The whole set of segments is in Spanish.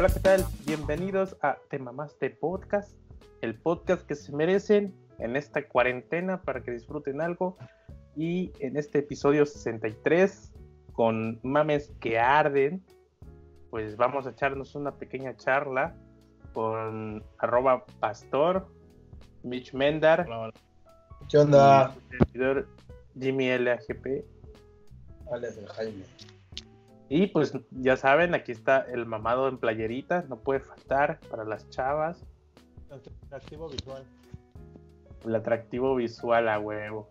Hola, ¿qué tal? Bienvenidos a Te Mamaste Podcast, el podcast que se merecen en esta cuarentena para que disfruten algo. Y en este episodio 63, con mames que arden, pues vamos a echarnos una pequeña charla con arroba pastor, Mitch Mendar, ¿Qué onda? y su servidor Jimmy LAGP. Alias el Jaime. Y pues ya saben, aquí está el mamado en playerita, no puede faltar para las chavas, Activo visual. el atractivo visual a huevo.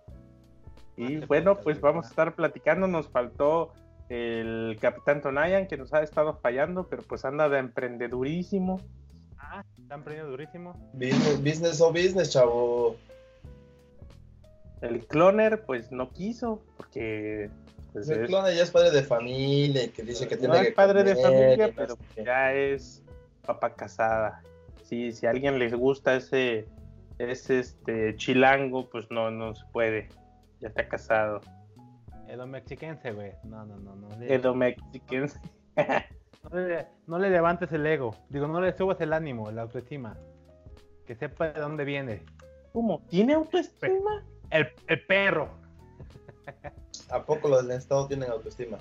Y Mate bueno, pues vamos a estar platicando, nos faltó el Capitán Tonayan que nos ha estado fallando, pero pues anda de emprendedurísimo. Ah, están prendiendo durísimo. Business, business o business, chavo. El Cloner pues no quiso, porque pues, El es- clona ya es padre de familia y que dice que tiene no que es padre de comer familia, y no pero ya es papá casada. Sí, si a alguien les gusta ese, ese este chilango, pues no, no se puede. Ya está casado. Edo mexiquense, güey. No, no, no, no. Le, Edo Mexican. no, le, no le levantes el ego. Digo, no le subas el ánimo, la autoestima. Que sepa de dónde viene. ¿Cómo? ¿Tiene autoestima? El, el perro. ¿A poco los del Estado tienen autoestima?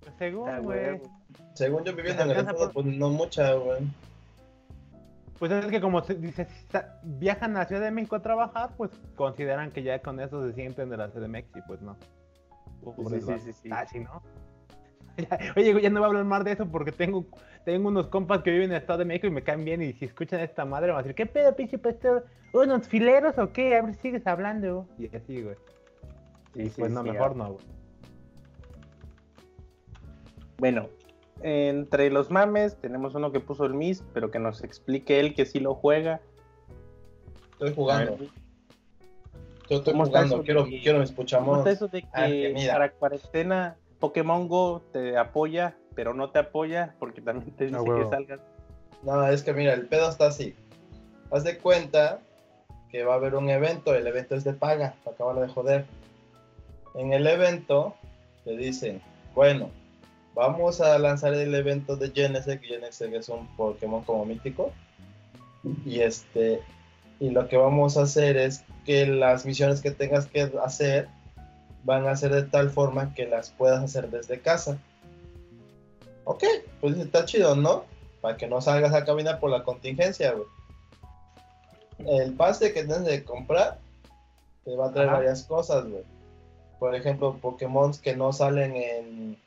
Pues según, Ah, güey. Según yo viviendo en el Estado, por- pues no mucha, güey. Pues es que como se dice, si viajan a Ciudad de México a trabajar, pues consideran que ya con eso se sienten de la CDMX y pues no. Pobres Sí, sí, vatos. sí, sí. Ah, sí, ¿no? Oye, ya no voy a hablar más de eso porque tengo, tengo unos compas que viven en el Estado de México y me caen bien y si escuchan esta madre van a decir, ¿qué pedo, pinche pastor? ¿Unos fileros o qué? A ver si sigues hablando. Y así, güey. Sí, Y sí, pues no, sí, mejor ah. no, güey. Bueno, entre los mames tenemos uno que puso el Miss, pero que nos explique él que sí lo juega. Estoy A jugando. Yo estoy ¿Cómo está jugando. Quiero, de- quiero mis ¿Cómo puchamos. está eso de Ah, que mira. para cuarentena Pokémon Go te apoya, pero no te apoya porque también te dice Ah, que salgas? No, es que mira, el pedo está así. Haz de cuenta que va a haber un evento, el evento es de paga, acaban de joder. En el evento te dicen, bueno, vamos a lanzar el evento de Genesect, Genesect es un Pokémon como mítico. Y este, y lo que vamos a hacer es que las misiones que tengas que hacer van a ser de tal forma que las puedas hacer desde casa. Ok, pues está chido, ¿no? para que no salgas a caminar por la contingencia, güey. El pase que tienes de comprar te va a traer Ajá. varias cosas, güey. Por ejemplo, Pokémon que no salen en,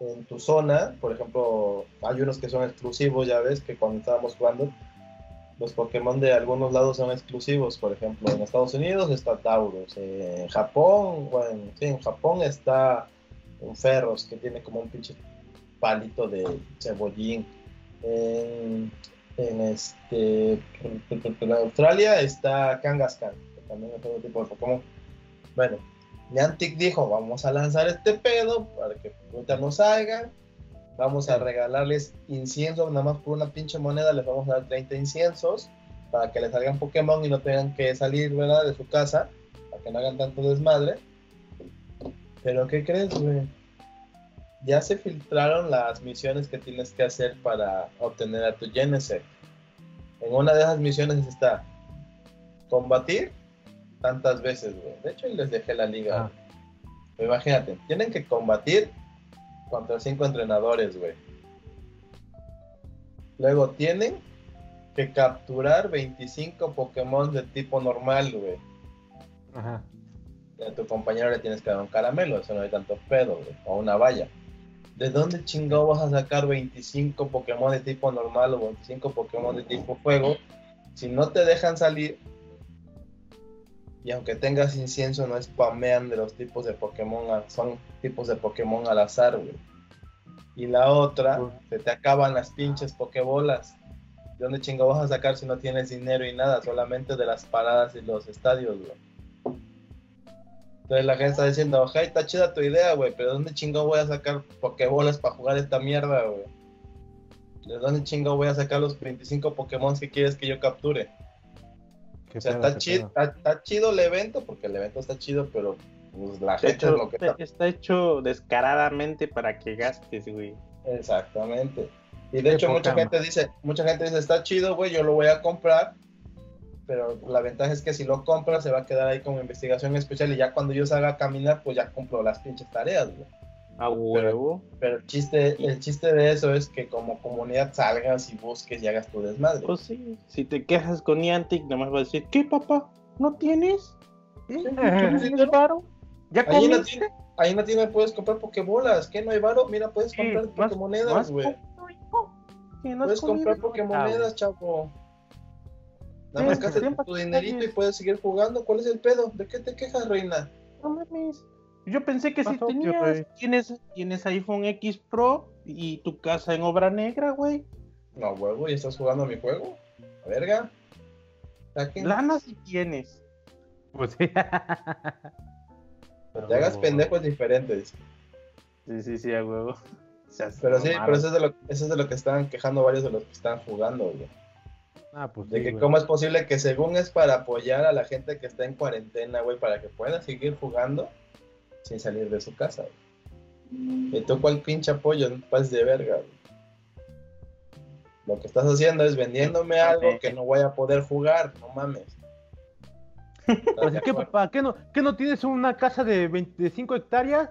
en tu zona. Por ejemplo, hay unos que son exclusivos, ya ves, que cuando estábamos jugando, los Pokémon de algunos lados son exclusivos. Por ejemplo, en Estados Unidos está Tauros. En Japón, bueno, sí, en Japón está un Ferros, que tiene como un pinche palito de cebollín en, este en Australia está Kangaskhan, que también es otro tipo de Pokémon. Bueno, Niantic dijo, vamos a lanzar este pedo para que ahorita no salgan. Vamos a regalarles incienso, nada más por una pinche moneda les vamos a dar 30 inciensos para que les salgan Pokémon y no tengan que salir, ¿verdad? De su casa, para que no hagan tanto desmadre. Pero ¿qué crees, güey? ya se filtraron las misiones que tienes que hacer para obtener a tu Genesect. En una de esas misiones está combatir tantas veces, güey. De hecho, les dejé la liga. Ah. Imagínate, tienen que combatir contra cinco entrenadores, güey. Luego tienen que capturar 25 Pokémon de tipo normal, güey. Ajá. Y a tu compañero le tienes que dar un caramelo, eso no hay tanto pedo, güey. O una valla. ¿De dónde chingado vas a sacar 25 Pokémon de tipo normal o 25 Pokémon de tipo fuego si no te dejan salir? Y aunque tengas incienso, no spamean de los tipos de Pokémon, a- son tipos de Pokémon al azar, güey. Y la otra, se te acaban las pinches Pokébolas. ¿De dónde chingo vas a sacar si no tienes dinero y nada? Solamente de las paradas y los estadios, güey. Entonces la gente está diciendo, ojalá está chida tu idea, güey, pero ¿dónde chingo voy a sacar Pokébolas para jugar esta mierda, güey? ¿De dónde chingo voy a sacar los 25 Pokémon que quieres que yo capture? Qué O sea, pedo, está chido, está, está chido el evento, porque el evento está chido, pero pues, la gente hecho, es lo que está. está hecho descaradamente para que gastes, güey. Exactamente. Y de Qué hecho mucha gente dice, mucha gente dice, está chido, güey, yo lo voy a comprar. Pero la ventaja es que si lo compras se va a quedar ahí como investigación especial y ya cuando yo salga a caminar, pues ya cumplo las pinches tareas, güey. A huevo. Pero el chiste, el chiste de eso es que como comunidad salgas y busques y hagas tu desmadre. Pues sí, si te quejas con Niantic, nomás va a decir, ¿qué papá? ¿No tienes? ¿No Ajá. tienes varo? ¿Ya Ahí en la comiste? tienda, ahí en la tienda puedes comprar pokebolas, ¿qué? ¿No hay varo? Mira, puedes Sí, comprar ¿no has- pokemonedas, no güey. no Puedes comprar pokemonedas, chavo. Nada Sí, más gastas tu dinerito y puedes seguir jugando. ¿Cuál es el pedo? ¿De qué te quejas, reina? No mames. Yo pensé que si tenías, güey. tienes, tienes iPhone X Pro y tu casa en obra negra, güey. No, huevo, ¿y estás jugando a mi juego? A verga. Saquen. Lana si tienes. Pues sí. Te hagas pendejos diferentes. Sí, sí, sí, a huevo. Pero sí, pero eso es, de lo, eso es de lo que estaban quejando varios de los que están jugando, güey. Ah, pues De sí, que güey. cómo es posible que según es para apoyar a la gente que está en cuarentena, güey, para que pueda seguir jugando sin salir de su casa, güey. ¿Y tú cuál pinche apoyo? No pases de verga, güey. Lo que estás haciendo es vendiéndome algo que no voy a poder jugar, no mames. Pues es que, papá, ¿qué no, ¿qué no tienes una casa de 25 hectáreas?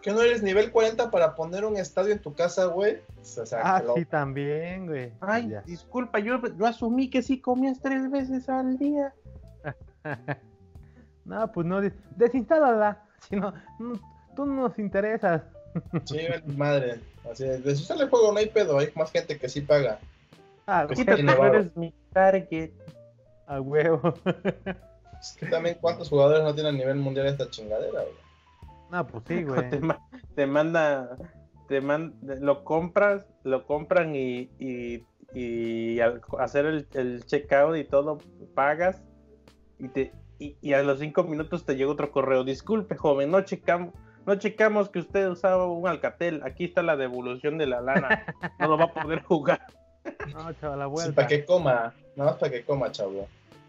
¿Que no eres nivel 40 para poner un estadio en tu casa, güey? O sea, Ah, lo- sí, también, güey. Ay, Ya. disculpa, yo, yo asumí que sí comías tres veces al día. no, pues no, des- desinstálala. Si no, no- tú no nos interesas. Sí, madre. Así es. De si sale el juego no hay pedo, hay más gente que sí paga. Ah, Pues Quítate, no eres mi target. a huevo. Es que también cuántos jugadores no tienen a nivel mundial esta chingadera, güey. No, pues sí, güey. Te, ma- te manda, te man- lo compras, lo compran y, y, y al hacer el, el checkout y todo, pagas y te y, y a los cinco minutos te llega otro correo. Disculpe, joven, no checamos, no checamos que usted usaba un Alcatel. Aquí está la devolución de la lana. No lo va a poder jugar. No, chaval, la Sí, vuelta. para que coma, nada más para que coma, chavo.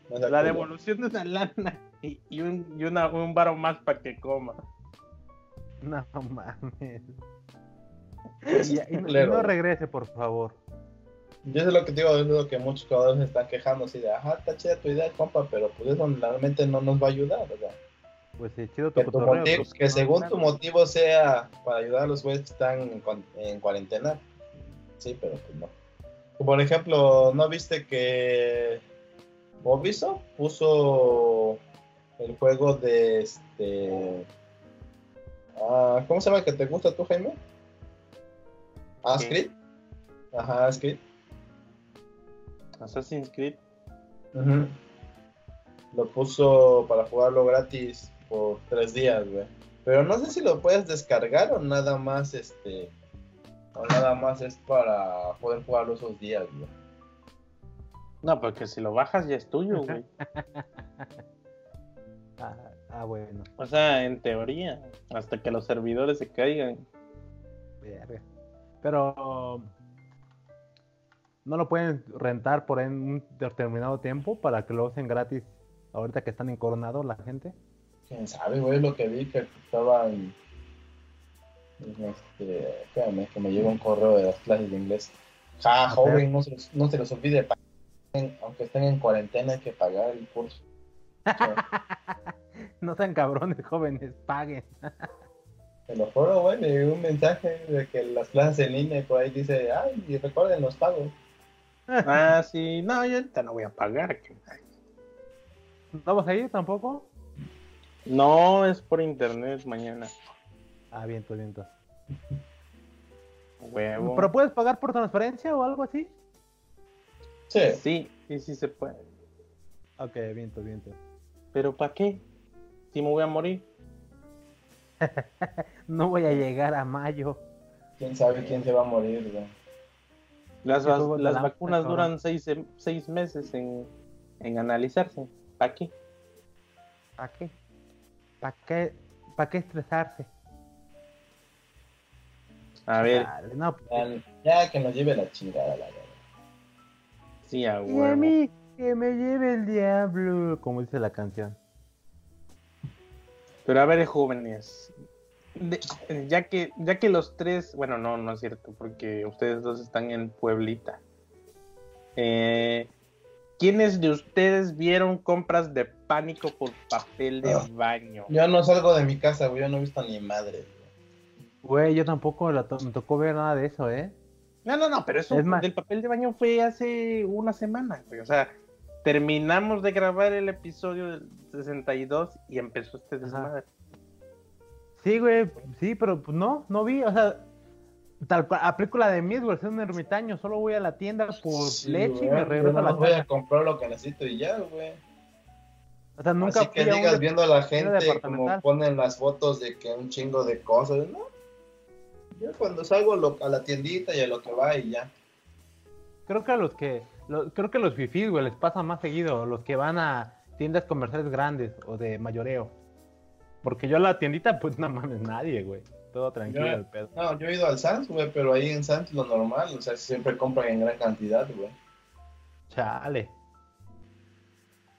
No La culo. devolución de la lana y, y un, y una, un varo más para que coma. No mames. Y, y no- regrese, por favor. Yo sé lo que te digo, es lo que muchos jugadores se están quejando, así de, ajá, está chida tu idea, compa, pero pues eso realmente no nos va a ayudar, ¿verdad? Pues sí, chido tu Que, tu cotorreo. motivo- pero que no, según nada. tu motivo sea para ayudar a los güeyes que están en, cuarentena, sí, pero pues no. Por ejemplo, ¿no viste que Ubisoft puso el juego de este... ah, ¿Cómo se llama el que te gusta tú, Jaime? Ascrit. Ajá, Ascrit. Assassin's Creed. Lo puso para jugarlo gratis por tres días, güey. Pero no sé si lo puedes descargar o nada más, este, o nada más es para poder jugarlo esos días, güey. No, porque si lo bajas ya es tuyo, güey. Ah, ah, bueno. O sea, en teoría, hasta que los servidores se caigan. Pero no lo pueden rentar por en un determinado tiempo para que lo usen gratis ahorita que están en Coronado la gente. Quién sabe, güey, lo que vi que estaba en, en este, espérame, que me llegó un correo de las clases de inglés. Ja, joven, no se los, no se los olvide, aunque estén en cuarentena hay que pagar el curso. No sean cabrones, jóvenes, paguen. Te lo juro, güey, me llegó un mensaje de que las clases en línea por ahí dice, ay, y recuerden los pagos. Ah, sí. No, yo ahorita no voy a pagar. ¿No vas a ir tampoco? No, es por internet mañana. Ah, viento, viento. Huevo. ¿Pero puedes pagar por transferencia o algo así? Sí, Sí, sí, sí se puede. Ok, viento, viento. ¿Pero para qué? Si me voy a morir. No voy a llegar a mayo. quién sabe quién se va a morir, güey. Las, va- las la- vacunas duran seis, sem- seis meses en, en analizarse. ¿Para qué? ¿Para qué? ¿Para qué? ¿Para qué estresarse? A ver, Dale, no, pues, Ya, ya que nos lleve la chingada, la verdad. sí, a y a huevo. mí que me lleve el diablo, como dice la canción. Pero a ver, jóvenes, de- ya que ya que los tres, bueno, no, no es cierto, porque ustedes dos están en Pueblita. Eh, ¿Quiénes de ustedes vieron compras de pánico por papel de Ah. baño? Yo no salgo de mi casa, güey. Yo no he visto ni madre. Güey, yo tampoco la to- me tocó ver nada de eso, ¿eh? No, no, no, pero eso Es más- del papel de baño fue hace una semana, güey. O sea, terminamos de grabar el episodio del 62 y empezó este desmadre. Sí, güey, sí, pero pues no, no vi, o sea, tal cual, aplico la de mí, güey, soy un ermitaño, solo voy a la tienda por Sí, leche y me regreso a nomás la voy a comprar lo que necesito y ya, güey. O sea, nunca Así que a digas viendo a la gente como ponen las fotos de que un chingo de cosas, ¿no? Yo cuando salgo lo- a la tiendita y a lo que va y ya. Creo que a los que, lo- creo que a los fifís, güey, les pasa más seguido, los que van a tiendas comerciales grandes o de mayoreo. Porque yo a la tiendita, pues no mames, nadie, güey. Todo tranquilo Yo- el pedo. No, yo he ido al Sam's, güey, pero ahí en Sam's lo normal, o sea, siempre compran en gran cantidad, güey. Chale.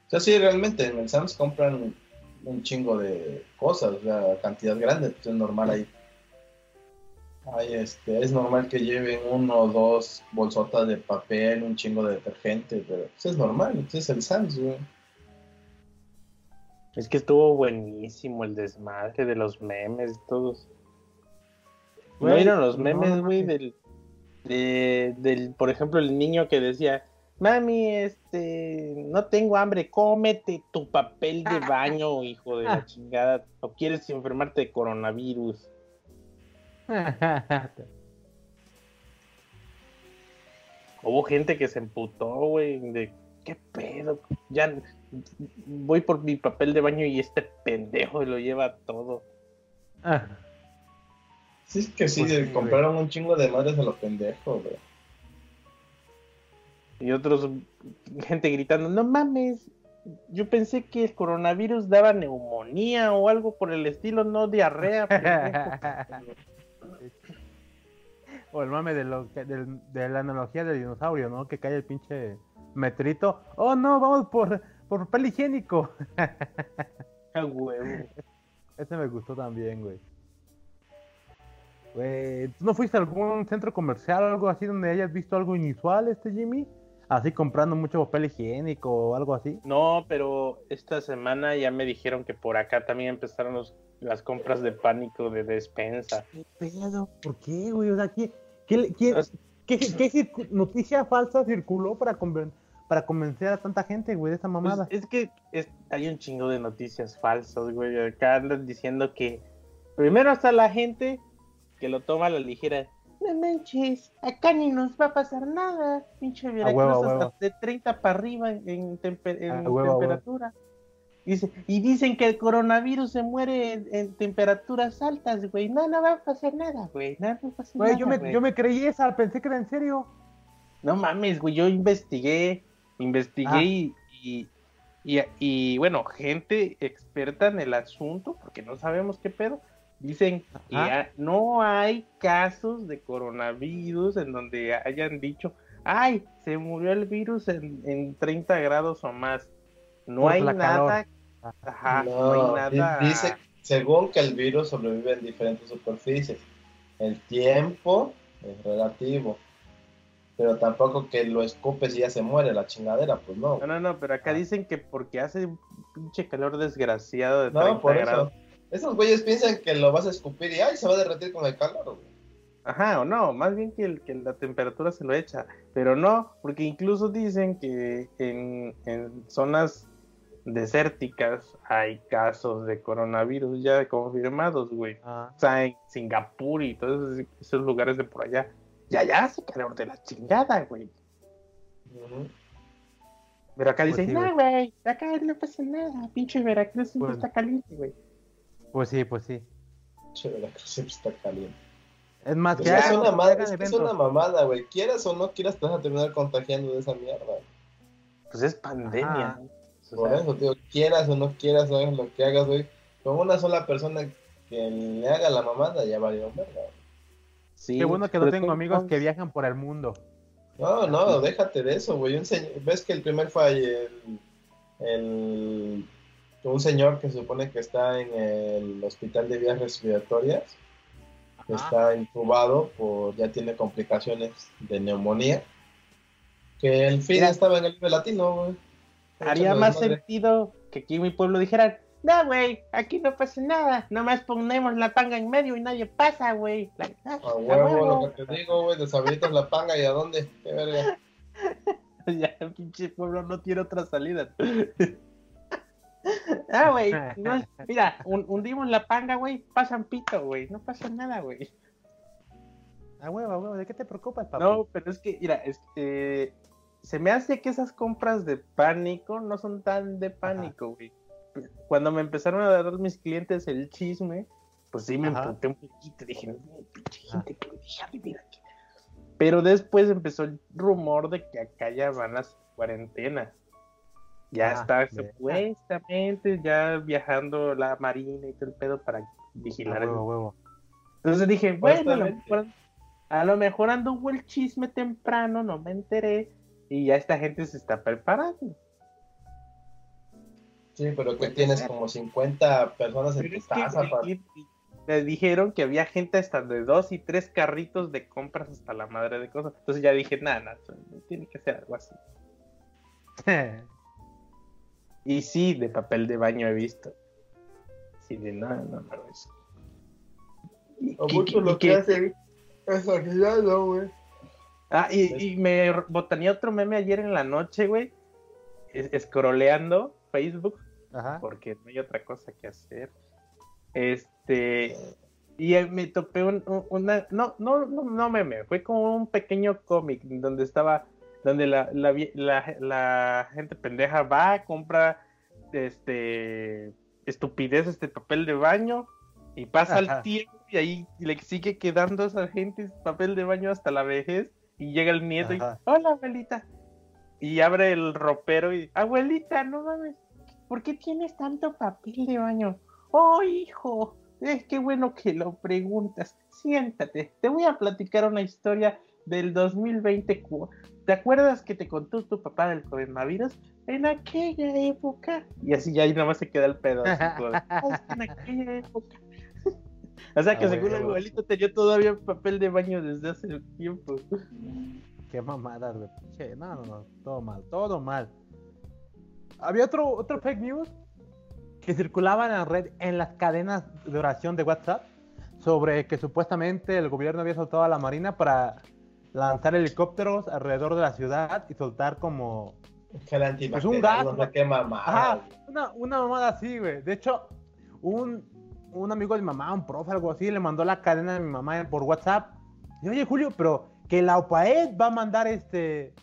O sea, sí, realmente en el Sam's compran un chingo de cosas, o sea, cantidad grande, pues es normal ahí. Ahí, este, es normal que lleven uno o dos bolsotas de papel, un chingo de detergente, pero pues es normal, pues es el Sam's, güey. Es que estuvo buenísimo el desmadre de los memes, todos. ¿No Güey, vieron los no, memes, no güey? del, de- del, por ejemplo, el niño que decía, mami, este, no tengo hambre, cómete tu papel de baño, hijo de la chingada, o quieres enfermarte de coronavirus. Hubo gente que se emputó, güey, de qué pedo, ya voy por mi papel de baño y este pendejo lo lleva todo. Ah, Sí, es que sí, Pues sí, de- güey. compraron un chingo de madres a los pendejos, güey. Y otros, gente gritando, no mames, yo pensé que el coronavirus daba neumonía o algo por el estilo, no diarrea. pendejo". o el mame de, lo, de la analogía del dinosaurio, ¿no? Que cae el pinche metrito. Oh, no, vamos por, por papel higiénico. Huevo. Ese me gustó también, güey. Güey, ¿tú no fuiste a algún centro comercial o algo así donde hayas visto algo inusual, este Jimmy? Así comprando mucho papel higiénico o algo así. No, pero esta semana ya me dijeron que por acá también empezaron los- las compras de pánico de despensa. ¿Qué pedo? ¿Por qué, güey? O sea, ¿qué, qué, qué- qué- noticia falsa circuló para, conven- para convencer a tanta gente, güey, de esa Pues, mamada? es que es- hay un chingo de noticias falsas, güey. Acá andan diciendo que primero está la gente que lo toma a la ligera. No manches, acá ni nos va a pasar nada. Pinche Veracruz hasta de 30 para arriba en, tempe- en A huevo, a huevo. temperatura. Dice, y dicen que el coronavirus se muere en, en temperaturas altas, güey. No, no va a pasar nada, güey. No, no va a pasar Güey, nada, yo me, güey. yo me creí esa, pensé que era en serio. No mames, güey, yo investigué, investigué Ah. y, y, y, y, bueno, gente experta en el asunto, porque no sabemos qué pedo, dicen que ha- no hay casos de coronavirus en donde hayan dicho, ay, se murió el virus en, en 30 grados o más. No Por hay nada, ajá, no, No, hay nada. dice, según que el virus sobrevive en diferentes superficies. El tiempo es relativo. Pero tampoco que lo escupes y ya se muere la chingadera, pues no. No, no, no, pero acá Ah. dicen que porque hace un pinche calor desgraciado de No, 30 por grados. eso. Esos güeyes piensan que lo vas a escupir y ay, se va a derretir con el calor, güey. Ajá, o no, más bien que, el, que la temperatura se lo echa, pero no, porque incluso dicen que en, en zonas desérticas hay casos de coronavirus ya confirmados, güey. Ah. O sea, en Singapur y todos esos, esos lugares de por allá, ya ya hace calor de la chingada, güey. Pero acá Pues dicen, sí, no, güey, acá no pasa nada, pinche Veracruz siempre Pues- está caliente, güey. Pues sí, pues sí. Che, la cosa siempre está caliente. Es más, que es una, que madre, hagan es, que es eventos. una mamada, güey. Quieras o no quieras, te vas a terminar contagiando de esa mierda. Pues es pandemia. Por sea, eso, tío, quieras o no quieras, hagas lo que hagas, güey. Con una sola persona que le haga la mamada, ya valió verga. Sí, Qué bueno que no tengo amigos que viajan por el mundo. No, no, déjate de eso, güey. Un señor- ¿Ves que el primer fue el, el un señor que se supone que está en el hospital de vías respiratorias, que Ajá. está intubado por, ya tiene complicaciones de neumonía, que el fin estaba en el latino, güey. Haría más sentido que aquí en mi pueblo dijeran, no, güey, aquí no pasa nada, nomás ponemos la panga en medio y nadie pasa, güey. Ah, A huevo, huevo. lo que te digo, güey, deshabilitas la panga y a dónde, qué verga. Ya, el pinche pueblo no tiene otra salida. ah, güey, no es- mira, hun- hundimos la panga, güey, pasan pito, güey, no pasa nada, güey. A huevo, a huevo, ¿de qué te preocupas, papá? No, pero es que, mira, es que se me hace que esas compras de pánico no son tan de pánico, güey. Cuando me empezaron a dar mis clientes el chisme, pues sí me emputé un poquito. Dije, no, pinche gente que me deja vivir aquí. Pero después empezó el rumor de que acá ya van las cuarentenas. Ya Ah, está supuestamente ya viajando la marina y todo el pedo para vigilar el huevo, huevo. entonces dije, bueno, a lo, mejor, a lo mejor anduvo el chisme temprano, no me enteré, y ya esta gente se está preparando. Sí, pero que tienes ser. como 50 personas en Pero tu que casa, me, me dijeron que había gente hasta de dos y tres carritos de compras hasta la madre de cosas. Entonces ya dije, nada, nada, tiene que ser algo así. Y sí, de papel de baño he visto. Sí, de nada, no, no, eso. Y- O y- mucho lo que hacen es agilado, güey. Ah, y, y me botané otro meme ayer en la noche, güey. es- Escroleando Facebook, Ajá. porque no hay otra cosa que hacer. Este. Y me topé un- un- una. No, no, no, no meme, fue como un pequeño cómic donde estaba. Donde la, la, la- la gente pendeja va, compra este estupidez, este papel de baño, y pasa Ajá. el tiempo y ahí le sigue quedando a esa gente papel de baño hasta la vejez, y llega el nieto Ajá. y, hola abuelita, y abre el ropero y, abuelita, no mames, ¿por qué tienes tanto papel de baño? Oh, hijo, es que bueno que lo preguntas. Siéntate, te voy a platicar una historia del 2020. cu- ¿Te acuerdas que te contó tu papá del coronavirus? En aquella época. Y así ya ahí nada más se queda el pedo. así como de, "Ay, es que en aquella época. o sea que Ah, según el abuelito tenía todavía papel de baño desde hace tiempo. Qué de pinche. No, no, no. Todo mal, todo mal. Había otro, otro fake news que circulaba en la red, en las cadenas de oración de WhatsApp, sobre que supuestamente el gobierno había soltado a la marina para lanzar helicópteros alrededor de la ciudad y soltar como. Antibacterial, Pues un gas, no sé mamada. Una, una mamada así, güey. De hecho, un, un amigo de mi mamá, un profe, algo así, le mandó la cadena de mi mamá por WhatsApp. Y oye, Julio, pero que la OPAED va a mandar este.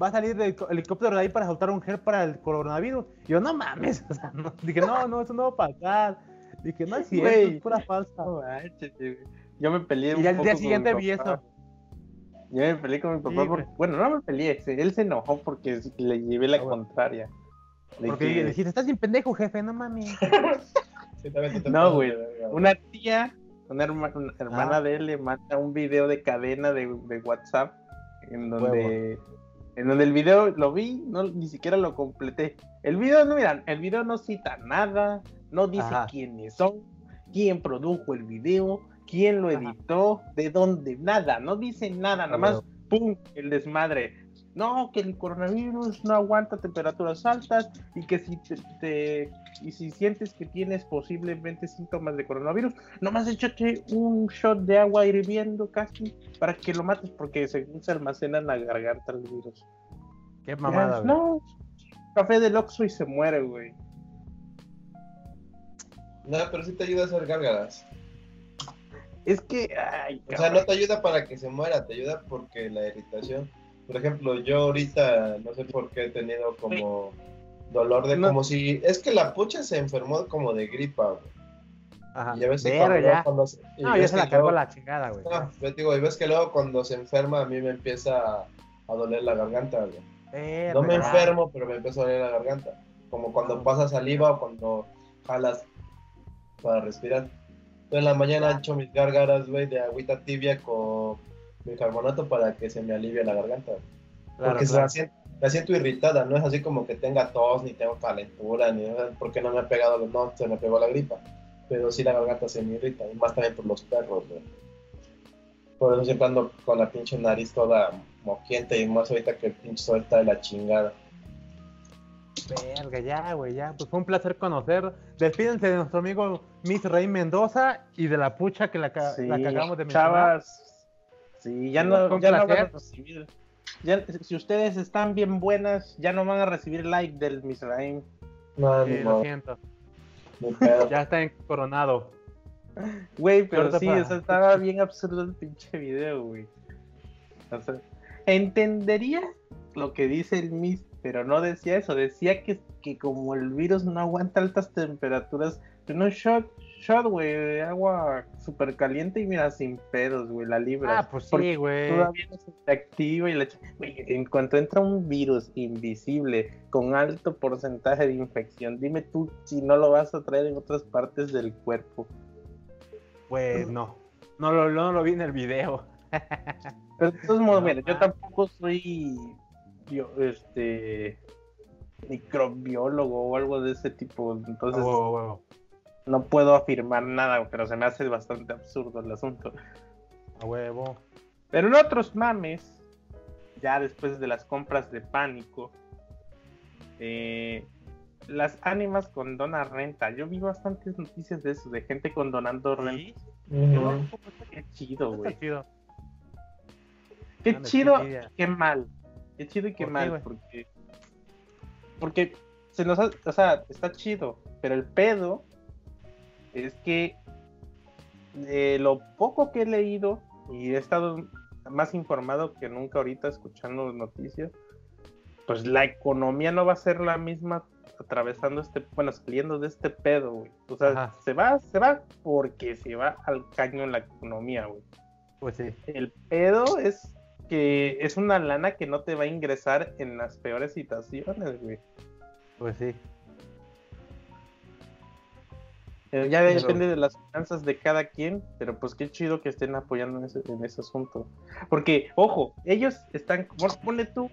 Va a salir del helicó- helicóptero de ahí para soltar un gel para el coronavirus. Y yo, no mames. O sea, no. Dije, no, no, eso no va a pasar. Dije, no es cierto, Güey. es pura falsa. No manches, güey. Yo me peleé. Y al día siguiente vi eso. Yo me peleé con mi papá. Sí, porque- bueno, no me peleé. Él se enojó porque le llevé la Ah, bueno. contraria. Le Porque dije, dijiste, estás sin pendejo, jefe, no mames. No, güey, una tía, una, herma- una hermana Ah. de él le manda un video de cadena de, de WhatsApp en donde, en donde el video lo vi, no, ni siquiera lo completé. El video, no, miran, el video no cita nada, no dice Ajá. quiénes son, quién produjo el video, quién lo Ajá. editó, de dónde, nada, no dice nada, nada más, pum, el desmadre. No, que el coronavirus no aguanta temperaturas altas y que si te, te- y si sientes que tienes posiblemente síntomas de coronavirus, nomás échate un shot de agua hirviendo casi para que lo mates porque según se almacena en la garganta el virus. Qué mamada, Ya, güey. no, café del Oxxo y se muere, güey. No, pero sí te ayuda a hacer gárgaras. Es que, ay, O sea, no te ayuda para que se muera, te ayuda porque la irritación. Por ejemplo, yo ahorita no sé por qué he tenido como dolor de No. como si es que la pucha se enfermó como de gripa, güey. Ajá. Y ya ves que Verga, cuando, ya. cuando se- y No, ya ves se que la cargó luego- la chingada, güey. No, yo te digo, y ves que luego cuando se enferma a mí me empieza a, a doler la garganta, güey. No me enfermo, pero me empieza a doler la garganta. Como cuando pasas saliva o cuando jalas para respirar. Entonces en la mañana echo mis gárgaras, güey, de agüita tibia con bicarbonato para que se me alivie la garganta. Claro, Porque se claro. la siento- la siento irritada, no es así como que tenga tos, ni tengo calentura, ni porque no me ha pegado, no, se me pegó la gripa, pero sí la garganta se me irrita, y más también por los perros, güey. Por eso siempre ando con la pinche nariz toda moquiente y más ahorita que el pinche sol está de la chingada. Verga, ya, güey, ya. Pues fue un placer conocer. Despídense de nuestro amigo Miss Rey Mendoza y de la pucha que la, ca- Sí, la que acabamos de mencionar. Chavas. Sí, ya no, ya no van a recibir. Ya- si ustedes están bien buenas, ya no van a recibir like del Misraim. No, Sí, lo siento. Ya está coronado. Güey, pero Corta sí, pa- o sea, estaba bien absurdo el pinche video, güey. O sea, entendería lo que dice el Mis, pero no decía eso. Decía que, que como el virus no aguanta altas temperaturas, en un shot, güey, de agua súper caliente y mira, sin pedos, güey, la libra. Ah, pues sí, güey. Todavía no se activa y la güey, en cuanto entra un virus invisible con alto porcentaje de infección, dime tú si no lo vas a traer en otras partes del cuerpo. Pues no. No lo, no lo vi en el video. Pero de todos modos, No, mira, yo tampoco soy este microbiólogo o algo de ese tipo, entonces Huevo, huevo. No puedo afirmar nada, pero se me hace bastante absurdo el asunto. A huevo. Pero en otros mames, ya después de las compras de pánico, eh, las ánimas condonan renta. Yo vi bastantes noticias de eso, de gente condonando renta. Ujú. Qué chido, güey. Chido. Qué chido qué y qué mal. Qué chido y qué ¿Por qué, mal, güey? porque. Porque se nos ha- o sea, está chido, pero el pedo es que de lo poco que he leído y he estado más informado que nunca ahorita escuchando noticias, pues la economía no va a ser la misma atravesando este, bueno, saliendo de este pedo, güey. O sea, Ajá. se va, se va porque se va al caño la economía, güey. Pues sí. El pedo es que es una lana que no te va a ingresar en las peores situaciones, güey. Pues sí. Ya Pero- depende de las finanzas de cada quien, pero pues qué chido que estén apoyando en ese, en ese asunto. Porque, ojo, ellos están, pon- ponle tú,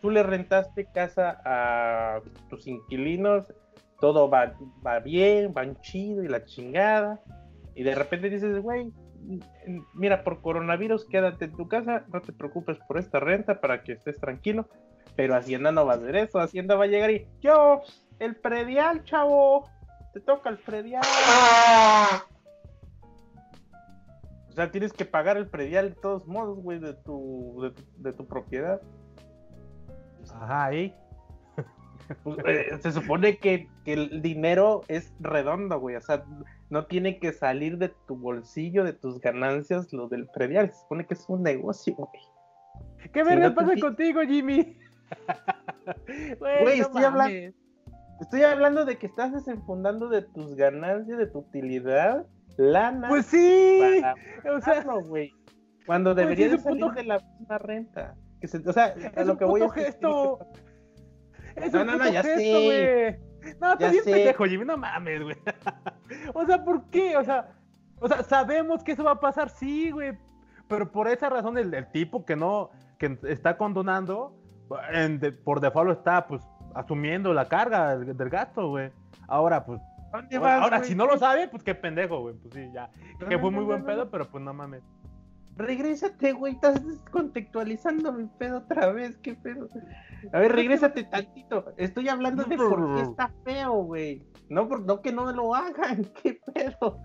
tú le rentaste casa a tus inquilinos, todo va, va bien, van chido y la chingada, y de repente dices, güey, mira, por coronavirus quédate en tu casa, no te preocupes por esta renta para que estés tranquilo, pero Hacienda no va a hacer eso, Hacienda va a llegar y, yo, el predial, chavo, te toca el predial. O sea, tienes que pagar el predial de todos modos, güey, de tu, de, tu- de tu propiedad. Ajá, ahí. Pues, eh, se supone que, que el dinero es redondo, güey. O sea, no tiene que salir de tu bolsillo, de tus ganancias, lo del predial. Se supone que es un negocio, güey. ¿Qué Si verga no pasa contigo, Jimmy? Güey, estoy hablando-. Estoy hablando de que estás desenfundando de tus ganancias, de tu utilidad, lana. Pues sí. para O sea, pagarlo, güey. Cuando Pues debería sí, de salir la misma renta. Que se- o sea, a es lo que voy que gesto. Es No, un no, no, ya gesto, sé. güey. No, Ya estás bien pendejo, Jimmy, no mames, güey. o sea, ¿por qué? O sea, o sea, sabemos que eso va a pasar, sí, güey. Pero por esa razón el, el tipo que no, que está condonando, en de- por default está, pues, asumiendo la carga del, gasto, güey. Ahora, pues, ¿Dónde vas, ahora, güey? si no lo sabe, pues qué pendejo, güey. Pues sí, ya. Que fue muy buen pedo, pero pues no mames. Regrésate, güey, estás descontextualizando mi pedo otra vez, qué pedo. A ver, regrésate tantito. Estoy hablando de por qué está feo, güey. No, por, no que no lo hagan, qué pedo.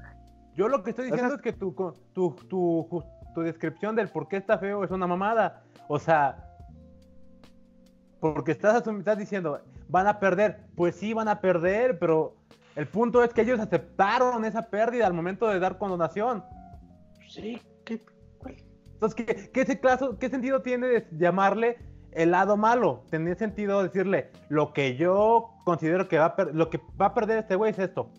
Yo lo que estoy O diciendo sea, es que tu, tu, tu, tu descripción del por qué está feo es una mamada. O sea, porque estás, estás diciendo, van a perder. Pues sí, van a perder, pero el punto es que ellos aceptaron esa pérdida al momento de dar condonación. Sí, qué. Entonces, ¿qué, qué, ese caso- qué sentido tiene de llamarle el lado malo? Tenía sentido decirle, lo que yo considero que va a, per- lo que va a perder este güey es esto.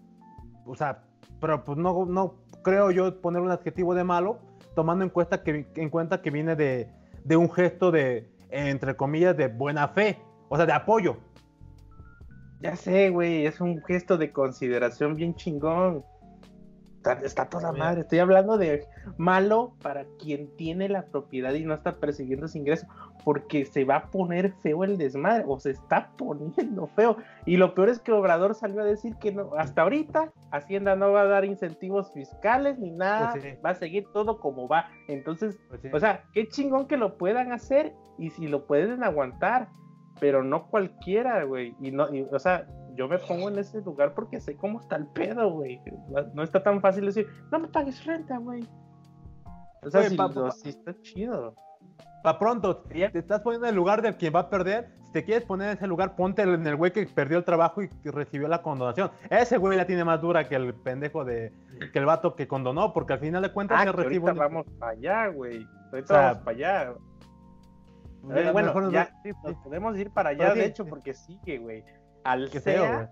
O sea, pero pues no, no creo yo poner un adjetivo de malo, tomando en cuenta que, en cuenta que viene de, de un gesto de, entre comillas, de buena fe, o sea, de apoyo. Ya sé, güey, es un gesto de consideración bien chingón. Está, está toda madre. Estoy hablando de malo para quien tiene la propiedad y no está persiguiendo ese ingreso, porque se va a poner feo el desmadre, o se está poniendo feo. Y lo peor es que Obrador salió a decir que no, hasta ahorita Hacienda no va a dar incentivos fiscales ni nada, Pues sí. va a seguir todo como va. Entonces, Pues sí. o sea, qué chingón que lo puedan hacer y si lo pueden aguantar, pero no cualquiera, güey. Y no, y, o sea, yo me pongo en ese lugar porque sé cómo está el pedo, güey. No, está tan fácil decir, no me pagues renta, güey. O sea, Oye, sí, pa- lo- pa- sí está chido. Pa' pronto, te estás poniendo en el lugar de quien va a perder. Si te quieres poner en ese lugar, ponte en el güey que perdió el trabajo y que recibió la condonación. Ese güey la tiene más dura que el pendejo de. que el vato que condonó, porque al final de cuentas Ah, se recibe ahorita un- vamos para allá, güey. Ahorita O sea, vamos para allá. Bueno, nos- ya sí, sí. nos podemos ir para Pero allá, sí, de hecho, sí. porque sigue, güey. Al Qué feo, SEA,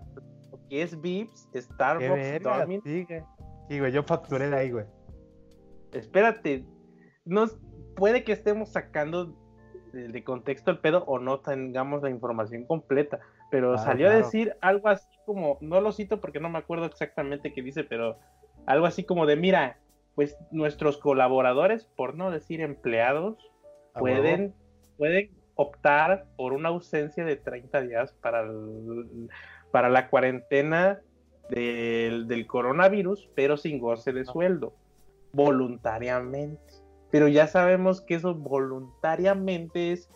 que es Vips, Starbucks, Domino's. Sí, güey, yo facturé de ahí, güey. espérate, nos puede que estemos sacando de, de contexto el pedo o no tengamos la información completa, pero Claro, salió a decir algo así como, no lo cito porque no me acuerdo exactamente qué dice, pero algo así como de, mira, pues nuestros colaboradores, por no decir empleados, pueden, pueden optar por una ausencia de 30 días para, el- para la cuarentena del, del coronavirus, pero sin goce de sueldo, voluntariamente. Pero ya sabemos que eso voluntariamente es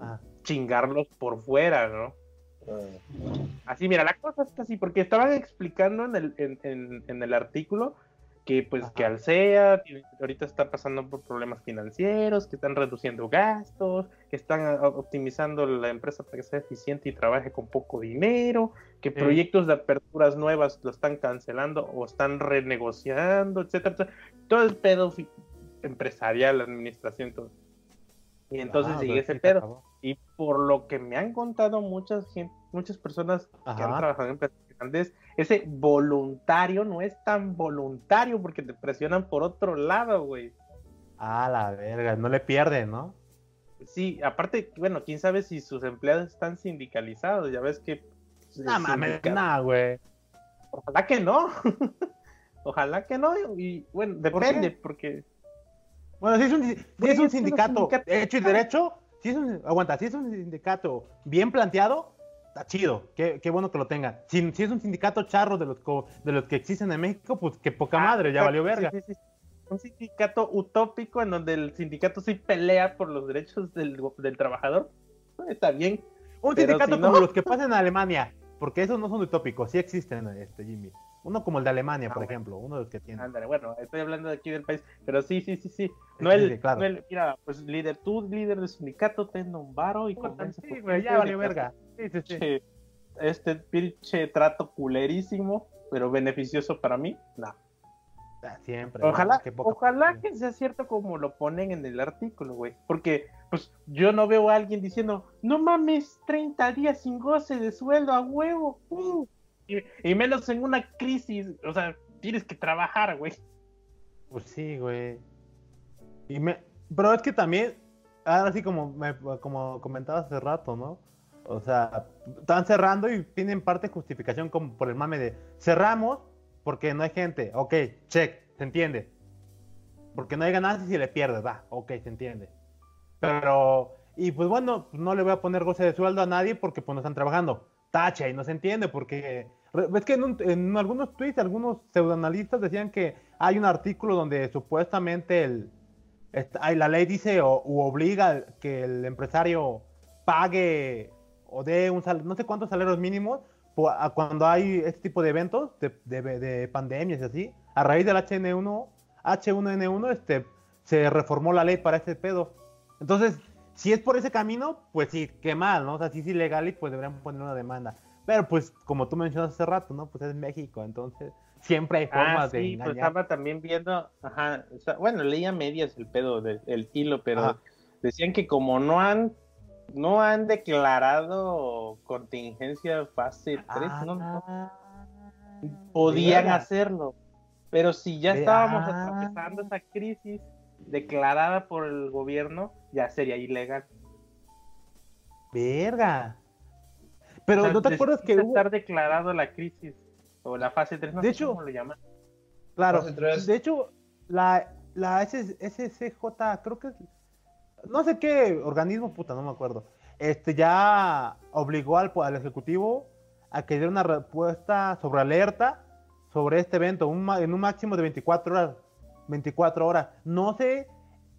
Ah, chingarlos por fuera, ¿no? Ah, Así, mira, la cosa está así, porque estaban explicando en el, en, en- en el artículo que pues Ajá. que Alsea ahorita está pasando por problemas financieros, que están reduciendo gastos, que están ah, optimizando la empresa para que sea eficiente y trabaje con poco dinero, que Sí. proyectos de aperturas nuevas lo están cancelando o están renegociando, etcétera, etcétera. Todo el pedo empresarial, la administración, todo. Y entonces ah, sigue pues ese pedo. acabó. Y por lo que me han contado muchas gente, muchas personas que han Ajá. trabajado en empresas grandes, ese voluntario no es tan voluntario porque te presionan por otro lado, güey. Ah, la verga, no le pierden, ¿no? Sí, aparte, bueno, quién sabe si sus empleados están sindicalizados, ya ves que... No el mames, nah, güey. Ojalá que no. Ojalá que no. Y bueno, ¿Por depende, porque... Bueno, si es un, si es un sindicato hecho y derecho, si es un, aguanta, si es un sindicato bien planteado, está chido, qué, qué bueno que lo tengan. Si, si es un sindicato charro de los, de los que existen en México, pues qué poca madre, ya Ah, valió verga. sí, sí, sí. Un sindicato utópico en donde el sindicato sí pelea por los derechos del, del trabajador. Está bien. Un sindicato si no- como los que pasan en Alemania, porque esos no son utópicos, sí existen, este Jimmy. Uno como el de Alemania, Ah, por bueno. ejemplo, uno de los que tiene. Ándale, bueno, estoy hablando de aquí del país, pero sí, sí, sí, sí. No Sí, el, sí, claro. no el- mira, pues líder, tú líder del sindicato, ten un varo y convence a tu Sí, güey, ya verga. Sí, sí, sí. Este, este pinche trato culerísimo, pero beneficioso para mí, no. Ah, Siempre. Ojalá, ¿no? Qué poca- ojalá que sea cierto como lo ponen en el artículo, güey. Porque, pues, yo no veo a alguien diciendo, no mames, 30 días sin goce de sueldo a huevo. uh". Y, menos en una crisis, o sea, tienes que trabajar, güey. Pues sí, güey. Y me... Pero es que también, ahora sí como, me, como comentaba hace rato, ¿no? O sea, están cerrando y tienen parte de justificación como por el mame de cerramos porque no hay gente. Ok, check, se entiende. Porque no hay ganancias y le pierdes, va, ok, se entiende. Pero, y pues bueno, no le voy a poner goce de sueldo a nadie porque pues no están trabajando. Tacha, y no se entiende porque... Ves que en, un- en algunos tweets, algunos pseudoanalistas decían que hay un artículo donde supuestamente el, esta- la ley dice o u obliga que el empresario pague o dé un sal- no sé cuántos salarios mínimos cuando hay este tipo de eventos de, de- de pandemias y así. A raíz del HN1, H1N1, este, se reformó la ley para ese pedo. Entonces, si es por ese camino, pues sí, qué mal, ¿no? O sea, si es ilegal y pues deberían poner una demanda. Pero pues, como tú mencionaste hace rato, ¿no? Pues es México, entonces siempre hay formas Ah, de sí, pues engañar. estaba también viendo, ajá, o sea, bueno, leía medias el pedo del el hilo, pero Ajá. decían que como no han no han declarado contingencia fase 3, no, no Ah, podían hacerlo. Pero si ya estábamos ah. atravesando esa crisis declarada por el gobierno, ya sería ilegal. Verga. Pero O sea, ¿no te acuerdas que hubo... estar declarado la crisis o la fase 3, no De sé hecho- cómo lo llaman. Claro. De hecho, la, la SS SCJ, creo que es. No sé qué organismo, puta, no me acuerdo. Este ya obligó al, al ejecutivo a que diera una respuesta sobre alerta sobre este evento un ma- en un máximo de 24 horas. 24 horas. No sé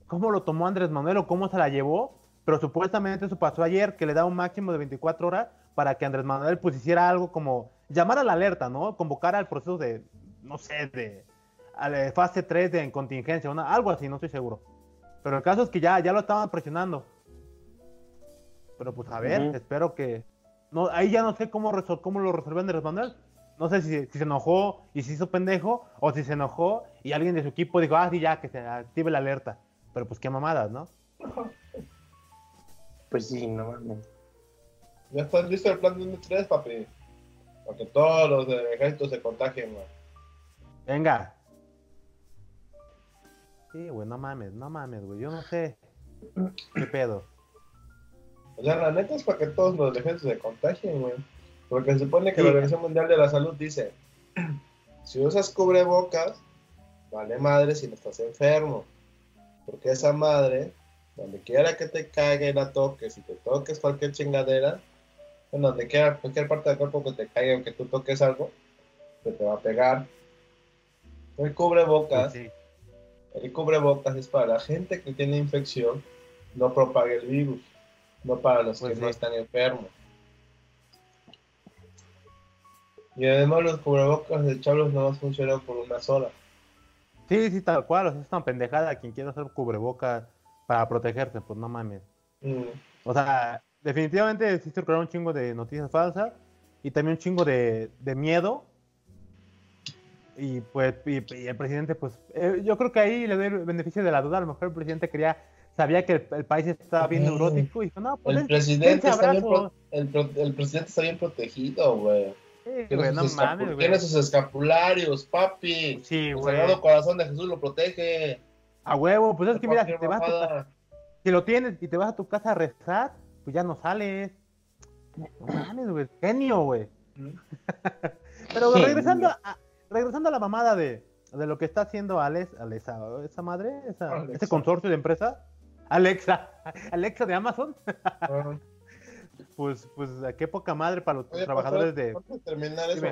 cómo lo tomó Andrés Manuel o cómo se la llevó, pero supuestamente eso pasó ayer, que le da un máximo de 24 horas para que Andrés Manuel pues hiciera algo como llamar a la alerta, ¿no? Convocar al proceso de, no sé, de la fase 3 de contingencia, una, algo así, no estoy seguro. Pero el caso es que ya, ya lo estaban presionando. Pero pues a ver, espero que... No, ahí ya no sé cómo, resol- cómo lo resolvió Andrés Manuel. No sé si, si se enojó y se hizo pendejo, o si se enojó y alguien de su equipo dijo, ah, sí, ya, que se active la alerta. Pero pues qué mamadas, ¿no? Pues sí, no mames. Ya está listo el plan de 3, papi. Para que todos los del ejército se contagien, güey. Venga. Sí, güey, no mames, no mames, güey. Yo no sé. ¿Qué pedo? O sea, la neta es para que todos los del ejército se contagien, güey. Porque se supone que Sí. la Organización Mundial de la Salud dice: si usas cubrebocas, vale madre si no estás enfermo. Porque esa madre, donde quiera que te caiga y la toques, si te toques cualquier chingadera, en donde quiera, cualquier parte del cuerpo que te caiga o que tú toques algo, se te va a pegar. El cubrebocas Sí. El cubrebocas es para la gente que tiene infección, no propague el virus, no para los Pues que no sí. están enfermos. Y además los cubrebocas de chavos no funcionan por una sola. Sí, sí, tal cual. O sea, es una pendejada quien quiera hacer cubrebocas para protegerse, pues no mames. Mm, O sea, definitivamente sí circularon un chingo de noticias falsas y también un chingo de, de miedo. Y pues, y, y el presidente, pues, eh, yo creo que ahí le doy el beneficio de la duda. A lo mejor el presidente quería, sabía que el, el país estaba bien neurótico y dijo, no, pues El den- presidente, está bien pro- el, el presidente está bien protegido, güey. Sí, Tiene, no tiene sus escapularios, papi. Sí, El. Sagrado Corazón de Jesús lo protege. A huevo, pues es que mira, si, te vas a tu si lo tienes y te vas a tu casa a rezar, pues ya no sales. No mames, güey. Genio, güey. Mm. Pero Genio. regresando a, regresando a la mamada de, de lo que está haciendo Alex, Alexa, esa madre, esa- Alexa. ese consorcio de empresas, Alexa, Alexa de Amazon, Ah. pues, pues qué poca madre para los Oye, trabajadores de... terminar eso.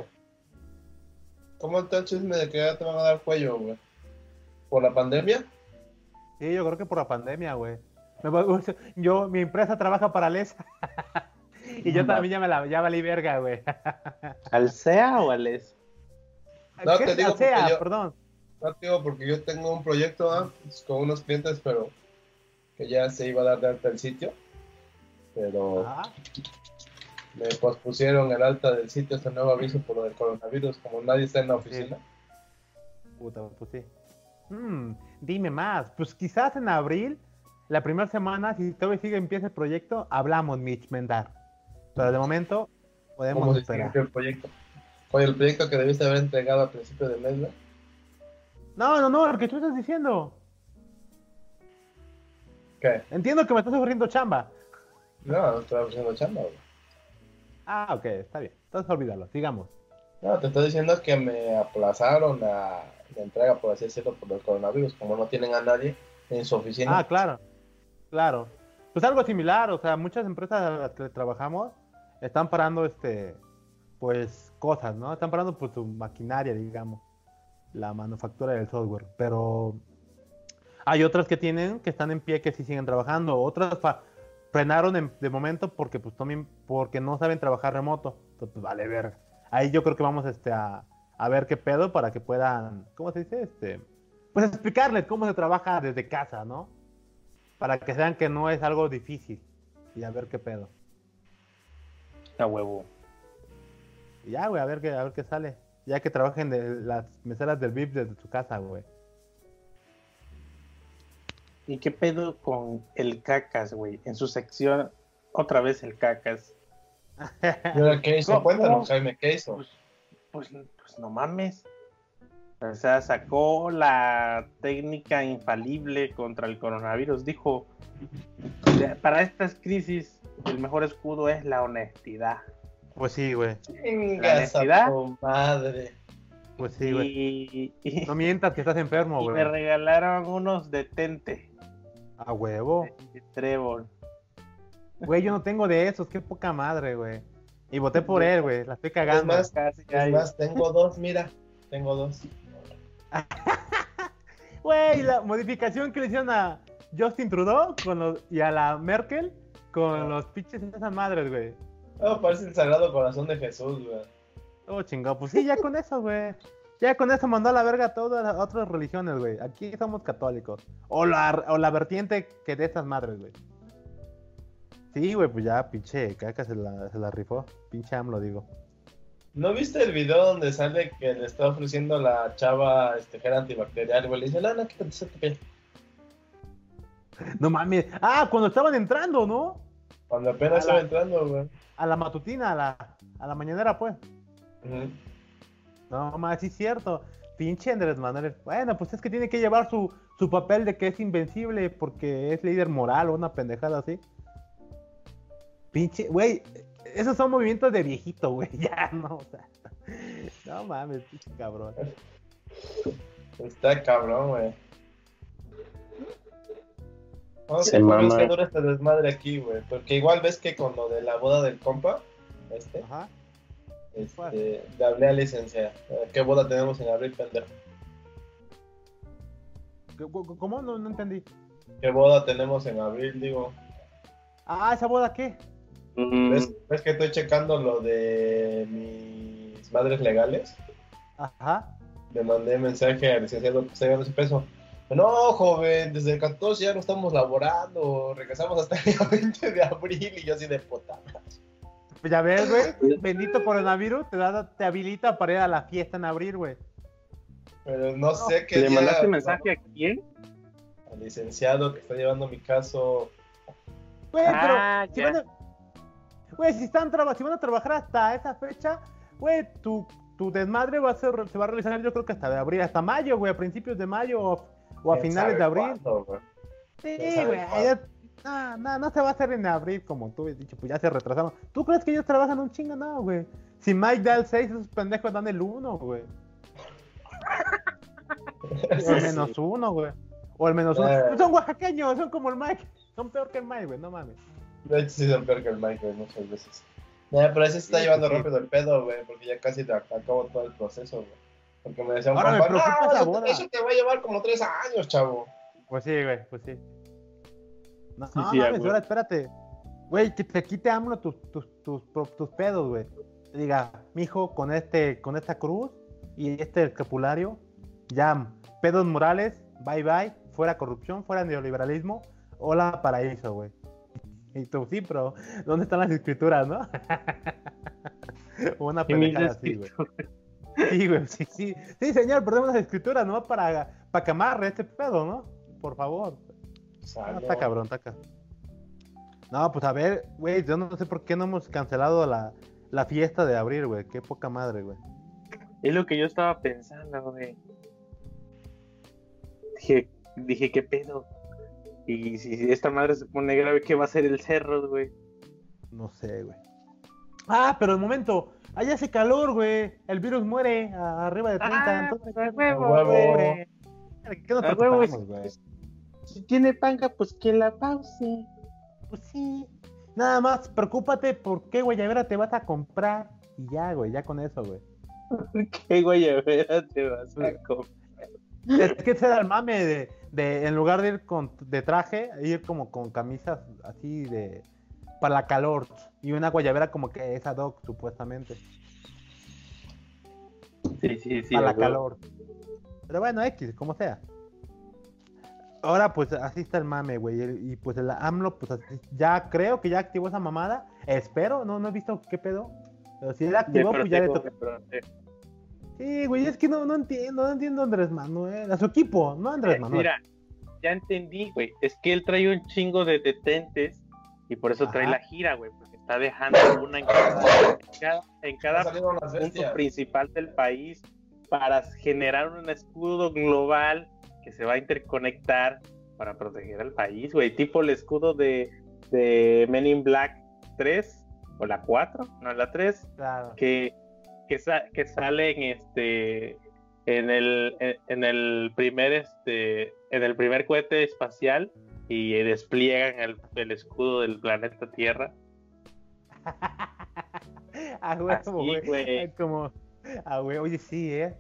¿cómo está el chisme de que ya te van a dar cuello, güey? ¿Por la pandemia? Sí, yo creo que por la pandemia, güey. Yo, mi empresa trabaja para Alexa. y yo No. también ya me la ya valí verga, güey. ¿Al SEA o al ES? No, ¿Qué te digo yo- perdón. No, tío, porque yo tengo un proyecto ¿ah? Con unos clientes, pero que ya se iba a dar de alta el sitio. Pero Ajá. me pospusieron el alta del sitio hasta nuevo aviso por lo del coronavirus, como nadie está en la oficina. Puta, pues sí. Mm, dime más. Pues quizás en abril, la primera semana, si todavía sigue empieza el proyecto, hablamos, Mitch Mendar. Pero de momento, ¿Cómo podemos se esperar. el proyecto? Oye, el proyecto que debiste haber entregado al principio del mes, ¿no? No, no, no, lo que tú estás diciendo. ¿Qué? Entiendo que me estás ofreciendo chamba. No, no estoy haciendo chamba. Ah, ok, está bien. Entonces olvídalo, sigamos. No, te estoy diciendo que me aplazaron la, la entrega, por así decirlo, por el coronavirus, como no tienen a nadie en su oficina. Ah, claro, claro. Pues algo similar, o sea, muchas empresas a las que trabajamos están parando, este, pues, cosas, ¿no? Están parando, pues, su maquinaria, digamos, la manufactura del software, pero hay otras que tienen, que están en pie, que sí siguen trabajando, otras frenaron en- de momento porque, pues, también, porque no saben trabajar remoto, Entonces, pues, vale ver. Ahí yo creo que vamos, este, a, a ver qué pedo para que puedan, ¿cómo se dice? Este, pues explicarles cómo se trabaja desde casa, ¿no? Para que sean que no es algo difícil. Y a ver qué pedo. A huevo. Y ya, güey, a ver qué, a ver qué sale. Ya que trabajen de las meseras del VIP desde su casa, güey. ¿Y qué pedo con el cacas, güey? En su sección, otra vez el cacas. ¿Y ahora qué hizo? Cuéntanos, Jaime, ¿qué hizo? Pues, pues, pues no mames. O sea, sacó la técnica infalible contra el coronavirus. Dijo, "De- para estas crisis, el mejor escudo es la honestidad. Pues sí, güey. Venga, honestidad. madre. Pues sí, güey. y, No mientas que estás enfermo, y me güey. regalaron unos detente A huevo. de Trevor. Güey, yo no tengo de esos, qué poca madre, güey. Y voté por él, güey. La estoy cagando. Es más, Casi Es más, tengo dos, mira. Tengo dos. Güey, la modificación que le hicieron a Justin Trudeau con los, y a la Merkel con los pinches de esas madres, güey. Oh, parece el Sagrado Corazón de Jesús, güey. Oh, chingado. Pues sí, ya con eso, güey. Ya con eso mandó a la verga a todas las otras religiones, güey. Aquí somos católicos. O la, o la vertiente que de esas madres, güey. Sí, güey, pues ya, pinche caca se la, se la rifó. Pinche AMLO, digo. ¿No viste el video donde sale que le está ofreciendo la chava este gel antibacterial, güey? Le dice, no, no, quítate esa piel. No mames. Ah, cuando estaban entrando, ¿no? Cuando apenas A la- iba entrando, güey. A la matutina, a la, a la mañanera, pues. No, más sí es cierto. Pinche Andrés Manuel. Bueno, pues es que tiene que llevar su, su papel de que es invencible porque es líder moral o una pendejada así. Pinche, güey, esos son movimientos de viejito, güey. Ya, no, o sea. No mames, pinche cabrón. Está cabrón, güey. Se a ver mama. que dura este desmadre aquí, güey. Porque igual ves que con lo de la boda del compa, este, Ajá. este, le hablé a licencia. Eh, ¿Qué boda tenemos en abril, pendejo? ¿Cómo- ¿Cómo? ¿Cómo? No, no entendí. ¿Qué boda tenemos en abril, digo? Ah, ¿esa boda qué? Mm, ¿Ves, ves que estoy checando lo de mis madres legales? Ajá. Le mandé mensaje al licenciado que está llevando ese peso. No, joven, desde el 14 ya no estamos laborando. Regresamos hasta el día 20 de abril y yo así de puta. Pues ya ves, güey. Bendito coronavirus te, da, te habilita para ir a la fiesta en abril, güey. Pero no sé qué ¿Le día- mandaste mensaje a quién? Al licenciado que está llevando mi caso. Güey, pero Ah, si ya. van a... Güey, si, están si van a trabajar hasta esa fecha, güey, tu, tu desmadre va a ser, se va a realizar yo creo que hasta de abril, hasta mayo, güey, a principios de mayo o, o a ¿Quién finales de abril. Sí, ¿Quién sabe güey. No, no, no se va a hacer en abril como tú has dicho, pues ya se retrasaron. ¿Tú crees que ellos trabajan un chingo? No, güey. Si Mike da el 6, esos pendejos dan el 1, güey. O el menos sí. 1, güey. O el menos 1. Eh. Son oaxaqueños, son como el Mike. Son peor que el Mike, güey, no mames. De hecho, sí son peor que el Mike, güey, muchas veces. Nah, pero así se está Sí, llevando sí. rápido el pedo, güey, porque ya casi te acabo todo el proceso, güey. Porque me decía un Ahora me compa, preocupa no, esa eso, boda". te- eso te va a llevar como tres años, chavo. Pues sí, güey, pues sí. No, Sí, no sí, mames, ahora espérate. Güey, que te quite AMLO tus, tus, tus, tus, tus pedos, güey. Diga, mijo, con este, con esta cruz y este escapulario, ya, pedos morales, bye bye, fuera corrupción, fuera neoliberalismo, hola paraíso, güey. Y tú, sí, pero ¿dónde están las escrituras, no? Una pendejada así, güey. Sí, güey, sí, sí. Sí, señor, perdemos las escrituras, ¿no? Para, para que amarre este pedo, ¿no? Por favor. No. está cabrón, está cabrón. No, pues a ver, güey, yo no sé por qué no hemos cancelado la, la fiesta de abril, güey. Qué poca madre, güey. Es lo que yo estaba pensando, güey. Dije, dije, ¿qué pedo? Y si si esta madre se pone grave, ¿qué va a ser el cerro, güey? No sé, güey. Ah, pero el momento, allá hace calor, güey. El virus muere a- arriba de 30. Ah, entonces, pues, a huevo, güey. ¿Qué nos A huevo, güey? Si tiene panga, pues que la pause. Pues sí. Nada más, preocúpate por qué guayabera te vas a comprar. Y ya, güey, ya con eso, güey. ¿Qué guayabera te vas a comer? Es que ese era el mame de, de en lugar de ir con de traje, ir como con camisas así de para la calor y una guayabera como que es ad hoc supuestamente Sí, sí, sí. para la calor. Pero bueno, X, como sea. Ahora pues así está el mame, güey, y pues el AMLO pues así- ya creo que ya activó esa mamada, espero, no no he visto qué pedo. Pero si él activó, pues ya le protejo. Sí, güey, es que no, no entiendo, no entiendo a Andrés Manuel, a su equipo, no a Andrés Eh, Manuel. Mira, ya entendí, güey. Es que él trae un chingo de detentes y por eso trae la gira, güey. Porque está dejando una en cada, en cada, en cada Ya salieron las punto principal del país para generar un escudo global que se va a interconectar para proteger al país, güey. Tipo el escudo de, de Men in Black 3 o la 4, no la 3, Claro. que, que, sa- que salen este en el, en, en el primer este en el primer cohete espacial y despliegan el, el escudo del planeta Tierra. A huevo, Así, güey. güey. Es Como, a huevo, oye, sí, ¿eh?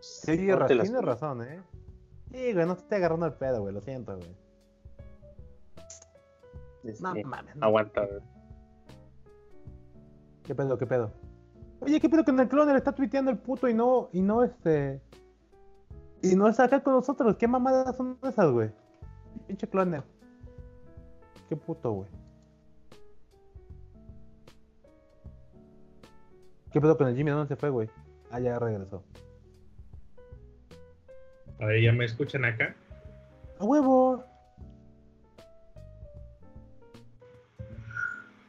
Sí, tienes No ra- te las- tienes razón, ¿eh? Sí, güey, no te estoy agarrando el pedo, güey, lo siento, güey. No mames, no. aguanta. güey. ¿Qué pedo, qué pedo? Oye, ¿qué pedo que en el cloner está tuiteando el puto y no, y no, este... Y no está acá con nosotros? ¿Qué mamadas son esas, güey? Pinche cloner. Qué puto, güey. ¿Qué pedo con el Jimmy? ¿Dónde se fue, güey? Ah, ya regresó. A ver, ¿ya me escuchan acá? ¡A huevo!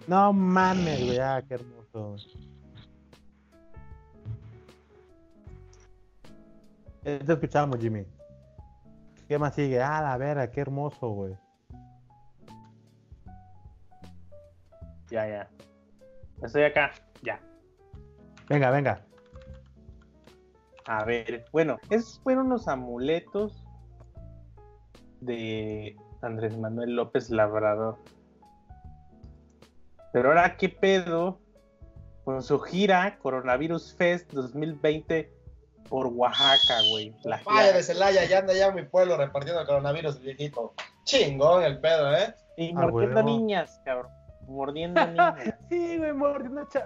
No mames, güey. Ah, qué hermoso. Eh, Te escuchamos, Jimmy. ¿Qué más sigue? Ah, la vera, qué hermoso, güey. Ya, ya. Estoy acá. Ya. Venga, venga. A ver, bueno, esos fueron los amuletos de Andrés Manuel López Labrador. Pero ahora, ¿qué pedo con su gira Coronavirus Fest 2020 por Oaxaca, güey? La Vaya gira. de Celaya, ya anda ya en mi pueblo repartiendo el coronavirus, viejito. Chingón el pedo, ¿eh? Y Ah, mordiendo niñas, cabrón. Mordiendo niñas. Sí, güey, mordiendo cha-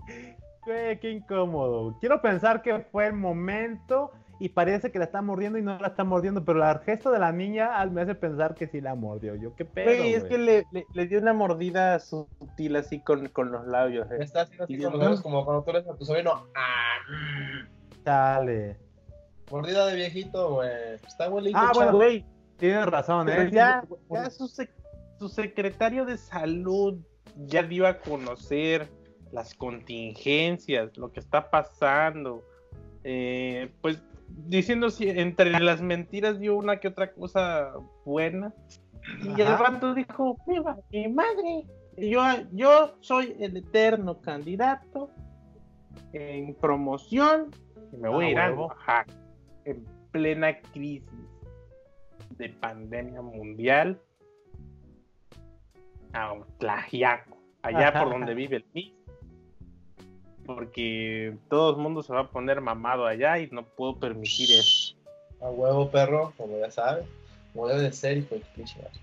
Güey, qué incómodo. Quiero pensar que fue el momento y parece que la está mordiendo y no la está mordiendo, pero el gesto de la niña me hace pensar que sí la mordió. Yo, qué pedo, Güey, es güey. que le, le- le dio una mordida sutil así con, con los labios. eh. Está haciendo así Y con los dedos ¿no? como cuando tú eres a tu sobrino. Ah, mm. Chale. Mordida de viejito, güey. Está abuelito. Ah, bueno. Güey, Tienes razón, Pero ¿eh? ya, ya su, sec- su secretario de salud ya dio a conocer las contingencias, lo que está pasando. Eh, pues diciendo si entre las mentiras dio una que otra cosa buena. Y el rato dijo, viva mi madre. Yo, yo soy el eterno candidato en promoción y me voy Ah, a ir a huevo. Oaxaca en plena crisis de pandemia mundial a Tlaxiaco, allá por donde vive el MIS. Porque todo el mundo se va a poner mamado allá y no puedo permitir eso. A huevo, perro, como ya sabes. Como debe de ser, hijo de tu pinche madre.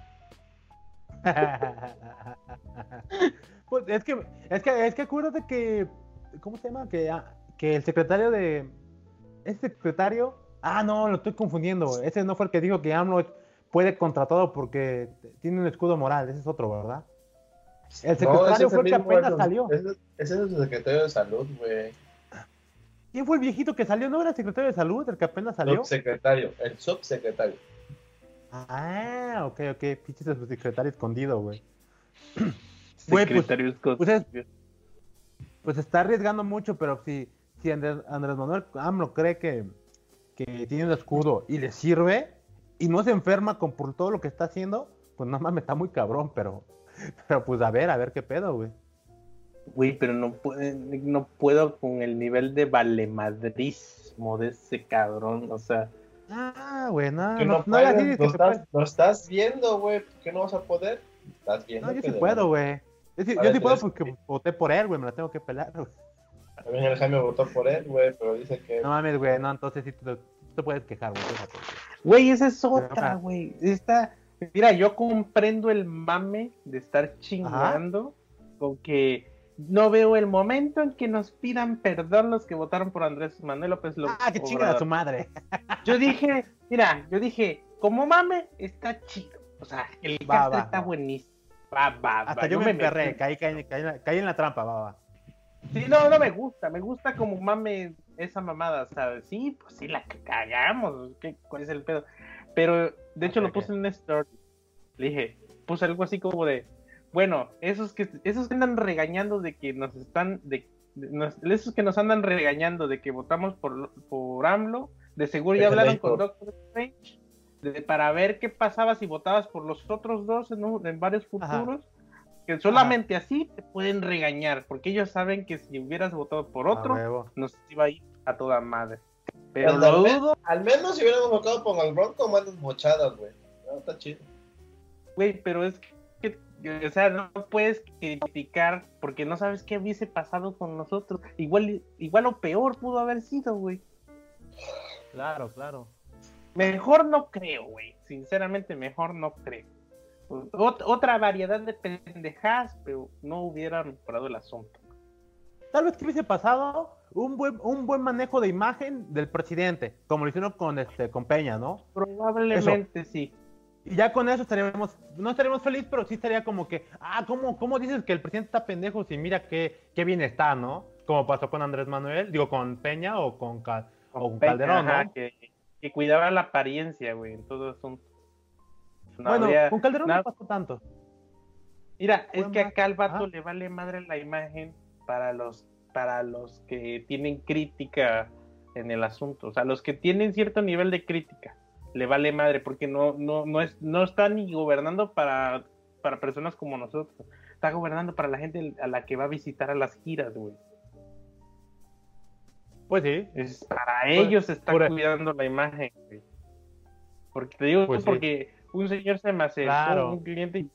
Pues es que, es que, es que acuérdate que, ¿cómo se llama? Que, ah, que el secretario de, ese secretario, ah, no, lo estoy confundiendo, ese no fue el que dijo que AMLO puede contra todo porque tiene un escudo moral, ese es otro, ¿verdad? El secretario fue el que apenas salió. Ese, ese es el secretario de salud, güey. ¿Quién fue el viejito que salió? ¿No era el secretario de salud el que apenas salió? Subsecretario, el subsecretario. Ah, ok, ok, pinche subsecretario escondido, güey. Güey, pues- pues es- pues está arriesgando mucho, pero si, si Andrés, Andrés Manuel AMLO cree que, que tiene un escudo y le sirve y no se enferma con por todo lo que está haciendo, pues no mames, está muy cabrón, pero, pero pues a ver, a ver qué pedo, güey. Güey, pero no, puede, no puedo con el nivel de valemadrismo de ese cabrón. O sea, Ah, güey, no, Que no, no, no que estás, lo estás viendo, güey. ¿Por qué no vas a poder? Estás viendo. No, yo que sí puedo, güey. Yo sí, yo puedo porque voté por él, güey, me la tengo que pelar, güey. También el Jaime votó por él, güey, pero dice que. No mames, güey, no, entonces sí te, te puedes quejar, güey. güey, esa es otra, güey. Esta, mira, yo comprendo el mame de estar chingando con que no veo el momento en que nos pidan perdón los que votaron por Andrés Manuel López López. Ah, que chinga a su madre. Yo dije, mira, yo dije, como mame, está chido. O sea, el Va, está va. buenísimo. Va, va, Hasta yo me emperré, caí, caí, caí, en la- caí en la trampa, va, va. Sí, no, no me gusta. Me gusta como mame esa mamada. Sea, sí, pues sí, la que cagamos. ¿qué, ¿Cuál es el pedo? Pero, de hecho, lo puse en un story. Le dije, puse algo así como de, bueno, esos que, esos que andan regañando de que nos están, de, de- nos- esos que nos andan regañando de que votamos por, por AMLO, de seguro ya hablaron con. Doctor Strange de- para ver qué pasaba si votabas por los otros dos en, un- en varios Ajá. futuros. que solamente así te pueden regañar, porque ellos saben que si hubieras votado por otro, nos iba a ir a toda madre. Pero Al, lo me- dudo, al menos si hubiéramos votado por el Bronco, mandas mochadas, güey. No, está chido. güey, pero es que, o sea, no puedes criticar porque no sabes qué hubiese pasado con nosotros. Igual, igual o peor pudo haber sido, güey. Claro, claro. Mejor no creo, güey. Sinceramente, mejor no creo. Ot- otra variedad de pendejadas, pero no hubiera mejorado el asunto. Tal vez que hubiese pasado un buen, un buen manejo de imagen del presidente, como lo hicieron con este con Peña, ¿no? Probablemente sí. Y ya con eso estaríamos, no estaríamos felices, pero sí estaría como que, ah, ¿cómo, cómo dices que el presidente está pendejo si mira qué, qué bien está, ¿no? Como pasó con Andrés Manuel, digo, con Peña o con, Cal- o con Peña, Calderón, ajá, ¿no? que, que cuidaba la apariencia, güey, en todo asunto. No bueno, habría con Calderón no pasó tanto. Mira, es que acá al vato le vale madre la imagen para los para los que tienen crítica en el asunto, o sea, los que tienen cierto nivel de crítica, le vale madre porque no no no es no está ni gobernando para para personas como nosotros, está gobernando para la gente a la que va a visitar a las giras, güey. Pues sí. Es para ellos está por- cuidando la imagen, güey. Porque te digo, Pues sí. porque un señor se me acercó, Claro. un cliente, y,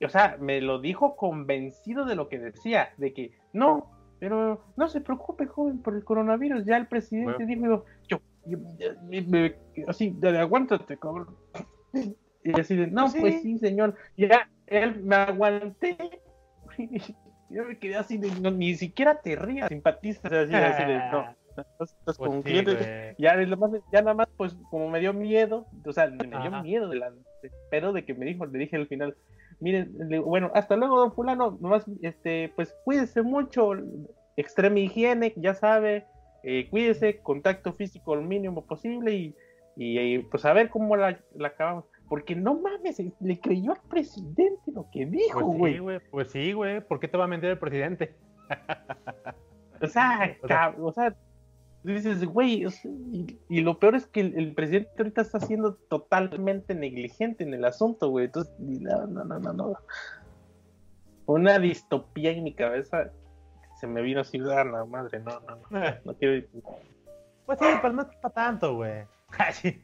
y, o sea, me lo dijo convencido de lo que decía, de que no, pero no se preocupe, joven, por el coronavirus. Ya el presidente dijo, yo, yo- yo- así, de, aguántate, cabrón. Y así de, no, Sí. pues sí, señor. Ya, él me aguanté. Yo me quedé así de, no, ni siquiera te rías, simpatizas, así, así de, no. Pues con sí, ya, lo más- ya nada más, pues como me dio miedo, o sea, me dio miedo de la, pero de que me dijo, le dije al final, miren, le digo, bueno, hasta luego, don fulano, nomás, este, pues cuídese mucho, extrema higiene, ya sabe, eh, cuídese, contacto físico al mínimo posible y, y, pues a ver cómo la, la acabamos. Porque no mames, le creyó al presidente lo que dijo, Pues güey. sí, güey. Pues sí, güey. ¿Por qué te va a mentir el presidente? O sea, O sea- cab- o sea, dices, güey, o sea, y, y lo peor es que el, el presidente ahorita está siendo totalmente negligente en el asunto, güey. Entonces, no, no, no, no, no. Una distopía en mi cabeza se me vino así, ah, la madre, no, no, no, Eh, no quiero. Pues sí, pero no es para tanto, güey. Así.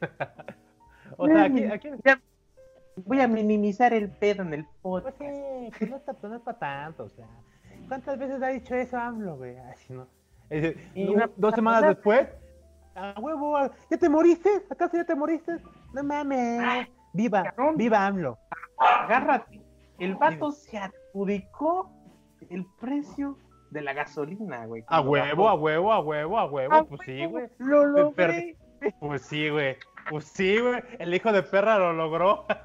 O sea, aquí, aquí voy a minimizar el pedo en el pues podcast. sí, pues no está, no es para tanto, o sea. ¿Cuántas veces ha dicho eso AMLO, güey? Así, ¿no? Y dos semanas después, a huevo, ¿ya te moriste? ¿Acaso ya te moriste? No mames. Viva, viva AMLO. Agárrate. El vato se adjudicó el precio de la gasolina, güey. A huevo, a huevo, a huevo, a huevo. Pues sí, güey. Lo logré. Pues sí, güey. Pues sí, güey. El hijo de perra lo logró.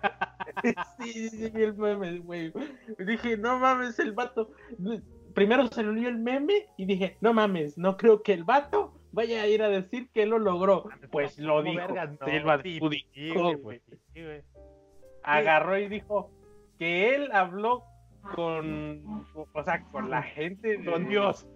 Sí, sí, vi el meme, güey. Dije, no mames, el vato. Primero se le olió el meme y dije, no mames, no creo que el vato vaya a ir a decir que lo logró. Pues lo ¿Cómo dijo. vergas? No, se lo adjudicó, güey. Agarró y dijo que él habló con, o sea, con la gente. Con Dios.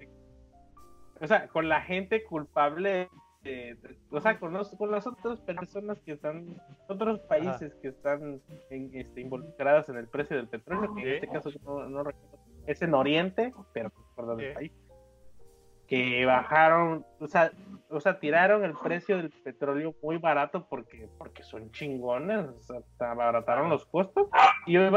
O sea, con la gente culpable. de- de- o sea, con, los- con las otras personas que están, otros países que están en, este, involucradas en el precio del petróleo, que en este caso no, no recuerdo, es en Oriente, pero recuerdo del Sí. país, que bajaron, o sea, o sea, tiraron el precio del petróleo muy barato porque, porque son chingones, o sea, abarataron los costos, y yo,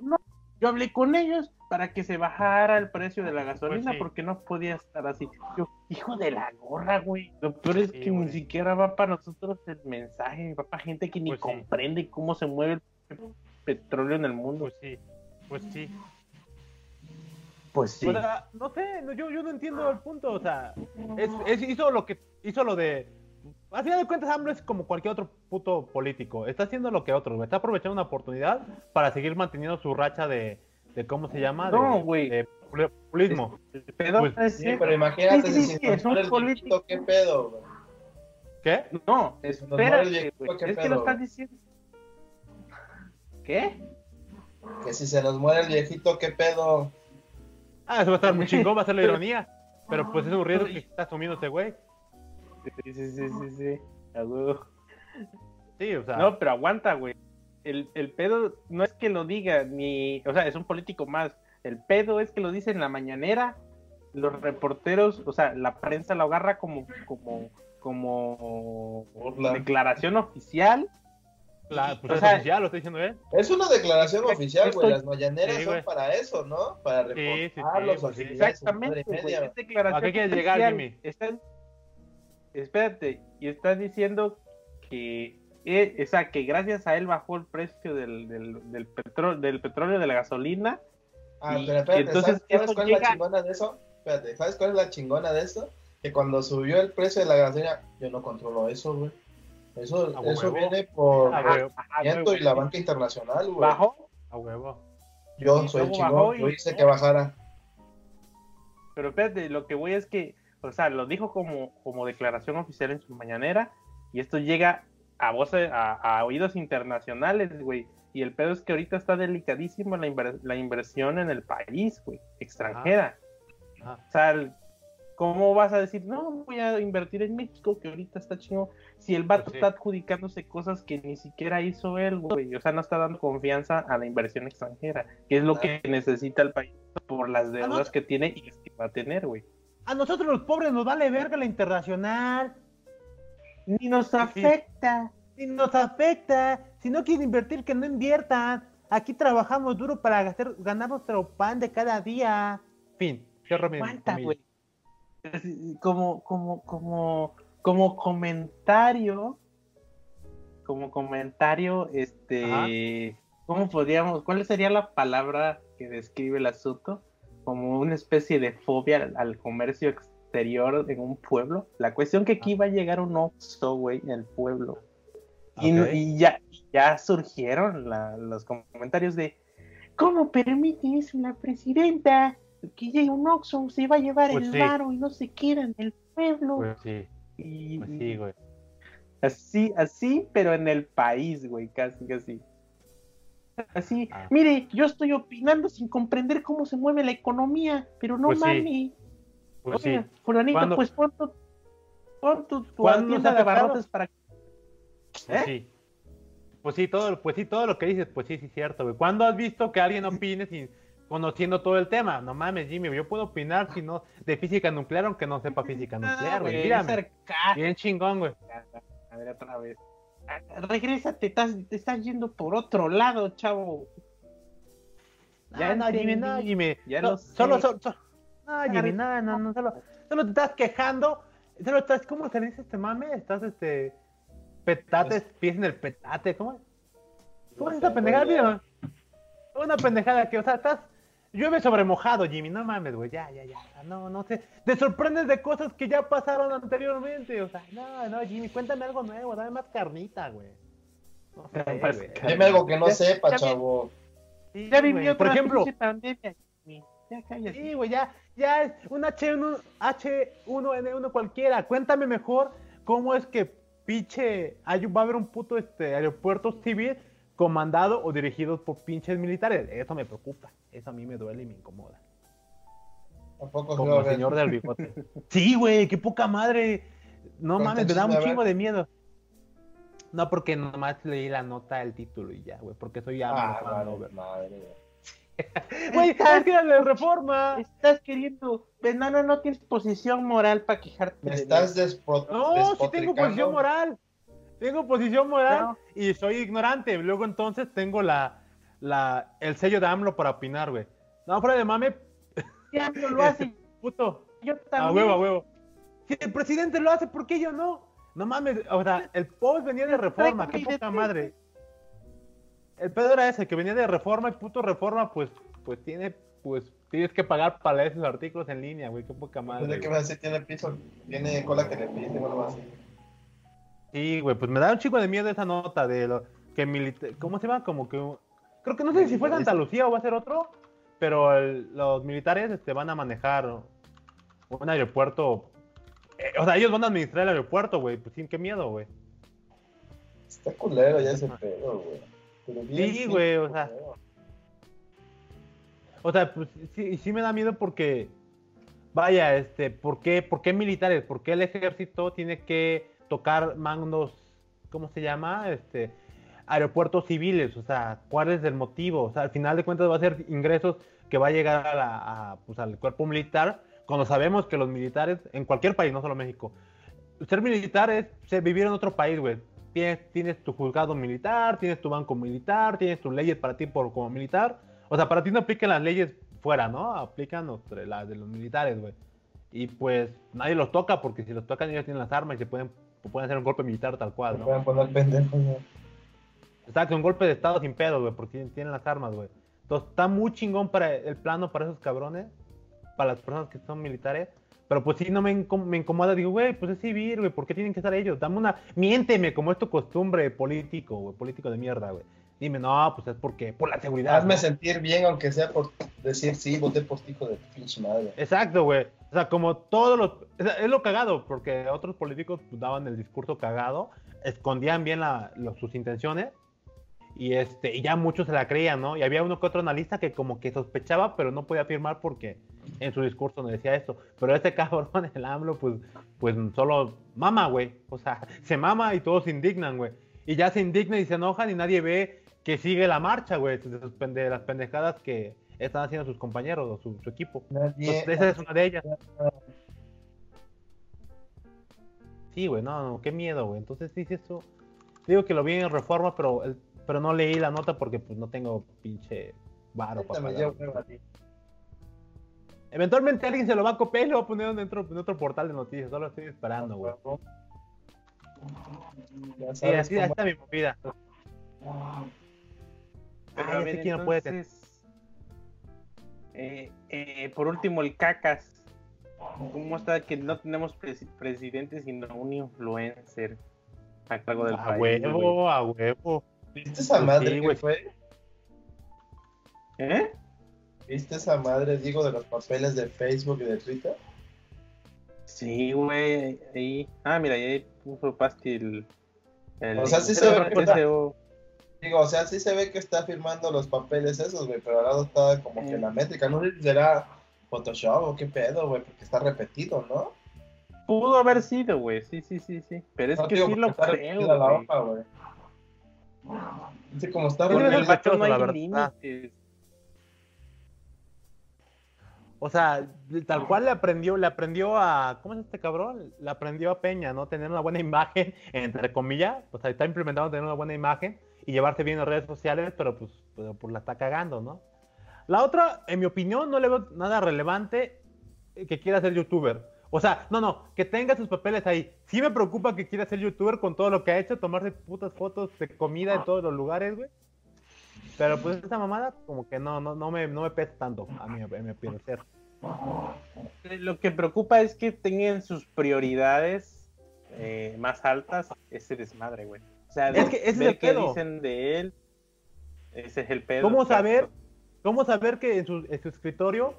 no, yo hablé con ellos para que se bajara el precio de la gasolina Pues sí. porque no podía estar así. Yo, hijo de la gorra, güey. Lo peor es Sí, que güey. ni siquiera va para nosotros el mensaje, va para gente que ni Pues comprende cómo se mueve el petróleo en el mundo. Pues sí. Pues sí. Pues sí. O sea, no sé, no, yo, yo no entiendo el punto, o sea, es, es- hizo lo que hizo lo de al final de cuentas AMLO es como cualquier otro puto político, está haciendo lo que otros, güey, está aprovechando una oportunidad para seguir manteniendo su racha de, de ¿cómo se llama? No, güey. De popul- populismo. El pedo Pues, es Sí, pero imagínate Sí, sí, si es un político. ¿qué pedo, güey? ¿Qué? No, espérate, viejito, güey. ¿qué Es que lo estás diciendo. ¿Qué? Que si se nos muere el viejito, ¿qué pedo? Ah, eso va a estar muy chingón, va a ser la ironía, pero pues es un riesgo que está asumiendo ese güey. Sí, sí, sí, sí, sí. A huevo. Sí, o sea, No, pero aguanta, güey. el, el pedo no es que lo diga, ni, o sea, es un político más. El pedo es que lo dice en la mañanera. Los reporteros, o sea, la prensa lo agarra como, como, como declaración oficial. La, pues O es sea, oficial, lo estoy diciendo él. Es una declaración oficial, güey. Las mañaneras Sí, son para eso, ¿no? Para Sí, sí, reportar sí, los sí. actividades. Exactamente, güey, es declaración ¿A qué quieres llegar. Jimmy? Están- espérate, y están diciendo que, eh, o sea, que gracias a él bajó el precio del, del, del, petróleo, del petróleo, de la gasolina. Ah, Y- pero espérate, entonces ¿sabes, sabes eso cuál es la chingona de eso? Espérate, ¿sabes cuál es la chingona de esto? Que cuando subió el precio de la gasolina, yo no controlo eso, güey. Eso, A eso huevo. viene por güey, y la banca internacional, güey. bajó, A huevo. Yo y soy chingón, yo y- hice que bajara. pero espérate, lo que voy es que, o sea, lo dijo como, como declaración oficial en su mañanera, y esto llega a voces, a, a oídos internacionales, güey. Y el pedo es que ahorita está delicadísimo la, inver- la inversión en el país, güey, extranjera. Ajá. O sea, el- ¿cómo vas a decir, no, voy a invertir en México, que ahorita está chingón? Si el vato Pues sí. está adjudicándose cosas que ni siquiera hizo él, güey. O sea, no está dando confianza a la inversión extranjera, que es lo que necesita el país por las deudas no- que tiene y las que va a tener, güey. A nosotros los pobres nos vale verga la internacional. Ni nos afecta. Y nos afecta. Si no quieren invertir, que no inviertan. Aquí trabajamos duro para gastar, ganar nuestro pan de cada día. Fin. Aguanta, comillas. güey. Como, como, como, como comentario, como comentario, este, ¿cómo podríamos, cuál sería la palabra que describe el asunto? Como una especie de fobia al, al comercio exterior en un pueblo. La cuestión que aquí va a llegar un Oxxo, güey, en el pueblo. Y, ya, ya surgieron la- los comentarios de ¿Cómo permite eso la presidenta? Que llegue un Oxxo, se va a llevar Pues el sí. varo y no se queda en el pueblo. Pues sí, y, pues sí, güey. Así, así, pero en el país, güey, casi, casi. Así, Ah. mire, yo estoy opinando sin comprender cómo se mueve la economía, pero no Pues sí. mames. Pues Oiga, sí. fulanito, ¿Cuándo- pues pon tu, pon tu, tu ¿Cuándo tienda de abarrotes para Pues ¿Eh? sí. Pues sí, todo, pues sí, todo lo que dices, pues sí, sí, cierto, güey. ¿Cuándo has visto que alguien opine sin conociendo todo el tema? No mames, Jimmy, yo puedo opinar si no de física nuclear, aunque no sepa física nuclear, Ah, güey. güey, bien chingón, güey. A ver, otra vez. Ah, Regrésate, estás, te estás yendo por otro lado, chavo. Ya no, Jimmy, no. Jimmy. Ya no, solo, solo, solo- No, Jimmy, no, no, no, solo, solo te estás quejando. Solo estás, ¿cómo se dice este mame? Estás, este, petates, pies en el petate, ¿cómo? ¿Cómo es esta pendejada, tío? Una pendejada que, o sea, estás, llueve sobre mojado, Jimmy, no mames, güey, ya, ya, ya, no, no sé, te sorprendes de cosas que ya pasaron anteriormente, o sea, no, no, Jimmy, cuéntame algo nuevo, dame más carnita, güey. No sé, güey. Dime algo que no Ya- sepa, chavo. Sí, Ya vivió por ejemplo, pinche pandemia. Jimmy. Ya cállate. Sí, güey, ya, ya es un H1, H1N1 cualquiera. Cuéntame mejor cómo es que pinche hay, va a haber un puto este, aeropuerto civil comandado o dirigido por pinches militares. Eso me preocupa. Eso a mí me duele y me incomoda. Tampoco Como el señor del bigote. Sí, güey, qué poca madre. No mames, me da un chingo de miedo. No, porque nomás leí la nota, el título y ya, güey. Porque soy Ah, AMLO, vale, madre, güey. Güey, Estás- es que de reforma. Estás queriendo. Pues, no, no, no tienes posición moral para quejarte. Me estás mí. despro- No, sí tengo posición moral. Tengo posición moral No. y soy ignorante. Luego entonces tengo la, la, el sello de AMLO para opinar, güey. No, fuera de mame, Ya no lo hace. puto. Yo A también. huevo, a huevo. Si el presidente lo hace, ¿por qué yo no? No mames, o sea, el post venía de reforma, qué poca madre. El pedo era ese, que venía de reforma y puto reforma, pues, pues tiene, pues, tienes que pagar para leer esos artículos en línea, güey, qué poca madre. ¿De qué güey. me hace? Tiene piso, tiene cola que le pise, o algo así. Sí, güey, pues me da un chico de miedo esa nota de lo que milita- ¿cómo se llama? Como que creo que no sé si fue Santa Lucía o va a ser otro, pero el- los militares este, van a manejar un aeropuerto. eh, o sea, ellos van a administrar el aeropuerto, güey. Pues sin qué miedo, güey. Está culero ya ese pedo, güey. Sí, güey, o sea. O sea, pues sí, sí me da miedo porque, vaya, este, ¿por qué, ¿por qué militares? ¿Por qué el ejército tiene que tocar mandos, ¿cómo se llama? Este, aeropuertos civiles, o sea, ¿cuál es el motivo? O sea, al final de cuentas va a ser ingresos que va a llegar a la, a, pues, al cuerpo militar, cuando sabemos que los militares, en cualquier país, no solo México, ser militar es vivir en otro país, güey. Tienes, tienes tu juzgado militar, tienes tu banco militar, tienes tus leyes para ti por, como militar. O sea, para ti no aplican las leyes fuera, ¿no? Aplican las de los militares, güey. Y pues nadie los toca porque si los tocan ellos tienen las armas y se pueden, pueden hacer un golpe militar tal cual, ¿no? pueden poner pendejo, güey. Exacto, un golpe de estado sin pedo, güey, porque tienen, las armas, güey. Entonces está muy chingón para el plano para esos cabrones, para las personas que son militares. Pero pues sí, no me, incom- me incomoda. Digo, güey, pues es civil, güey, ¿por qué tienen que estar ellos? Dame una. Miénteme, como es tu costumbre político, güey, político de mierda, güey. Dime, no, pues es porque, por la seguridad. Hazme ¿no? sentir bien, aunque sea por decir sí, voté por ti, hijo de pinche madre. Exacto, güey. O sea, como todos los. o es lo cagado, porque otros políticos daban el discurso cagado, escondían bien la- lo- sus intenciones, y este y ya muchos se la creían, ¿no? Y había uno que otro analista que como que sospechaba, pero no podía afirmar porque en su discurso no decía esto. Pero este cabrón, el AMLO, pues, pues solo mama, güey. O sea, se mama y todos se indignan, güey. Y ya se indignan y se enojan y nadie ve que sigue la marcha, güey, de las pendejadas que están haciendo sus compañeros o su, su equipo. Nadie. Entonces, esa es una de ellas. Sí, güey, no, no, qué miedo, güey. Entonces, sí, sí, eso. Digo que lo vi en reforma, pero, el- pero no leí la nota porque pues no tengo pinche varo para pagar. Eventualmente alguien se lo va a copiar y lo va a poner en otro, en otro portal de noticias. Solo estoy esperando, güey. Sí, así cómo- está mi movida. Pero Ay, a ver, quién no puede tener. entonces, eh, eh, por último, el cacas. ¿Cómo está que no tenemos presi- presidente sino un influencer a cargo del A país? huevo, a huevo. ¿Viste esa madre sí, que fue? ¿Eh? ¿Viste esa madre, digo, de los papeles de Facebook y de Twitter? Sí, güey. Ahí. Ah, mira, ahí puso Pasti el. el O sea, sí se ve Digo, o sea, sí se ve que está firmando los papeles esos, güey, pero al lado está como que la métrica. No sé si será Photoshop o qué pedo, güey, porque está repetido, ¿no? Pudo haber sido, güey. Sí, sí, sí, sí. Pero es No, que digo, sí lo está creo, repetida la güey. hoja, güey. Dice como está vato no la hay verdad. límites. O sea, tal cual le aprendió, le aprendió a, ¿cómo es este cabrón? Le aprendió a Peña, ¿no? Tener una buena imagen, entre comillas, o sea, está implementando tener una buena imagen y llevarse bien en redes sociales, pero pues, pero, pues la está cagando, ¿no? La otra, en mi opinión, no le veo nada relevante eh, que quiera ser youtuber. O sea, no, no, que tenga sus papeles ahí. Sí me preocupa que quiera ser youtuber con todo lo que ha hecho, tomarse putas fotos de comida en todos los lugares, güey. Pero pues esa mamada como que no, no, no me, no me pesa tanto, a mi, a mi parecer. Lo que preocupa es que tengan sus prioridades eh, más altas ese desmadre, güey. O sea, Es que ese es el qué pedo. dicen de él. Ese es el pedo. ¿Cómo exacto. saber, cómo saber que en su, en su escritorio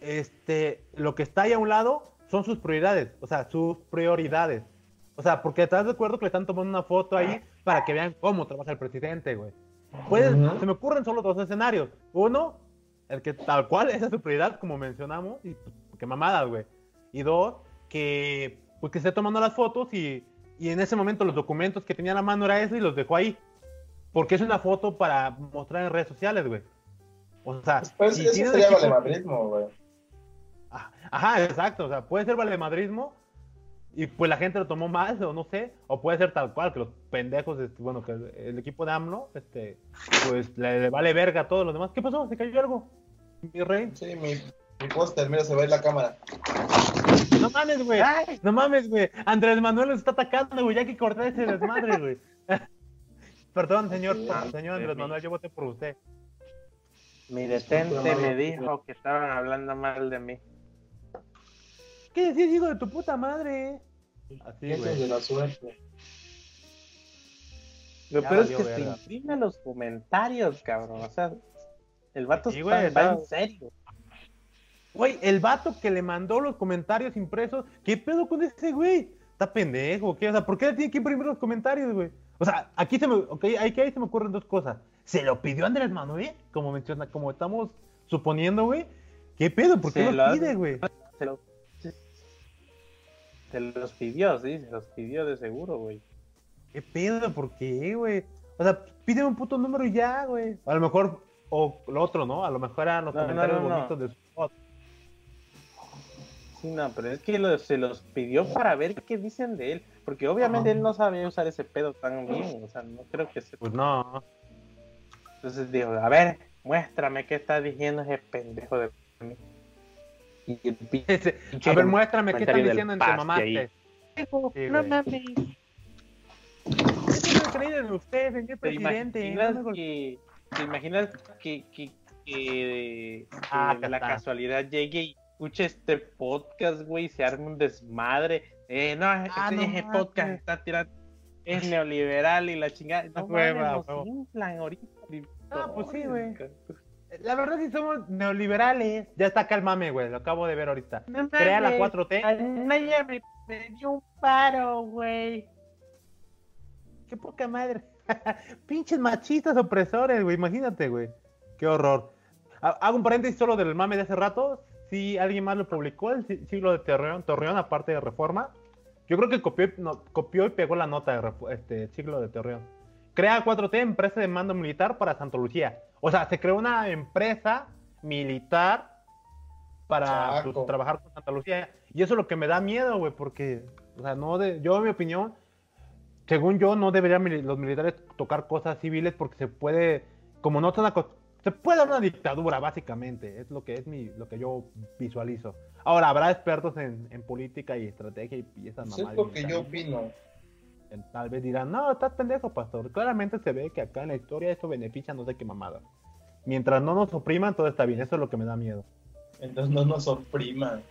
este, lo que está ahí a un lado son sus prioridades? O sea, sus prioridades. O sea, porque estás de acuerdo que le están tomando una foto ahí para que vean cómo trabaja el presidente, güey. Ujú. Se me ocurren solo dos escenarios. Uno, el que tal cual esa es su prioridad, como mencionamos, y pues, qué mamadas, güey. Y dos, que, pues, que esté tomando las fotos y, y en ese momento los documentos que tenía a la mano era eso y los dejó ahí. Porque es una foto para mostrar en redes sociales, güey. O sea, Pues si eso sería equipo- valemadrismo, güey. Ah, Ajá, exacto. O sea, puede ser valemadrismo y pues la gente lo tomó mal, o no sé. O puede ser tal cual, que los pendejos, este, bueno, que el, equipo de AMLO, este, pues le, le vale verga a todos los demás. ¿Qué pasó? ¿Se cayó algo? Mi rey. Sí, mi, mi póster, mira, se ve en la cámara. No mames, güey. No mames, güey. Andrés Manuel nos está atacando, güey. Ya que cortar ese desmadre, güey. Perdón, señor, señor Andrés Manuel, yo voté por usted. Mi detente me dijo que estaban hablando mal de mí. ¿Qué decís, hijo de tu puta madre? Así, Eso es de la suerte. Lo peor es que te verga. imprime los comentarios, cabrón. O sea, el vato Sí, está, va está- en serio. Güey, el vato que le mandó los comentarios impresos, ¿qué pedo con ese güey? Está pendejo, ¿qué? O sea, ¿por qué le tiene que imprimir los comentarios, güey? O sea, aquí se me, ok, aquí ahí se me ocurren dos cosas. ¿Se lo pidió Andrés Manuel? Como menciona, como estamos suponiendo, güey. ¿Qué pedo? ¿Por qué Se lo pide, güey? Se, lo- se los pidió, sí, se los pidió de seguro, güey. ¿Qué pedo? ¿Por qué, güey? O sea, pídeme un puto número y ya, güey. A lo mejor, o lo otro, ¿no? A lo mejor eran los No, comentarios no, no. bonitos de su no, pero es que lo- se los pidió para ver qué dicen de él. Porque obviamente él no sabía usar ese pedo tan bien. O sea, no creo que se. Pues no. Entonces dijo, a ver, muéstrame qué está diciendo ese pendejo de mí. Y el Ese- pinche a ver, muéstrame qué están del diciendo en tu. Sí, no mames. ¿Qué tiene creído en usted, señor ¿Te presidente? imaginas No que, te imaginas que, que, que, Ah, que acá la está. casualidad llegue y escuche este podcast, güey, se arme un desmadre? Eh, no, ese, Ah, no ese mames. podcast está tirando, es neoliberal y la chingada. No nos inflan ahorita. Pues sí, güey. La verdad sí somos neoliberales. Ya está acá el mame, güey. Lo acabo de ver ahorita. No Crea la mames, 4T. Anaya me, me dio un paro, güey. Qué poca madre. Pinches machistas opresores, güey. Imagínate, güey. Qué horror. Ha- Hago un paréntesis solo del mame de hace rato. Si alguien más lo publicó, el si- siglo de Torreón, Torreón, aparte de Reforma. Yo creo que copió, no, copió y pegó la nota de este siglo de Torreón. Crea 4T, empresa de mando militar para Santa Lucía. O sea, se creó una empresa militar para pues, trabajar con Santa Lucía. Y eso es lo que me da miedo, güey, porque, o sea, no de, yo en mi opinión, según yo, no deberían los militares tocar cosas civiles porque se puede, como no están se puede dar una dictadura, básicamente, es lo que es mi, lo que yo visualizo. Ahora, habrá expertos en, en política y estrategia y, y esas Eso es mamadas. lo que yo opino. Tal vez dirán, no, estás pendejo, pastor. Claramente se ve que acá en la historia esto beneficia no sé qué mamada. Mientras no nos opriman, todo está bien. Eso es lo que me da miedo. Entonces no nos opriman.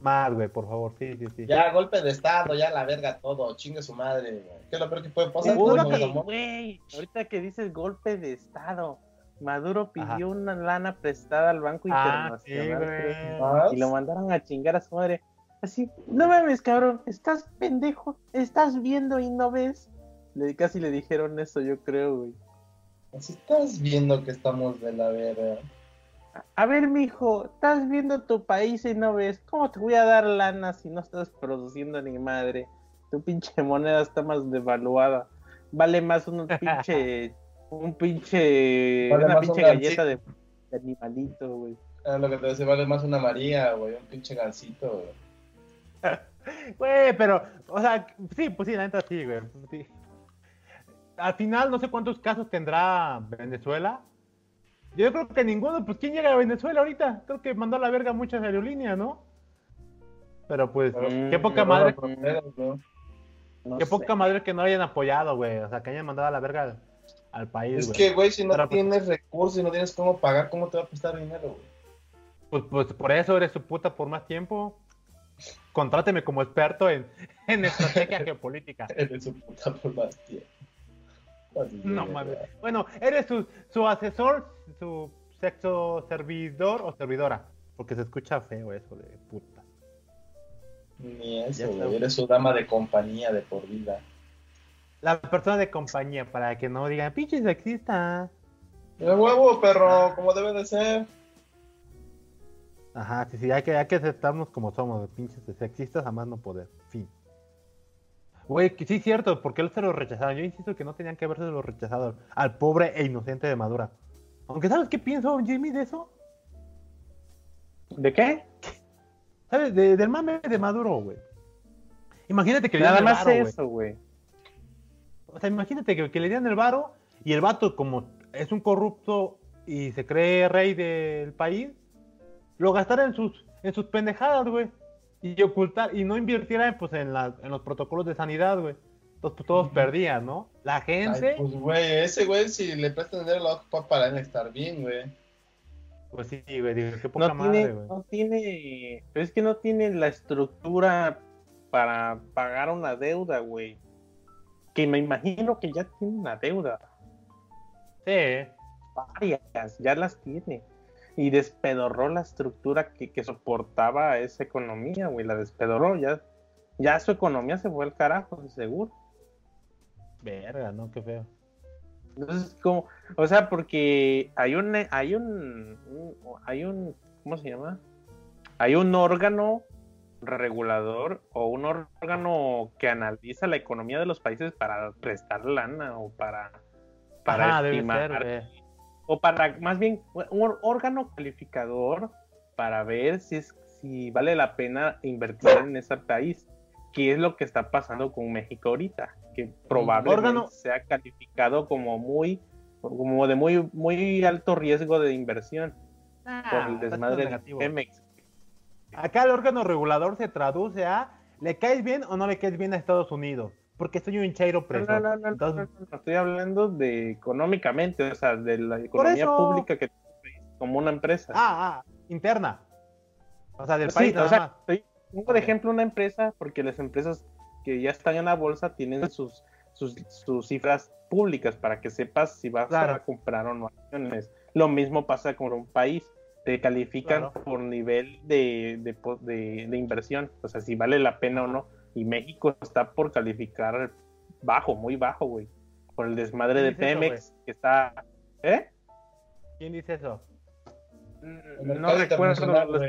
Más, güey, por favor. Sí, sí, sí. Ya, golpe de estado, ya la verga todo, chingue su madre, güey. ¿Qué es lo peor que puede pasar? Uy, Pues, güey, ahorita que dices golpe de estado, Maduro pidió Ajá. una lana prestada al Banco Ah, sí, Internacional y lo mandaron a chingar a su madre. Así, no mames, cabrón, estás pendejo, estás viendo y no ves. Le, casi le dijeron eso, yo creo, güey. Así estás viendo que estamos de la verga. A ver, mijo, estás viendo tu país y no ves. ¿Cómo te voy a dar lana si no estás produciendo ni madre? Tu pinche moneda está más devaluada. Vale más un pinche. Un pinche. Vale una un pinche galleta de, de animalito, güey. Ah, lo que te decía, vale más una María, güey, un pinche gancito, güey. Güey, pero, o sea, sí, pues sí, la neta sí, güey. sí. Al final, no sé cuántos casos tendrá Venezuela. Yo creo que ninguno, pues ¿quién llega a Venezuela ahorita? Creo que mandó a la verga muchas aerolíneas, ¿no? Pero pues, qué poca Pero madre, las fronteras, ¿no? No qué sé. poca madre que no hayan apoyado, güey. O sea, que hayan mandado a la verga al, al país, Es que, güey, si no Pero, pues- tienes recursos y no tienes cómo pagar, ¿cómo te va a prestar dinero, güey? Pues, pues por eso eres su puta por más tiempo. Contráteme como experto en, en estrategia geopolítica. Eres su puta por más tiempo. Así No mames. Bueno, eres su, su asesor, su sexo servidor o servidora. Porque se escucha feo eso de puta. Ni eso, güey. Eres su dama de compañía de por vida. La persona de compañía, para que no digan, pinche sexista. De huevo, perro, como debe de ser. Ajá, sí, sí, hay que, hay que aceptarnos como somos, de pinches sexistas, a más no poder. Fin. Güey, que sí es cierto, porque él se lo rechazaron. Yo insisto que no tenían que haberse lo rechazado al pobre e inocente de Madura. Aunque, ¿sabes qué pienso, Jimmy, de eso? ¿De qué? ¿Sabes? De- del mame de Maduro, güey. Imagínate que le Nada el más eso, güey. O sea, imagínate que, que le dieran el varo y el vato, como es un corrupto y se cree rey del país, lo gastara en sus, en sus pendejadas, güey. Y ocultar, y no invirtiera pues, en, la- en los protocolos de sanidad, güey. Entonces pues, todos perdían, ¿no? La gente, Ay, pues, güey, ese güey, si le prestan dinero, lo va a ocupar para él estar bien, güey. pues sí, güey, digo, qué poca No madre, tiene, güey. no tiene, pero es que no tiene la estructura para pagar una deuda, güey. Que me imagino que ya tiene una deuda. Sí, varias, ya las tiene. Y despedorró la estructura que, que soportaba esa economía, güey. La despedorró, ya, ya su economía se fue al carajo, seguro. verga, ¿no? Qué feo. Entonces, como, o sea, porque hay un, hay un- hay un, ¿cómo se llama? Hay un órgano regulador o un órgano que analiza la economía de los países para prestar lana o para, para Ajá, debe estimar ser, o para más bien un órgano calificador para ver si es si vale la pena invertir en ese país qué es lo que está pasando con México ahorita que probablemente órgano- sea calificado como muy como de muy muy alto riesgo de inversión por Ah, el desmadre de. Pemex Acá el órgano regulador se traduce a ¿le caes bien o no le caes bien a Estados Unidos? Porque soy un chairo preso. no, no, no, Entonces, no, estoy hablando de económicamente, o sea, de la economía pública que como una empresa. ah, ah, interna. O sea, del Sí, país o nada sea, más. estoy- pongo de ejemplo una empresa porque las empresas que ya están en la bolsa tienen sus, sus, sus cifras públicas para que sepas si vas Claro. a comprar o no acciones. Lo mismo pasa con un país. Te califican Claro. por nivel de, de, de- de inversión, o sea, si vale la pena o no. Y México está por calificar bajo, muy bajo, güey. Por el desmadre de ¿Qué dice eso, Pemex, que está... ¿Eh? ¿Quién dice eso? El No recuerdo los-.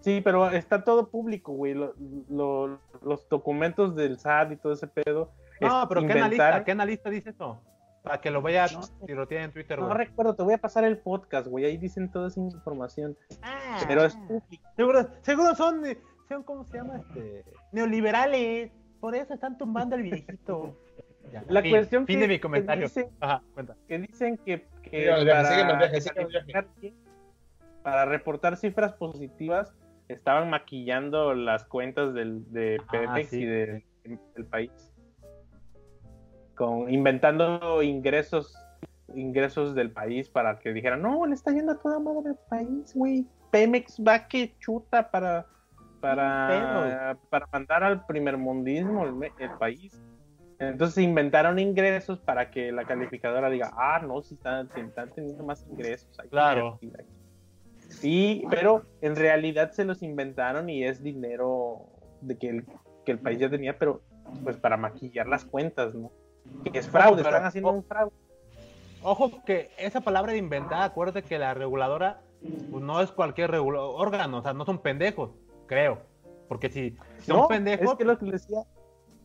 Sí, pero está todo público, güey. Lo- lo- los documentos del SAT y todo ese pedo. No, pero ¿qué analista, ¿qué analista dice eso? Para que lo vea No. si lo tiene en Twitter, No güey. recuerdo, te voy a pasar el podcast, güey. Ahí dicen toda esa información. Ah, Pero es público. seguro, seguro son, eh, son, ¿cómo se llama? Este, neoliberales. Por eso están tumbando al viejito. Ya, La fin, cuestión fin que- de mi que comentario. dicen- Ajá, cuenta. Que dicen que, que viaje, para, para reportar cifras positivas estaban maquillando las cuentas del, de Ah, Pemex sí. y de- del país. Con, inventando ingresos ingresos del país para que dijeran, no, le está yendo a toda madre al país, güey. Pemex va que chuta para para, para mandar al primer mundismo el, el país. Entonces inventaron ingresos para que la calificadora diga, ah, no, si están, si están teniendo más ingresos. hay que Claro. aquí". Sí, pero en realidad se los inventaron y es dinero de que el, que el país ya tenía, pero pues para maquillar las cuentas, ¿no? Que es fraude, pero- están haciendo un fraude. Ojo que esa palabra de inventada, acuérdate que la reguladora pues, no es cualquier órgano, o sea, no son pendejos, creo. Porque si son No, pendejos, es que lo que decía,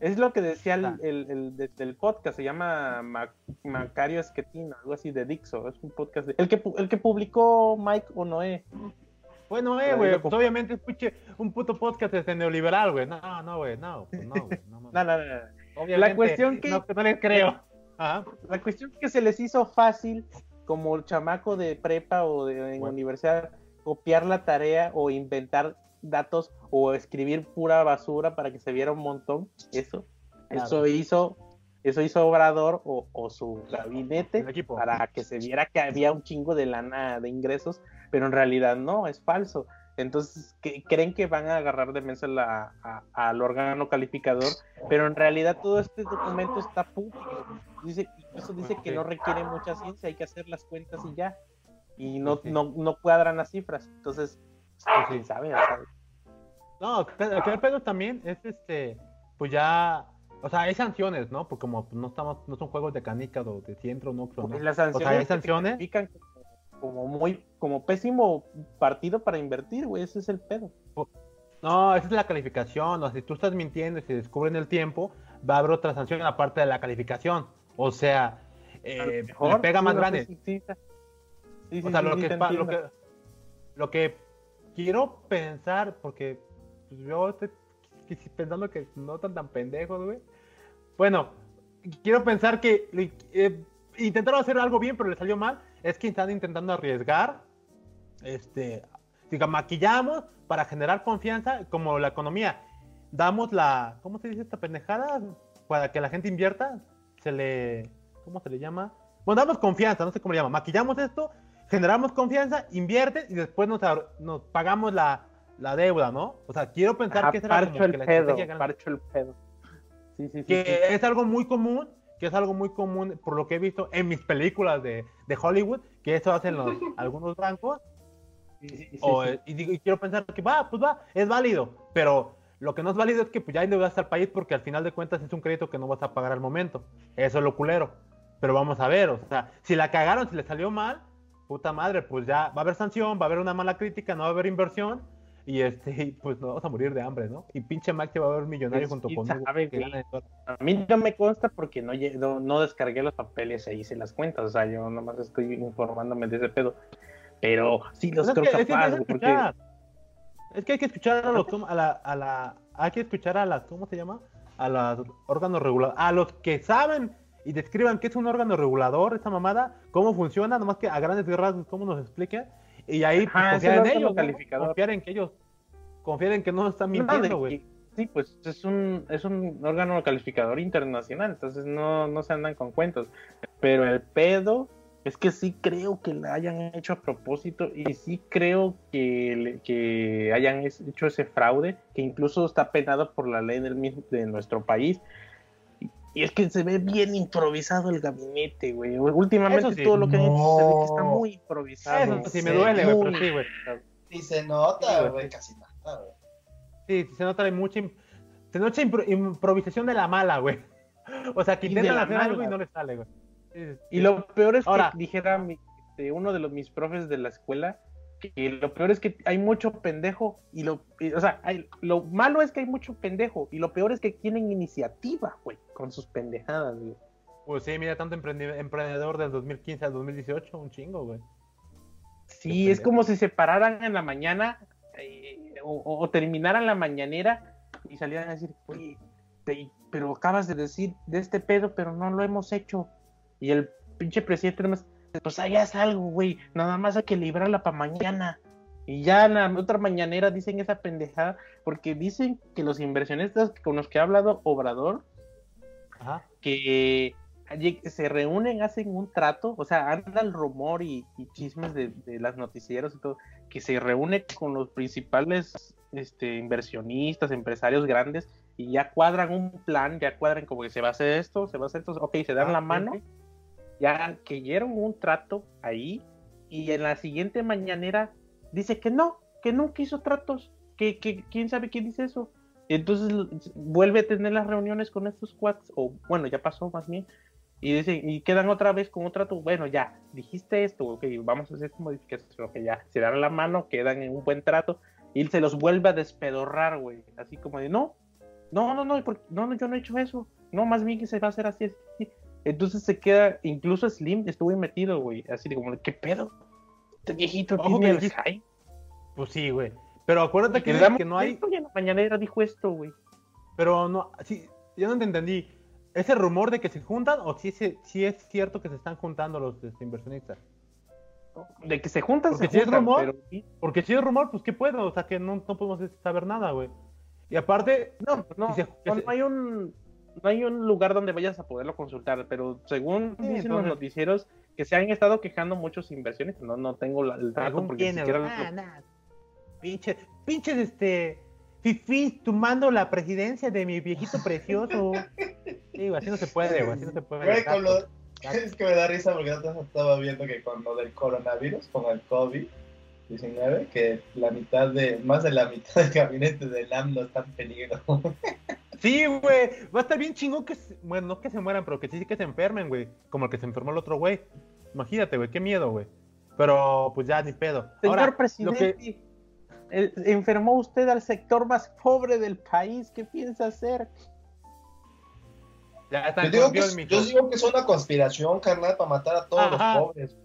es lo que decía el, el- el de- del podcast, se llama Ma- Macario Esquetina, algo así de Dixo, es un podcast, de- el que pu- el que publicó Mike Onoe. bueno, eh, güey, pues, obviamente escuche un puto podcast este neoliberal, güey. No, no, güey, no, pues, no, güey, no, no, No, no, no, no. Obviamente, cuestión que- no, no les creo. Ajá. La cuestión es que se les hizo fácil, como el chamaco de prepa o de en Bueno. universidad, copiar la tarea o inventar datos o escribir pura basura para que se viera un montón. Eso, Claro. eso hizo, eso hizo Obrador o, o su gabinete para que se viera que había un chingo de lana de ingresos, pero en realidad no, es falso. Entonces, que, creen que van a agarrar de mesa la- a- al órgano calificador, pero en realidad todo este documento está público. Dice, incluso dice que no requiere mucha ciencia, hay que hacer las cuentas y ya. Y no, no, no cuadran las cifras. Entonces, pues, quién sabe, sea, No, el pedo también es este, pues ya, o sea, hay sanciones, ¿no? Porque como no estamos, no son juegos de canicas o de centro, no, ¿no? las O sea, sanciones, hay sanciones. Como, muy, como pésimo partido para invertir, güey, ese es el pedo. No, esa es la calificación. O sea, si tú estás mintiendo y se descubre en el tiempo, va a haber otra sanción aparte de la calificación. O sea, eh, le pega más grande. sí, sí, sí. Sí, sí, o sea, lo, que, lo, que, lo que quiero pensar, porque pues, yo estoy pensando que no están tan pendejos, güey. Bueno, quiero pensar que eh, intentaron hacer algo bien, pero le salió mal. Es que están intentando arriesgar. Este, diga, maquillamos para generar confianza, como la economía. Damos la, ¿cómo se dice esta pendejada? Para que la gente invierta, se le, ¿cómo se le llama? Bueno, damos confianza, no sé cómo le llama. Maquillamos esto, generamos confianza, invierten y después nos, nos pagamos la, la deuda, ¿no? O sea, quiero pensar Ajá, que como el que la pedo, parcho el pedo. Sí, sí. que sí. es algo muy común, que es algo muy común por lo que he visto en mis películas de, de Hollywood, que eso hacen los, algunos bancos, Sí, sí, sí, o, sí. y, digo- y quiero pensar que va, pues va, es válido, pero lo que no es válido es que pues, ya endeudaste al país porque al final de cuentas es un crédito que no vas a pagar al momento. Eso es lo culero. Pero vamos a ver, o sea, si la cagaron, si le salió mal, puta madre, pues ya va a haber sanción, va a haber una mala crítica, no va a haber inversión. Y este, pues nos vamos a morir de hambre, ¿no? Y pinche Max se va a ver millonario Pues, junto conmigo. sabe. A mí no me consta porque no, no, no descargué los papeles e hice las cuentas. O sea, yo nomás estoy informándome de ese pedo. Pero sí los Pues es, creo que, es que capaz, porque. Es que hay que escuchar a los a la, a la hay que escuchar a las ¿cómo se llama? A los órganos reguladores, a los que saben y describan qué es un órgano regulador, esa mamada, cómo funciona, nomás que a grandes rasgos cómo nos explica y ahí pues, Ajá, es confiar el en ellos, calificador. confiar en que ellos confiar en que no están mintiendo, güey. Sí, pues es un, es un órgano calificador internacional, entonces no, no se andan con cuentos. Pero el pedo es que sí creo que la hayan hecho a propósito y sí creo que, que hayan hecho ese fraude, que incluso está penado por la ley del, mismo- de nuestro país. Y- es que se ve bien improvisado el gabinete, güey. Últimamente sí. todo lo que han hecho se ve que está No. muy improvisado. Eso sí me sí, duele, güey, pero muy sí, güey. Y se Sí, nota, güey. casi nada, güey. Sí, se nota mucha se nota impro- improvisación de la mala, güey. O sea, que intentan la hacer algo y no les sale, güey. Sí, sí, Y sí. lo peor es Ahora- que dijera mi- este, uno de los, mis profes de la escuela que lo peor es que hay mucho pendejo y lo, y, o sea, hay- lo malo es que hay mucho pendejo y lo peor es que tienen iniciativa, güey, con sus pendejadas, güey. Pues sí, mira, tanto emprendedor del 2015 al 2018, un chingo, güey. Sí, es como si se pararan en la mañana eh, o, terminaran la mañanera y salieran a decir, oye, te- pero acabas de decir de este pedo, pero no lo hemos hecho. Y el pinche presidente nomás, pues allá es algo, güey, nada más hay que librarla para mañana. Y ya en la otra mañanera dicen esa pendejada, porque dicen que los inversionistas con los que ha hablado Obrador, Ajá. que se reúnen, hacen un trato, o sea, anda el rumor y, y chismes de, de las noticieros y todo, que se reúne con los principales este, inversionistas, empresarios grandes, y ya cuadran un plan, ya cuadran como que se va a hacer esto, se va a hacer esto, ok, se dan Ah, la mano. Ya que dieron un trato ahí, y en la siguiente mañanera dice que no, que nunca hizo tratos, que, que quién sabe quién dice eso. Entonces vuelve a tener las reuniones con estos cuads, o bueno, ya pasó más bien, y dicen, y quedan otra vez con un trato, bueno, ya, dijiste esto, ok, vamos a hacer esta modificación, ok, ya, se dan la mano, quedan en un buen trato, y se los vuelve a despedorrar, güey, así como de, no, no, no, no, ¿por- no, no, yo no he hecho eso, no, más bien que se va a hacer así, así". Entonces se queda, incluso Slim estuvo ahí metido, güey, así de como, ¿qué pedo? Este viejito Ojo tiene que el high. Pues sí, güey. Pero acuérdate que, Que, no hay. en la mañanera dijo esto, güey. Pero no, sí, yo no te entendí. ¿Ese rumor de que se juntan o si es, sí es cierto que se están juntando los este, inversionistas? De que se juntan, Porque se si es juntan, rumor, pero sí. Porque si es rumor, pues ¿qué puedo? O sea, que no, no podemos saber nada, güey. Y aparte, No, no, Y se- no, se- no hay un no hay un lugar donde vayas a poderlo consultar, pero según Sí, dicen los noticieros que se han estado quejando muchos inversiones, no no tengo la- el dato porque ni siquiera güey. lo- Ah, nah. Pinche, pinches, este, fifís tomando la presidencia de mi viejito precioso. Sí, güey, así no se puede, güey, así no se puede. Güey, con lo- Es que me da risa porque yo estaba viendo que con lo del coronavirus, con el COVID-19, que la mitad de, más de la mitad del gabinete del AMLO está en peligro. Sí, güey, va a estar bien chingón que, se- bueno, no que se mueran, pero que sí que se enfermen, güey. Como el que se enfermó el otro güey. Imagínate, güey, qué miedo, güey. Pero, pues ya, ni pedo. Señor Ahora, lo presidente, que, enfermó usted al sector más pobre del país, ¿qué piensa hacer? ya está Yo digo, que, mijo. yo digo que es una conspiración, carnal, para matar a todos Ajá. los pobres.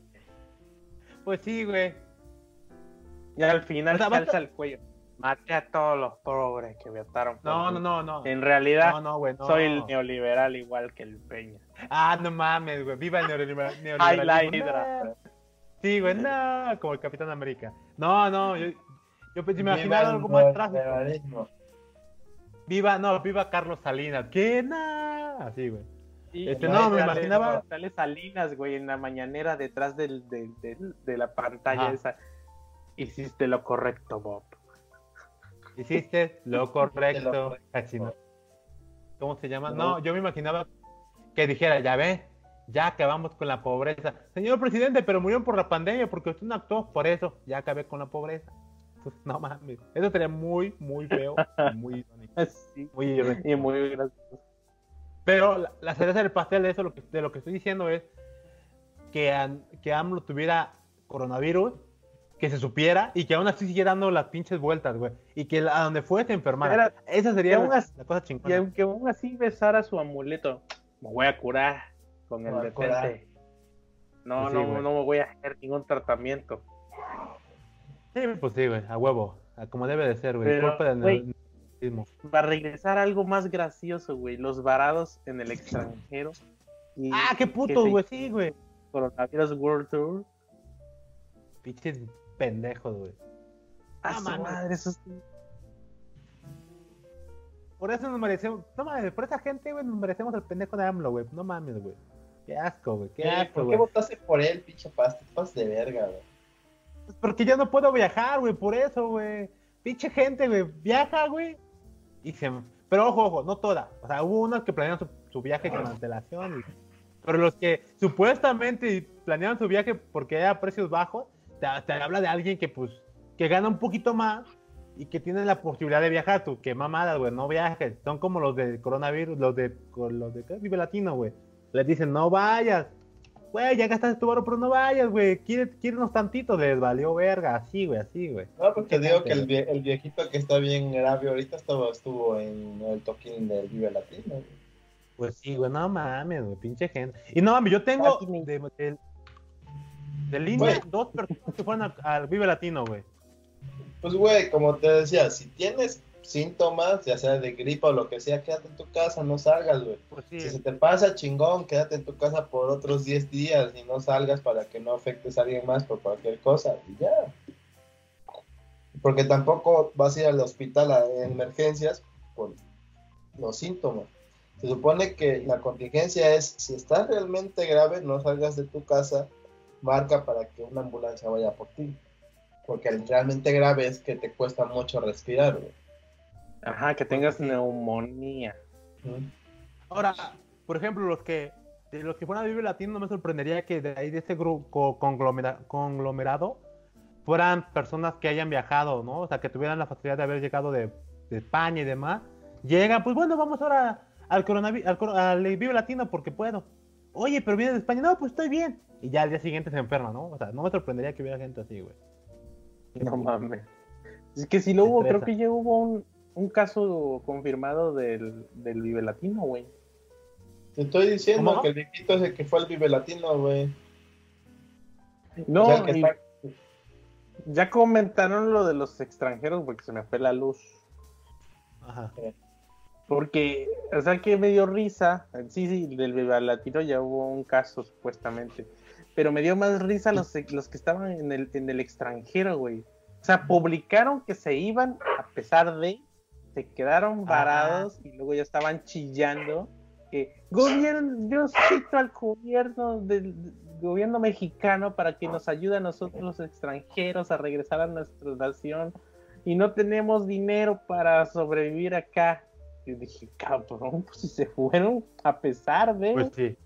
Pues sí, güey. Y al final O sea, alza el cuello. Maté a todos los pobres que votaron. por No, mí. no, no, no. En realidad, No, no, güey, no. soy el neoliberal igual que el Peña. Ah, no mames, güey. Viva el neoliberal- Ay, la hidra. No. Sí, güey, no, como el Capitán América. No, no, yo, yo pues, me imaginaba el algo más trágico. Viva, no, viva Carlos Salinas. ¿Qué? No. Así, güey. Sí, Este, no, no, me sale- imaginaba- Sale Salinas, güey, en la mañanera detrás del, del- del- de la pantalla esa. Hiciste lo correcto, Bob. Hiciste lo correcto. ¿Cómo se llama? No. Yo me imaginaba que dijera, ya ve, ya acabamos con la pobreza. Señor presidente, pero murieron por la pandemia porque usted no actuó por eso. Ya acabé con la pobreza. Pues, no mames. Eso sería muy, muy feo. muy irónico. Sí, Muy irónico. y muy gracioso. Pero la, la cereza del pastel de eso, lo que, de lo que estoy diciendo es que, que AMLO tuviera coronavirus, que se supiera y que aún así siguiera dando las pinches vueltas, güey. Y que a donde fue se enfermara. Era- Esa y sería aún la, así- la cosa Y chingona. aunque aún así besara su amuleto, me voy a curar con Me el detente. No, Pues sí, no, güey. no me voy a hacer ningún tratamiento. Sí, pues sí, güey, a huevo. a como debe de ser, güey. Pero, Culpa del güey. Para regresar a algo más gracioso, güey, los varados en el extranjero. Y Ah, qué putos, sí. güey, sí, güey. Coronavirus World Tour. Pinches pendejos, güey. Ah, su mames. madre, eso sí. Por eso nos merecemos. No mames, por esa gente, güey, nos merecemos el pendejo de AMLO, güey. No mames, güey. Qué asco, güey. Qué asco, ¿Por qué votaste por él, pinche pasta? Pasas de verga, güey. Pues Porque yo no puedo viajar, güey, por eso, güey. Pinche gente, güey, viaja, güey. Y se... Pero ojo, ojo, no toda. O sea, hubo unos que planearon su, su viaje con antelación. Pero los que supuestamente planearon su viaje porque era precios bajos, te, te habla de alguien que, pues, que gana un poquito más y que tiene la posibilidad de viajar. Tú, qué mamadas, güey, no viajes. Son como los del coronavirus, los de, los de. Vive Latino, güey. Les dicen, no vayas. Güey, ya gastaste tu barro, pero no vayas, güey. Quiere- Quírenos tantito, les valió verga. Así, güey, así, güey. No, porque digo gente, que el, güey. vie- el viejito que está bien grave ahorita estaba, estuvo en el toquín del Vive Latino. güey. Pues sí, güey, no mames, güey, pinche gente. Y no mames, yo tengo de, de, de línea Güey. dos personas que fueron al Vive Latino, güey. Pues, güey, como te decía, si tienes síntomas, ya sea de gripa o lo que sea, quédate en tu casa, no salgas, güey. Pues Si se te pasa chingón, quédate en tu casa por otros 10 días y no salgas para que no afectes a alguien más por cualquier cosa. Y ya. Porque tampoco vas a ir al hospital a- en emergencias por los síntomas. Se supone que la contingencia es, si estás realmente grave, no salgas de tu casa, marca para que una ambulancia vaya por ti. Porque el realmente grave es que te cuesta mucho respirar, güey. Ajá, que tengas neumonía. ¿Mm? Ahora, por ejemplo, los que de los que fueron a Vive Latino, no me sorprendería que de ahí de ese grupo conglomera- conglomerado fueran personas que hayan viajado, ¿no? O sea, que tuvieran la facilidad de haber llegado de, de España y demás. Llega, pues bueno, vamos ahora al coronavirus, al, coro- al Vive Latino porque puedo. Oye, pero vienes de España, no, pues estoy bien. Y ya al día siguiente se enferma, ¿no? O sea, no me sorprendería que hubiera gente así, güey. No mames. Es que si lo hubo, creo que ya hubo un, un caso confirmado del, del Vive Latino, güey. Te estoy diciendo ¿Cómo? que el viejito es el que fue al Vive Latino, güey. No, O sea, el que y está- ya comentaron lo de los extranjeros porque se me fue la luz. Ajá. Porque, o sea, que me dio risa. Sí, sí, del Viva Latino ya hubo un caso supuestamente. Pero me dio más risa los, los que estaban en el, en el extranjero, güey. O sea, publicaron que se iban a pesar de, se quedaron Ah. varados y luego ya estaban chillando que gobierno, yo cito al gobierno del gobierno mexicano para que nos ayude a nosotros los extranjeros a regresar a nuestra nación y no tenemos dinero para sobrevivir acá. Y dije, cabrón, pues si se fueron a pesar de. Pues sí.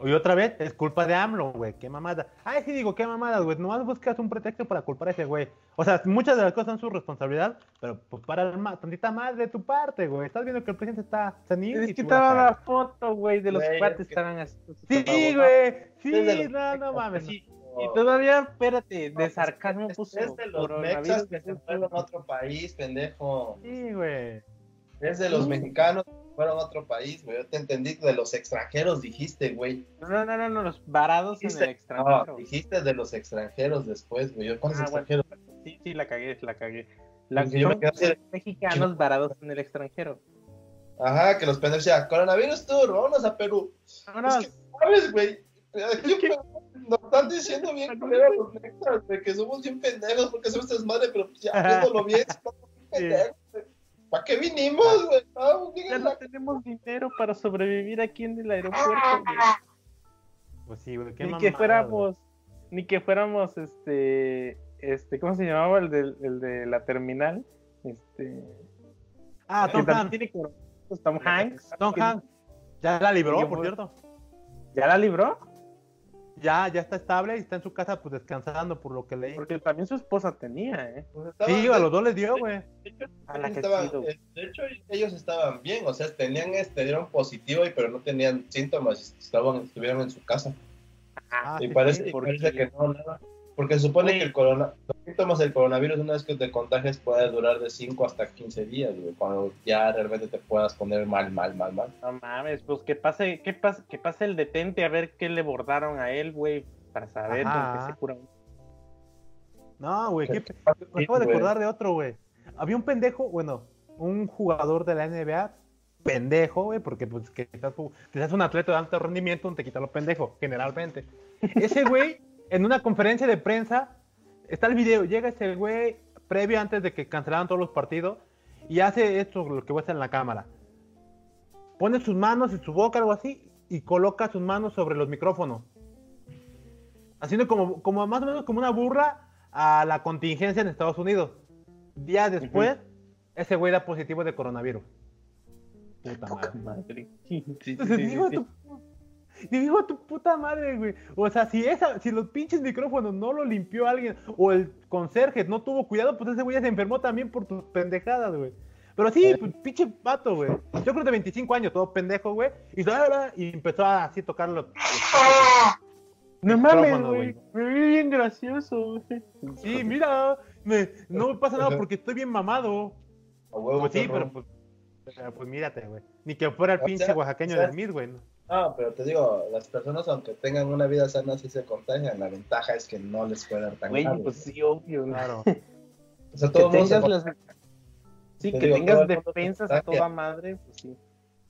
Y otra vez, es culpa de AMLO, güey. Qué mamada. Ay, sí digo, qué mamada, güey. Nomás buscas un pretexto para culpar a ese güey. O sea, muchas de las cosas son su responsabilidad, pero pues para el ma- tantita más de tu parte, güey. Estás viendo que el presidente está senil. es y que estaba la foto, güey, de los cuates es que- estaban así. Sí, güey. Sí, los no, no mames. Sí, Y todavía, espérate, de Es- sarcasmo es, puso es de los mexas que se fueron a otro país, pendejo. Sí, güey. Es de los mexicanos que fueron a otro país, güey. Yo te entendí de los extranjeros, dijiste, güey. No, no, no, no, los varados en el Dijiste, extranjero. no, dijiste de los extranjeros después, güey. Yo, ¿cuáles Ah, bueno. extranjeros? Sí, sí, la cagué, la cagué. La, Porque yo me quedé de- mexicanos varados en el extranjero. Ajá, que los pendejos decían, coronavirus tour, vámonos a Perú. Vámonos. Es que, ¿sabes, güey? Nos están diciendo bien los mexas, que somos bien pendejos porque somos desmadre, pero pues ya, viéndolo bien, estamos bien pendejos. ¿Para qué vinimos, güey? No, Ya digan no tenemos dinero para sobrevivir aquí en el aeropuerto, güey. Pues sí, güey. Qué Ni mamada, que güey. fuéramos, ni que fuéramos, este, este, ¿cómo se llamaba el de, el de la terminal? Este, Ah, Tom Hanks. Tom Hanks. Tom que- Hanks. Ya la libró, por cierto. ¿Ya la libró? Ya, ya está estable y está en su casa, pues descansando por lo que leí. Porque también su esposa tenía, ¿eh? pues, estaban- Sí, a los dos les dio, güey. de eh, de hecho, ellos estaban bien, o sea, tenían este, dieron positivo, y, pero no tenían síntomas, estaban, estuvieron en su casa. Ah, y sí, parece, sí, y porque- parece que no, nada. Porque se supone que el corona, síntomas del coronavirus, una vez que te contagias, puede durar de 5 hasta 15 días, güey, cuando ya realmente te puedas poner mal, mal, mal, mal. No mames, pues que pase, que pase, que pase el detente a ver qué le bordaron a él, güey, para saber qué se cura. No, güey, qué ¿Qué me acabo de acordar de otro, güey. Había un pendejo, bueno, un jugador de la NBA, pendejo, güey, porque pues que estás, que seas un atleta de alto rendimiento, te quita lo pendejo, generalmente. Ese güey, en una conferencia de prensa, está el video, llega ese güey previo antes de que cancelaran todos los partidos y hace esto, lo que voy a hacer en la cámara. Pone sus manos en su boca, algo así, y coloca sus manos sobre los micrófonos. Haciendo como, como más o menos como una burla a la contingencia en Estados Unidos. Días después, ese güey da positivo de coronavirus. Puta madre. Madre. Sí, sí, sí, Entonces, sí, digo, tu, digo tu puta madre, güey. O sea, si esa, si los pinches micrófonos no lo limpió alguien, o el conserje no tuvo cuidado, pues ese güey ya se enfermó también por tus pendejadas, güey. Pero sí, pues, pinche pato, güey. Yo creo de 25 años, todo pendejo, güey. Y, y empezó a así tocar los. No mames, güey. Me vi bien gracioso, güey. Sí, mira, me- no me pasa nada porque estoy bien mamado. Huevo, Pues sí, pero pues, pero, pues mírate, güey. Ni que fuera el pinche oaxaqueño del Mid, güey. ¿no? No, pero te digo, las personas, aunque tengan una vida sana, sí se contagian. La ventaja es que no les puede dar tan Güey, grave. pues sí, obvio. Claro. O sea, Que todo el mundo tengas las... Sí, Te que digo, tengas defensas a toda madre, pues sí.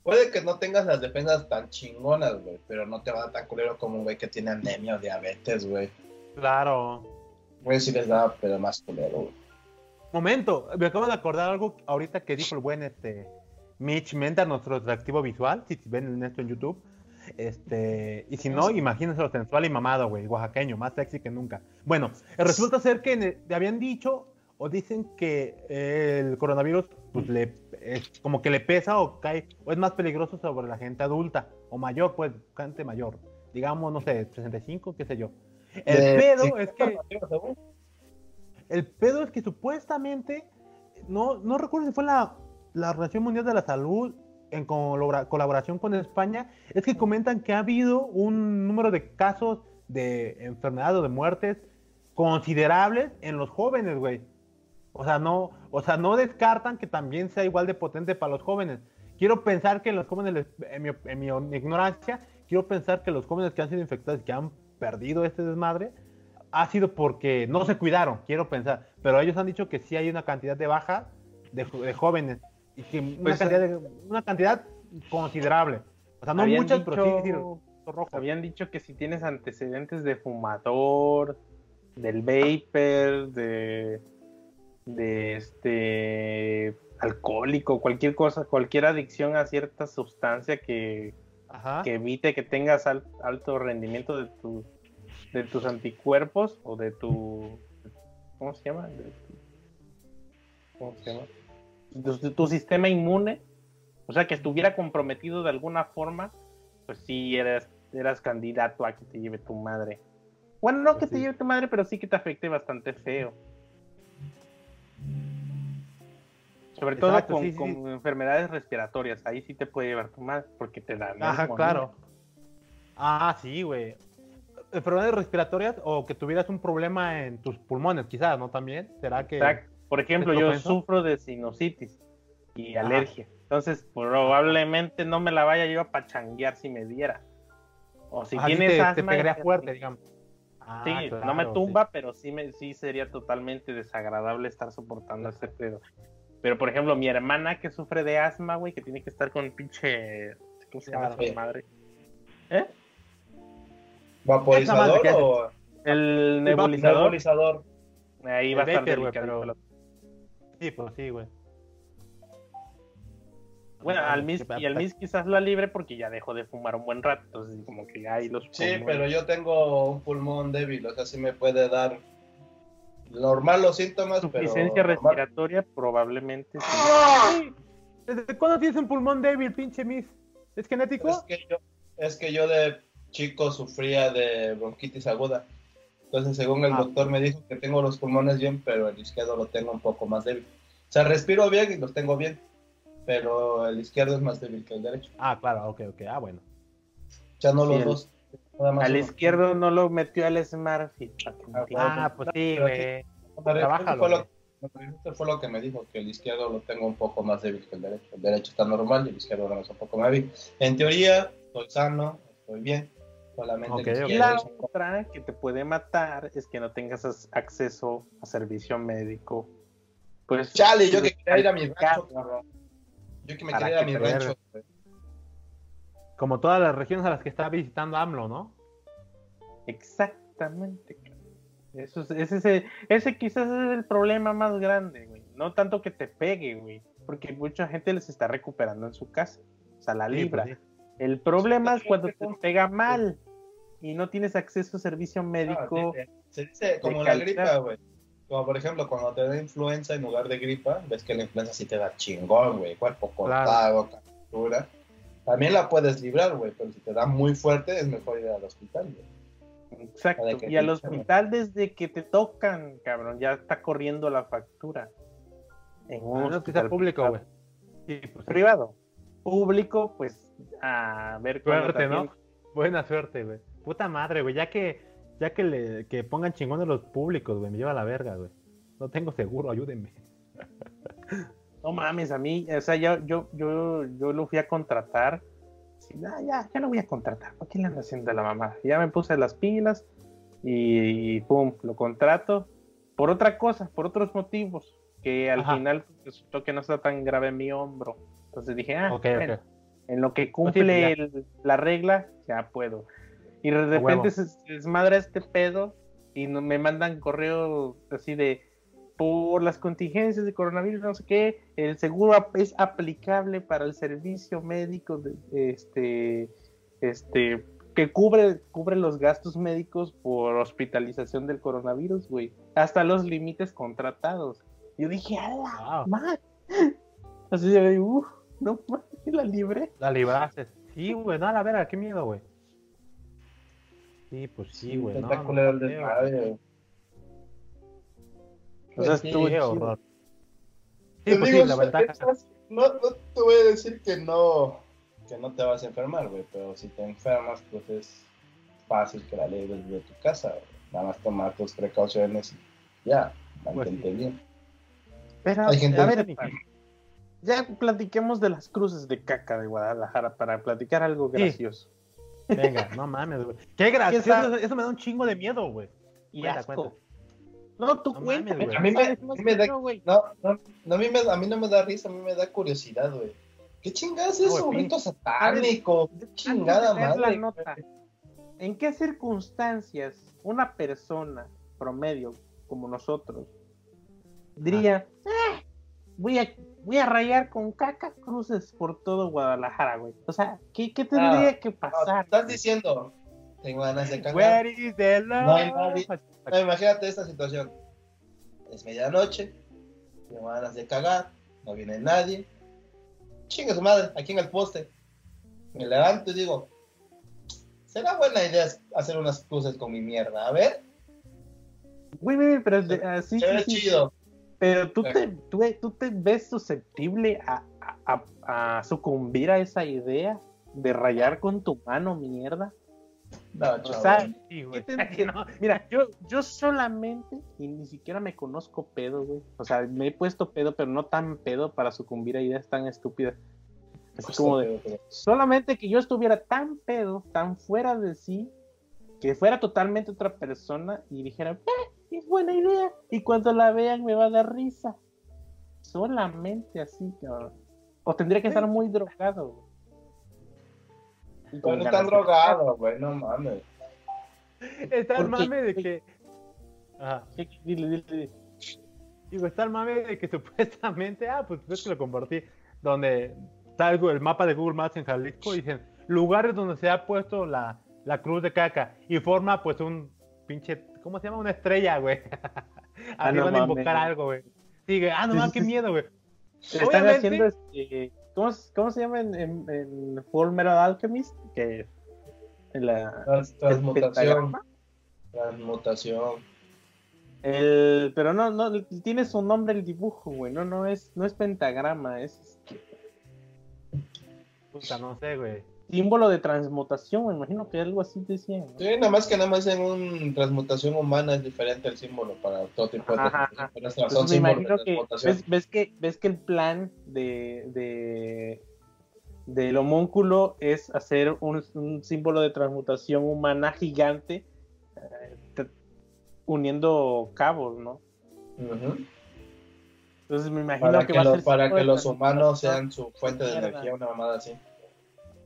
Puede que no tengas las defensas tan chingonas, güey, pero no te va a dar tan culero como un güey que tiene anemia o diabetes, güey. Claro. Güey, sí les da, pero más culero, güey. Momento, me acabo de acordar algo ahorita que dijo el buen este Mitch Menta, nuestro atractivo visual, si ven esto en YouTube. Este, y si no, imagínense lo sensual y mamado, güey, oaxaqueño, más sexy que nunca. Bueno, eh, resulta ser que habían dicho o dicen que eh, el coronavirus pues le es como que le pesa o cae o es más peligroso sobre la gente adulta o mayor, pues, gente mayor. Digamos, no sé, 65, qué sé yo. El De- pedo sí, es que el pedo es que supuestamente, no, no recuerdo si fue la, la Organización Mundial de la Salud en colabora- colaboración con España, es que comentan que ha habido un número de casos de enfermedad o de muertes considerables en los jóvenes, güey. O sea, no, o sea, no descartan que también sea igual de potente para los jóvenes. Quiero pensar que los jóvenes, en mi, en mi ignorancia, quiero pensar que los jóvenes que han sido infectados y que han perdido este desmadre, ha sido porque no se cuidaron, quiero pensar. Pero ellos han dicho que sí hay una cantidad de baja de jóvenes y que una, Pues, cantidad de- una cantidad considerable. O sea, no muchas, pero sí, sí, dicho- rojos. Habían dicho que si tienes antecedentes de fumador, del vapor, de, de este alcohólico, cualquier cosa, cualquier adicción a cierta sustancia que, Ajá. que evite que tengas al- alto rendimiento de tu de tus anticuerpos o de tu ¿cómo se llama? De ¿Cómo se llama? Tu sistema inmune, o sea que estuviera comprometido de alguna forma, pues sí eras eras candidato a que te lleve tu madre. Bueno, no que te lleve tu madre, pero sí que te afecte bastante feo. Sobre todo Exacto, con, sí, sí, con sí. enfermedades respiratorias, ahí sí te puede llevar tu madre, porque te da Ajá, claro. Ah, sí, güey. Enfermedades respiratorias o que tuvieras un problema en tus pulmones, quizás, ¿no? También. ¿Será que...? Exacto. Por ejemplo, ¿Es yo sufro de sinusitis y Ajá. alergia. Entonces, probablemente no me la vaya yo a pachanguear si me diera. O si Ajá, sí tienes te, te asma. pegaría ya- fuerte, digamos. Ah, Sí, claro, no me sí. tumba, pero sí me sí sería totalmente desagradable estar soportando ese pedo. Pero por ejemplo, mi hermana que sufre de asma, güey, que tiene que estar con pinche ¿cómo se llama esa madre? ¿Eh? ¿Vaporizador o El nebulizador. nebulizador? Ahí El va a estar delicadito pero- Sí, pues sí, güey. Bueno, Ah, al mis, qué y al pata. mis quizás lo libre porque ya dejó de fumar un buen rato, entonces como que ya ahí los Sí, pulmones- pero yo tengo un pulmón débil, o sea, sí me puede dar normal los síntomas, pero Suficiencia normal. respiratoria probablemente sí. ¿Desde cuándo tienes un pulmón débil, pinche Miss? ¿Es genético? Es que yo, es que yo de chico sufría de bronquitis aguda. Entonces, según el Ah. doctor me dijo que tengo los pulmones bien, pero el izquierdo lo tengo un poco más débil. O sea, respiro bien y los tengo bien, pero el izquierdo es más débil que el derecho. Ah, claro, ok, ok. Ah, bueno. Sea, no Sí, los el- dos. Nada más Al uno. izquierdo no lo metió al no Ah. Ah, pues sí, güey. Trabájalo, eso fue lo, que me dijo, que el izquierdo lo tengo un poco más débil que el derecho. El derecho está normal y el izquierdo lo es un poco más débil. En teoría, estoy sano, estoy bien. Solamente Ok, el ok. Y izquierdo la es otra que te puede matar es que no tengas as- acceso a servicio médico. Pues, Chale, yo que quería ir a mi rancho, cabrón. Yo que me ¿Para quería ir a mi te rancho. Como todas las regiones a las que está visitando AMLO, ¿no? Exactamente. Eso es, ese, ese, ese quizás es el problema más grande, güey. No tanto que te pegue, güey. Porque mucha gente les está recuperando en su casa. O sea, la Sí, libra. pues sí. El problema es cuando te pega mal y no tienes acceso a servicio Ah, médico. se dice como la gripa, güey. Como por ejemplo, cuando te da influenza en lugar de gripa, ves que la influenza sí te da chingón, güey. Cuerpo cortado, captura. También la puedes librar, güey, pero si te da muy fuerte, es mejor ir al hospital, güey. Exacto. Y al hospital desde que te tocan, cabrón, ya está corriendo la factura. En un Ah, no, que sea hospital público, güey. Sí, pues privado. Público, pues a ver Suerte, ¿no? Buena suerte, güey. Puta madre, güey. Ya que, ya que le que pongan chingones los públicos, güey. Me lleva a la verga, güey. No tengo seguro, ayúdenme. No mames, a mí, o sea, yo, yo, yo, yo lo fui a contratar. Sí, no, ya, ya lo voy a contratar. ¿Por qué le ando haciendo la mamá? Ya me puse las pilas y, pum, lo contrato. Por otra cosa, por otros motivos, que al Ajá. final resultó que no está tan grave en mi hombro. Entonces dije, ah, Ok, bueno, ok. En lo que Pues sí, cumple el- la regla, ya puedo. Y de repente se, se desmadra este pedo y no, me mandan correo así de por las contingencias de coronavirus, no sé qué, el seguro es aplicable para el servicio médico de, este este que cubre cubre los gastos médicos por hospitalización del coronavirus, güey, hasta los límites contratados. Yo dije, "A la Wow. madre". Así de, uff, no mames, la libre. La libraste. Sí, güey. No, a la verga, qué miedo, güey. Sí, pues sí, güey. no, Está no, el feo, desmadre, güey. O sea, Sí, estuvo chido. horror. Te Sí, pues digo, sí, la ventaja. estás- No, no te voy a decir que no, que no te vas a enfermar, güey, pero si te enfermas, pues es fácil que la ley desde tu casa, güey. Nada más tomar tus precauciones y ya, mantente Pues sí. bien. Pero, Hay gente- a ver, ya platiquemos de las cruces de caca de Guadalajara para platicar algo Sí. gracioso. Venga, no mames, güey. Qué gracioso. Eso, eso me da un chingo de miedo, güey. Y Cuenta, asco. cuenta. No, tú No cuenta. mames, güey. A mí me- ¿sabes más a mí me da-? No, no, no, a, mí me, a mí no me da risa, a mí me da curiosidad, güey. ¿Qué chingadas es eso, pin- rito satánico? ¿Qué chingada la madre? nota, ¿En qué circunstancias una persona promedio como nosotros diría, "Ah, voy a voy a rayar con caca cruces por todo Guadalajara, güey? O sea, ¿qué, qué tendría Ah, que No, pasar? estás diciendo, tengo ganas de cagar. Where is the love? No hay nadie. No, imagínate esta situación. Es medianoche, tengo ganas de cagar, no viene nadie. Chinga su madre, aquí en el poste. Me levanto y digo, será buena idea hacer unas cruces con mi mierda. A ver, Güey, güey, pero de- ah, sí, se ve sí. chido. Pero tú te, tú, tú te ves susceptible a, a- a- a sucumbir a esa idea de rayar con tu mano mierda. No, O sea, Sí, ¿Qué güey. te- no, mira, yo, yo solamente, y ni siquiera me conozco pedo, güey. O sea, me he puesto pedo, pero no tan pedo para sucumbir a ideas tan estúpidas. Así Pues, como de, pero- solamente que yo estuviera tan pedo, tan fuera de sí, que fuera totalmente otra persona y dijera, "Eh, es buena idea. Y cuando la vean me va a dar risa. Solamente así, cabrón. O tendría que estar muy drogado. güey. Y con Pero no ganas están drogados, güey, no mames. Está el mame de que. Ajá. ¿Qué- qué- Dile, dile, dile. Digo, está el mame de que supuestamente, ah, pues ves que lo compartí, donde está el, el mapa de Google Maps en Jalisco y dicen lugares donde se ha puesto la, la cruz de caca y forma pues un pinche, ¿cómo se llama? Una estrella, güey. Ah, no van a invocar algo, güey. Sigue, ah, no Sí, mames, sí, qué sí. miedo, güey. Están Obviamente- haciendo este. ¿cómo, se- cómo se llama en, en, en Full Metal Alchemist? Que en la Trans- el transmutación. pentagrama. Transmutación. El, pero no, no, tiene su nombre el dibujo, güey. No, no es, no es pentagrama, es este, Puta, no sé, güey. Símbolo de transmutación, me imagino que algo así decían. ¿no? Sí, nada más que nada más en una transmutación humana es diferente el símbolo para todo tipo de transmutación. Pero Entonces me imagino de que ves, ves que ves que el plan de, de del homúnculo es hacer un, un símbolo de transmutación humana gigante eh, te- uniendo cabos, ¿no? Entonces me imagino Para que, que, va a los, ser para que los humanos sean su fuente de energía, una mamada así.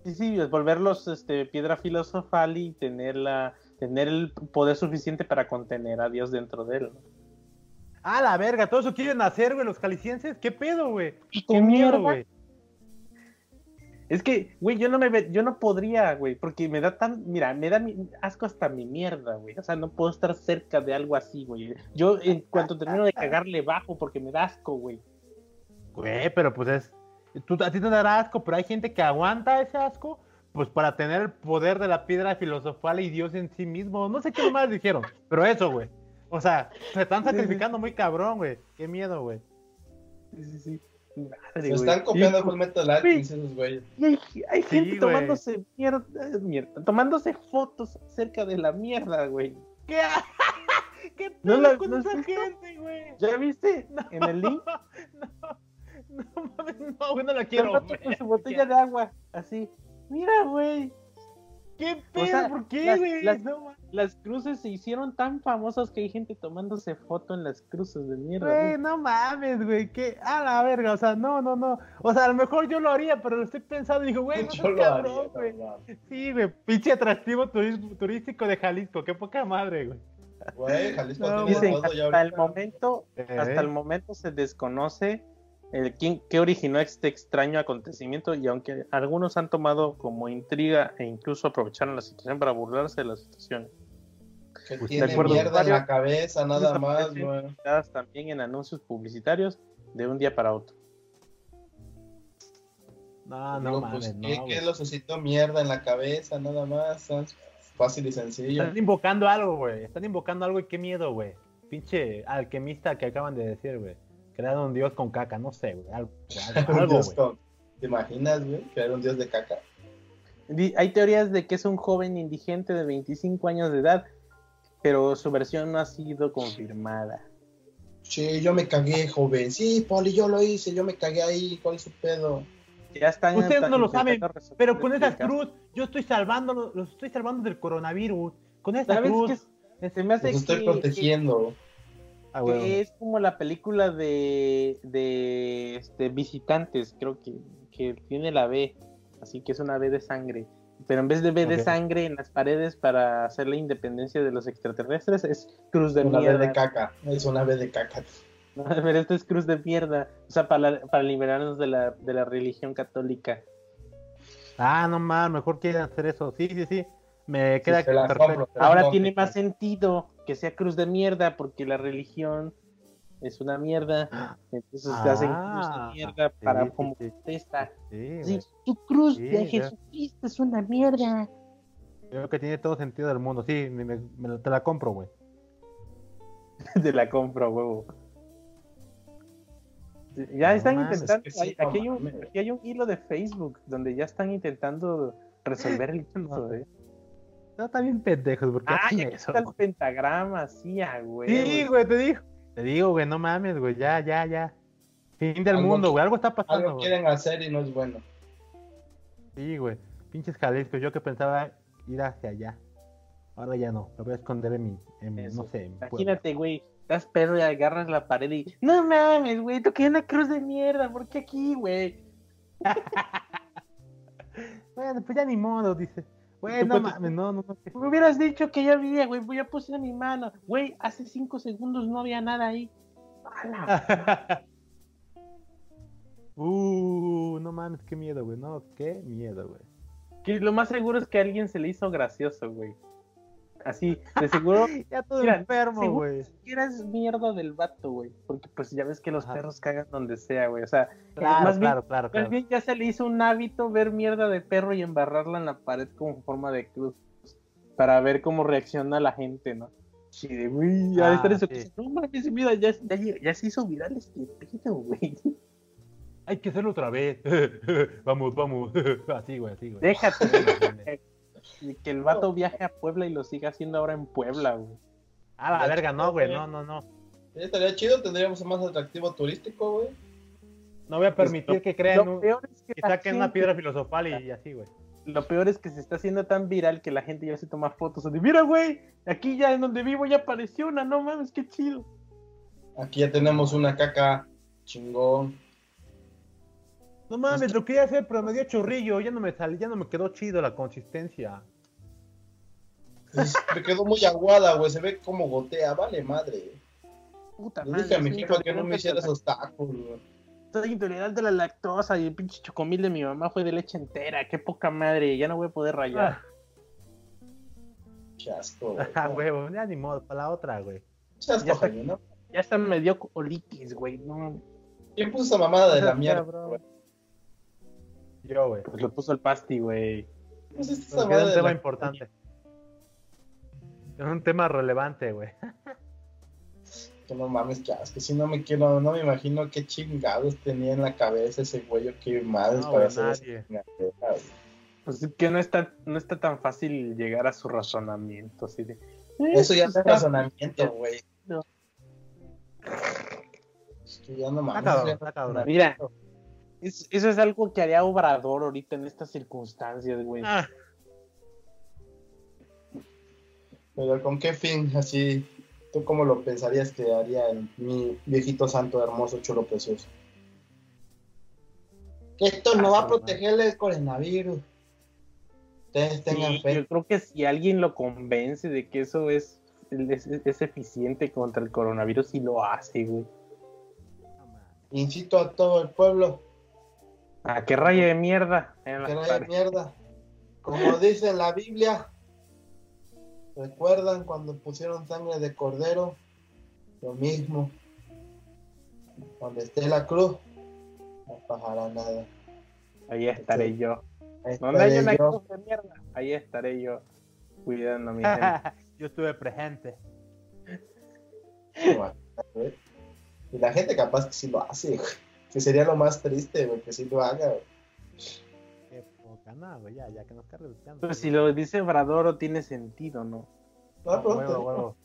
Sí, sí, es volverlos este, piedra filosofal y tener, la, tener el poder suficiente para contener a Dios dentro de él. ¿no? Ah, la verga, todo eso quieren hacer, güey, los jaliscienses. ¿Qué pedo, güey? ¿Qué ¿Qué mierda? miedo, güey? Es que, güey, yo no me ve- yo no podría, güey, porque me da tan, mira, me da mi- asco hasta mi mierda, güey. O sea, no puedo estar cerca de algo así, güey. Yo en cuanto termino de cagarle bajo porque me da asco, güey. Güey, pero pues es. Tú, a ti te dará asco, pero hay gente que aguanta ese asco, pues para tener el poder de la piedra filosofal y Dios en sí mismo. No sé qué más dijeron, pero eso, güey. O sea, se están sacrificando muy cabrón, güey. Qué miedo, güey. Sí, sí, sí. Madre, Se están copiando Full Metal Alchemist esos güeyes. y hay, hay Sí, gente güey. tomándose mierda, mierda, tomándose fotos cerca de la mierda, güey. ¿Qué, ¿Qué No pedo la- con no esa visto? gente, güey? ¿Ya viste? En el link. No, no mames, no, güey, no la quiero. Con su botella de agua, así. Mira, güey. ¿Qué pedo? sea, ¿Por qué, las- güey? las- mames. Las cruces se hicieron tan famosas que hay gente tomándose foto en las cruces de mierda. Güey, no mames, güey, que a la verga, o sea, no, no, no. O sea, a lo mejor yo lo haría, pero lo estoy pensando y digo, güey, no seas cabrón, güey. Sí, güey, pinche atractivo turístico de Jalisco, qué poca madre, güey. Güey, Jalisco No, tiene Dicen hasta el momento, hasta Eh. el momento se desconoce el quién, qué originó este extraño acontecimiento y aunque algunos han tomado como intriga e incluso aprovecharon la situación para burlarse de la situación. Que Pues, tiene de acuerdo. mierda en la cabeza, nada más. Dadas también en anuncios publicitarios de un día para otro. No, no mames, pues, no. ¿qué, güey. qué lo suscitó mierda en la cabeza, nada más? Fácil y sencillo. Están invocando algo, güey. Están invocando algo y qué miedo, güey. Pinche alquimista que acaban de decir, güey. Crear un dios con caca, no sé, güey. Algo, güey. con- ¿Te imaginas, güey? Que era un dios de caca. Hay teorías de que es un joven indigente de 25 años de edad, pero su versión no ha sido confirmada. Sí, yo me cagué, joven. Sí, Poli, yo lo hice, yo me cagué ahí. ¿Cuál es su pedo? Ya están Ustedes no lo saben, Pero con esa cruz, yo estoy salvando, los estoy salvando del coronavirus. Con esa ¿Sabes cruz. Se me hace Los estoy que- protegiendo. Ah, que, es como la película de, de este, visitantes, creo que, que tiene la B, así que es una B de sangre. Pero en vez de B de sangre en las paredes para hacer la independencia de los extraterrestres, es cruz de Una mierda. de caca. Es una vez de caca. No, pero esto es cruz de mierda. O sea, para, para liberarnos de la, de la religión católica. Ah, no mames, mejor quieren hacer eso. Sí, sí, sí. Me queda perfecto. compro. Pero Ahora tiene más sentido que sea cruz de mierda porque la religión es una mierda. Entonces te hacen cruz Ah, de mierda sí, para sí, como sí. protesta. Sí, Sí, tu cruz de. Jesucristo es una mierda. Creo que tiene todo sentido del mundo. Sí, me, me- te la compro, güey. Te la compro, huevo. Ya están intentando. es que sí, hay- no aquí, hay un, aquí hay un hilo de Facebook donde ya están intentando resolver el caso. No. ¿eh? No, está bien pendejos, porque Ah, hacen ya eso. está el pentagrama, sí, ah, güey. Sí, güey, te digo. Te digo, güey, no mames, güey, ya, ya, ya. Fin del Algo mundo, güey, algo está pasando, Algo güey. quieren hacer y no es bueno. Sí, güey. Pinches Jalisco, yo que pensaba ir hacia allá. Ahora ya no, lo voy a esconder en mi, en mi, Eso. no sé, en pueblo. Imagínate, güey, estás perro y agarras la pared y. No mames, güey, tú quieres una cruz de mierda, ¿por qué aquí, güey? Bueno, pues ya ni modo, dice. Güey, no mames, no, no, no. que- Me hubieras dicho que ya había, güey, voy a poner mi mano. Güey, hace cinco segundos no había nada ahí. ¡Hala! uh, no mames, qué miedo, güey, no, qué miedo, güey. Que lo más seguro es que a alguien se le hizo gracioso, güey. Así, de seguro, Ya todo Mira, enfermo, güey. ni siquiera es mierda del vato, güey. Porque pues ya ves que los Ajá. perros cagan donde sea, güey. O sea, Claro, más bien- claro, claro, más bien ya se le hizo un hábito ver mierda de perro y embarrarla en la pared con forma de cruz. Para ver cómo reacciona la gente, ¿no? Sí, de, güey, ya Ah, estar en su sí. No mames, mira, ya, ya, ya se hizo viral este pedo, güey. Hay que hacerlo otra vez. vamos, vamos. así, güey, así, güey. Déjate. Y que el vato viaje a Puebla y lo siga haciendo ahora en Puebla, güey. Ah, la verga, no, güey, no, no, no. Sí, Estaría chido, tendríamos un más atractivo turístico, güey. No voy a permitir que crean Lo un, peor es que que saquen una piedra filosofal y, y así, güey. Lo peor es que se está haciendo tan viral que la gente ya se toma fotos de, mira, güey, aquí ya en donde vivo ya apareció una, no mames, qué chido. Aquí ya tenemos una caca chingón. No mames, lo quería hacer, pero me dio chorrillo, ya no me salió, ya no me quedó chido la consistencia. Me quedó muy aguada, güey. Se ve como gotea, vale madre. Puta Le madre. dije a mi que no me hiciera esos tacos, güey. Soy intolerante a la lactosa y el pinche chocomil de mi mamá fue de leche entera. Qué poca madre, ya no voy a poder rayar. Ah, Qué asco, güey. ah, ya ni modo, para la otra, güey. Qué asco, Ya está. ¿no? Ya hasta me dio colitis, güey. No, ¿Quién puso esa mamada de la Ah, mierda, cabrón. Yo, güey. pues lo puso el pasti, güey. ¿Quién pusiste esa Porque era mamada un tema la- importante. Es un tema relevante, güey. Que no mames, qué asco. Si no me quiero, no me imagino qué chingados tenía en la cabeza ese güey, qué madres No, para hacer esa nadie. güey. Pues es que no está, no está tan fácil llegar a su razonamiento. Así de, Eso ya "Eh, no es está- razonamiento, güey. No. Es que ya no mames. cabrón, ya- está cabrón. Mira, es- eso es algo que haría Obrador ahorita en estas circunstancias, güey. Ah, Pero con qué fin, así, ¿tú cómo lo pensarías que haría el- mi viejito santo hermoso, chulo precioso? Que esto no va a protegerle el coronavirus. Ustedes tengan Sí, fe. yo creo que si alguien lo convence de que eso es, es, es eficiente contra el coronavirus, sí lo hace, güey. Incito a todo el pueblo ¿A qué raya de mierda? No pared. haya mierda. Como dice la Biblia, ¿recuerdan cuando pusieron sangre de cordero? Lo mismo. Donde esté la cruz, no pasará nada. Ahí estaré yo. Ahí Donde haya una estaré yo. cruz de mierda, ahí estaré yo. Cuidando a mi gente. Yo estuve presente. Y la gente capaz que sí lo hace, güey. Que sería lo más triste, güey, que sí lo haga, güey. Qué poca, no, güey, ya, ya que nos el piano. Pues si lo dice Obrador, tiene sentido, ¿no? No, pero Huevo, huevo.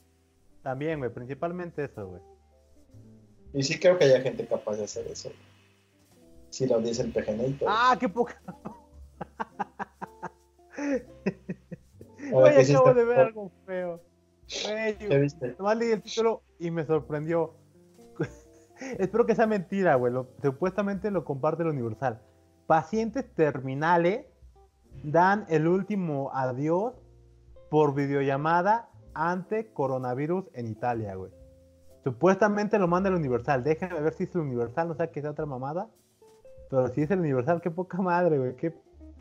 También, güey, principalmente eso, güey. Y sí creo que haya gente capaz de hacer eso. güey. Si lo dice el PGNito. Ah, qué poca. Güey, acabo de ver algo feo. Güey, ¿Qué viste? Nomás leí el título y me sorprendió. Espero que sea mentira, güey. Lo- supuestamente lo comparte el Universal. Pacientes terminales dan el último adiós por videollamada ante coronavirus en Italia, güey. Supuestamente lo manda el Universal. Déjenme ver si es el Universal, no sé qué sea otra mamada. Pero si es el Universal, qué poca madre, güey. Qué,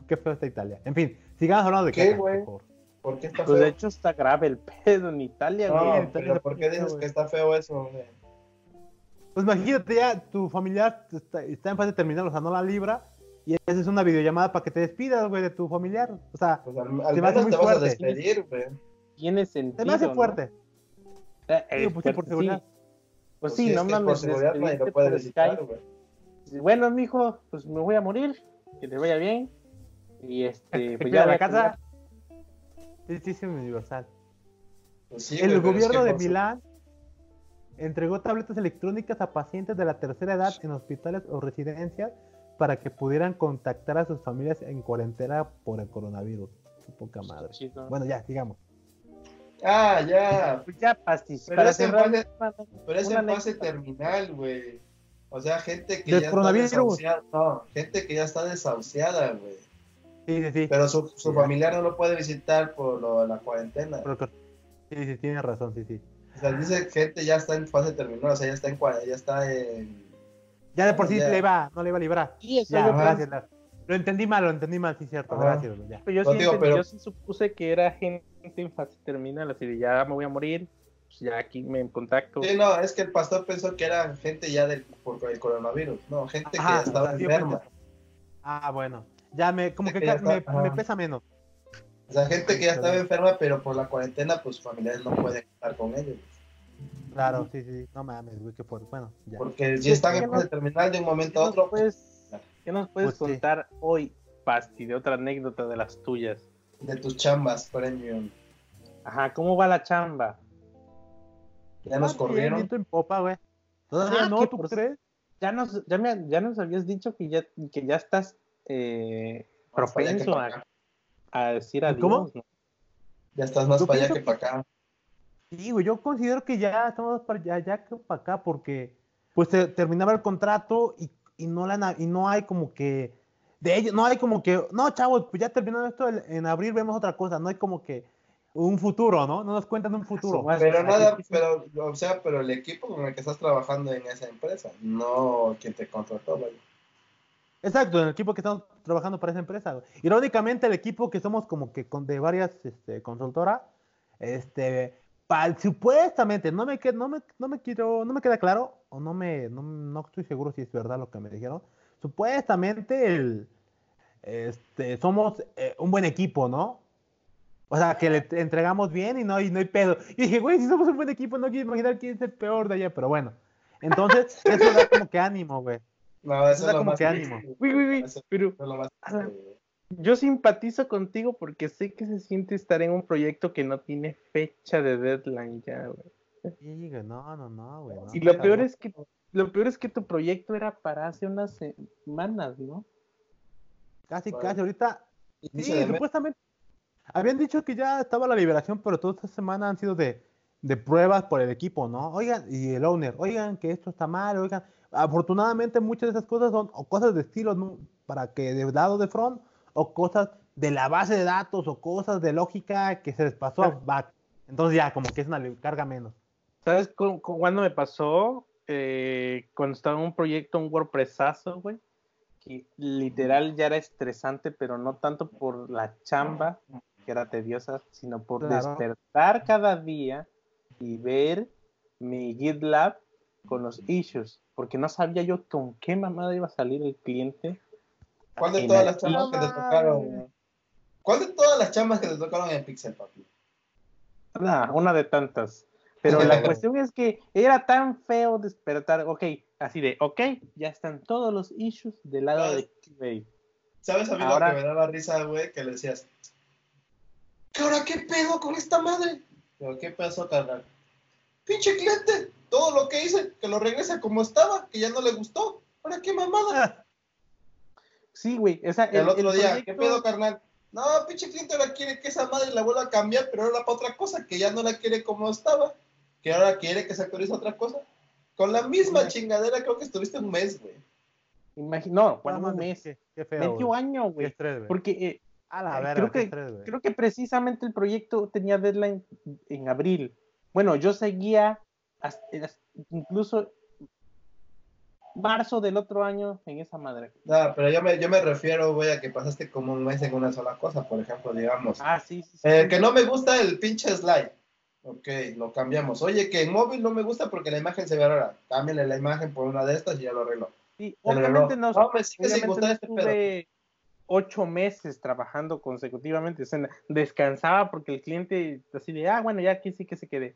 qué feo está Italia. En fin, sigamos hablando de ¿Qué, caca, güey? por favor. ¿Por qué está Pues de feo? hecho está grave el pedo en Italia, No, güey. Pero ¿por qué dices güey. que está feo eso, güey? Pues imagínate ya, tu familiar está, está en fase terminal, o sea, no la libra, y esa es una videollamada para que te despidas, güey, de tu familiar. O sea, Pues al, al hace menos muy te vas a fuerte. despedir, güey. Tiene sentido. se me hace ¿no? fuerte. Eh, Digo, eh, pues sí, por sí. seguridad. Pues Pues sí, si no es que mames. Por seguridad nadie lo puede visitar, güey. Bueno, mijo, pues me voy a morir. Que te vaya bien. Y este, pues ya la a casa. Sí, sí, sí, universal. Pues sí, el güey, pero es gobierno que de Milán entregó tabletas electrónicas a pacientes de la tercera edad en hospitales o residencias para que pudieran contactar a sus familias en cuarentena por el coronavirus. Qué poca madre. Chido. Bueno, ya, sigamos. Ah, ya. Pues ya, pastis. Pero es en fase anécdota. terminal, güey. O sea, gente que ¿Del ya está desahuciada. No, gente que ya está desahuciada, güey. Sí, sí, sí. Pero su, su Sí. familiar no lo puede visitar por lo de la cuarentena. Sí, sí, tienes razón, sí, sí. O sea, dice gente ya está en fase terminal, o sea, ya está en ya está en... Ya de por sí Ya. le iba, no le iba a librar. Sí, eso Ya, gracias. Lar. Lo entendí mal, lo entendí mal, sí, cierto. Ajá. Gracias, ya. Pero yo, No, sí digo, entendí- pero- yo sí supuse que era gente en fase terminal, así de ya me voy a morir, pues ya aquí me contacto. Sí, no, es que el pastor pensó que era gente ya del, por el coronavirus. No, gente Ajá, que estaba enferma. pues, Ah, bueno. Ya me, como que Que ya ca- me, me pesa menos. O sea, gente que ya estaba claro. enferma, pero por la cuarentena, pues familiares no pueden estar con ellos. Claro, sí, sí. No mames, güey, qué fuerte. Bueno, ya. Porque si están que en no- fase terminal de un momento a No otro, puedes ¿Qué nos puedes Pues sí. contar hoy, Pasti, de otra anécdota de las tuyas? De tus chambas premium. Ajá, ¿cómo va la chamba? Ya nos Ah, corrieron. en popa, güey. Todavía Ah, no, que ¿tú por- crees? Ya nos, ya, me, ya nos habías dicho que ya, que ya estás eh, que propenso a. a decir adiós. ¿Cómo? ¿no? Ya estás más Yo para allá que para acá. Sí, güey, yo considero que ya estamos para allá, ya que para acá, porque pues se terminaba el contrato y, y no la y no hay como que de ellos, no hay como que, no, chavos, pues ya terminó esto el- en abril vemos otra cosa, no hay como que un futuro, ¿no? No nos cuentan un futuro. Pero nada, pero, o sea, pero el equipo con el que estás trabajando en esa empresa, no quien te contrató, güey. Exacto, en el equipo que estamos trabajando para esa empresa. Irónicamente, el equipo que somos como que con, de varias este, consultoras, este, supuestamente, no me, no, me, no me quiero, no me queda claro, o no me, no, estoy seguro si es verdad lo que me dijeron. Supuestamente este, somos eh, un buen equipo, ¿no? O sea, que le entregamos bien y no, hay- no hay pedo. Y dije, güey, si somos un buen equipo, no quiero imaginar quién es el peor de allá, pero bueno. Entonces, eso da como que ánimo, güey. No, eso Da es lo como más que ánimo. Uy, uy, uy, pero yo simpatizo contigo porque sé que se siente estar en un proyecto que no tiene fecha de deadline ya, güey. Sí, güey, no, no, no, güey. no. Y lo peor es que lo peor es que tu proyecto era para hace unas semanas, ¿no? Casi, Bueno. casi, ahorita. Sí, supuestamente. Habían dicho que ya estaba la liberación, pero toda esta semana han sido de, de pruebas por el equipo, ¿no? Oigan, y el owner, oigan que esto está mal, oigan. Afortunadamente muchas de esas cosas son o cosas de estilo ¿no? para que de lado de front o cosas de la base de datos o cosas de lógica que se les pasó a back. Entonces ya como que es una carga menos. ¿Sabes cu- cu- cuándo me pasó? Eh, cuando estaba en un proyecto, un WordPressazo, güey, que literal ya era estresante, pero no tanto por la chamba, que era tediosa, sino por Claro. despertar cada día y ver mi GitLab con los issues, porque no sabía yo con qué mamada iba a salir el cliente. ¿Cuál de todas las chambas que te tocaron? ¿Cuál de todas las chambas que te tocaron en Pixel, papi? Nah, una de tantas. Pero la cuestión es que era tan feo despertar, ok, así de, ok, ya están todos los issues del lado de QA. ¿Sabes a mí Ahora- lo que me daba risa, güey? Que le decías, ¿qué ahora qué pedo con esta madre? Pero, ¿qué pasó, carnal? Pinche cliente, todo lo que hice, que lo regrese como estaba, que ya no le gustó. ¿Ahora qué mamada? Sí, güey, esa, El, otro día, ¿qué pedo, carnal? No, pinche cliente ahora quiere que esa madre la vuelva a cambiar, pero ahora para otra cosa, que ya no la quiere como estaba, que ahora quiere que se actualice otra cosa. Con la misma Sí. chingadera creo que estuviste un mes, güey. Imagi- no, un mes, Qué, qué feo. medio güey. año, güey. estrés, güey. Porque eh, A la eh, verga, creo que- estrés, creo que precisamente el proyecto tenía deadline en abril. Bueno, yo seguía hasta- incluso marzo del otro año en esa madre. No, pero yo me, yo me refiero, güey, a que pasaste como un mes en una sola cosa, por ejemplo, digamos. Ah, sí, sí, sí. Eh, que no me gusta el pinche slide. Ok, lo cambiamos. Oye, que en móvil no me gusta porque la imagen se ve rara. Cámbiale la imagen por una de estas y ya lo arreglo. Sí, obviamente no, No, me sigue sin gustar este pedo. ocho meses trabajando consecutivamente. O sea, descansaba porque el cliente así de, ah, bueno, ya aquí sí que se quede.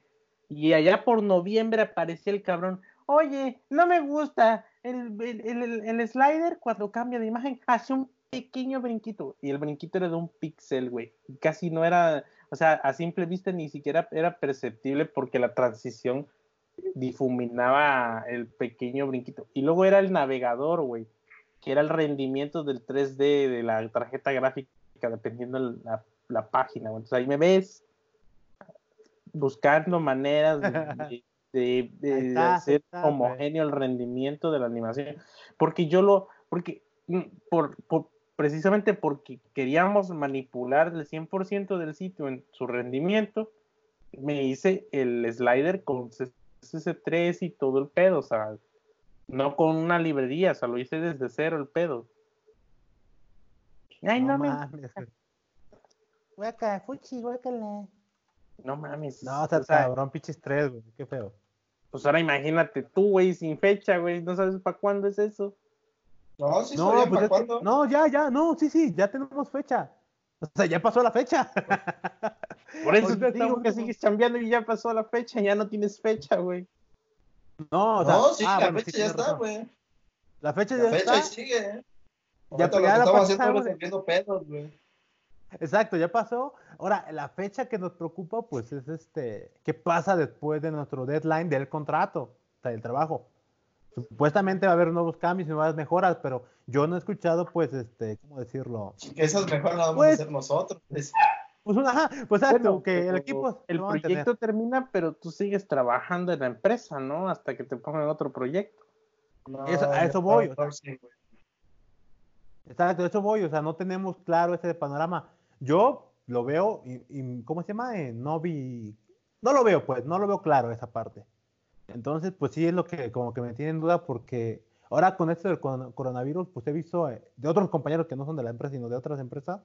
Y allá por noviembre aparecía el cabrón. Oye, no me gusta. El, el, el- el slider cuando cambia de imagen hace un pequeño brinquito. Y el brinquito era de un píxel, güey. Casi no era, o sea, a simple vista ni siquiera era perceptible porque la transición difuminaba el pequeño brinquito. Y luego era el navegador, güey, que era el rendimiento del 3D de la tarjeta gráfica, dependiendo de la, la página. Entonces ahí me ves buscando maneras de, de- de- de Ahí está, ahí hacer está, homogéneo el rendimiento de la animación. Porque yo lo, porque mm, por, por- precisamente porque queríamos manipular el 100% del sitio en su rendimiento, me hice el slider con CSS3 y todo el pedo, o sea, no con una librería, o sea, lo hice desde cero el pedo. Ay, no, me- mames, güey. Guaca, fuchi, guácala. No mames. No, o sea, o sea, cabrón, pinche estrés, güey. Qué feo. pues ahora imagínate tú, güey, sin fecha, güey, no sabes para cuándo es eso. No, sí, No, pues para cuándo. no, ya, ya, no, sí, sí, ya tenemos fecha. O sea, ya pasó la fecha. Por eso te digo que sigues chambeando y ya pasó la fecha, ya no tienes fecha, güey. No, o sea, No, sí, ah, la bueno, fecha sí, ya está, güey. La fecha La ya fecha está. ahí sigue. Ya, Ahorita lo ya que la estamos haciendo resolviendo pedos, güey. Exacto, ya pasó. Ahora, la fecha que nos preocupa, pues, es este, ¿qué pasa después de nuestro deadline del contrato, o sea, del trabajo? Supuestamente va a haber nuevos cambios y nuevas mejoras, pero yo no he escuchado, pues, este, ¿cómo decirlo? Que esas mejor las vamos Pues- a hacer nosotros. pues. Pues, una, ajá, pues, exacto, Bueno, que el equipo... El a proyecto termina, pero tú sigues trabajando en la empresa, ¿no? Hasta que te pongan otro proyecto. No, Eso- a eso voy, o sea. Exacto, eso voy, o sea, no tenemos claro ese panorama. Yo lo veo, y, y- ¿cómo se llama? Eh, no vi, no lo veo, pues, no lo veo claro esa parte. Entonces, pues sí es lo que como que me tiene en duda porque ahora con esto del coron- coronavirus, pues he visto eh, de otros compañeros que no son de la empresa, sino de otras empresas,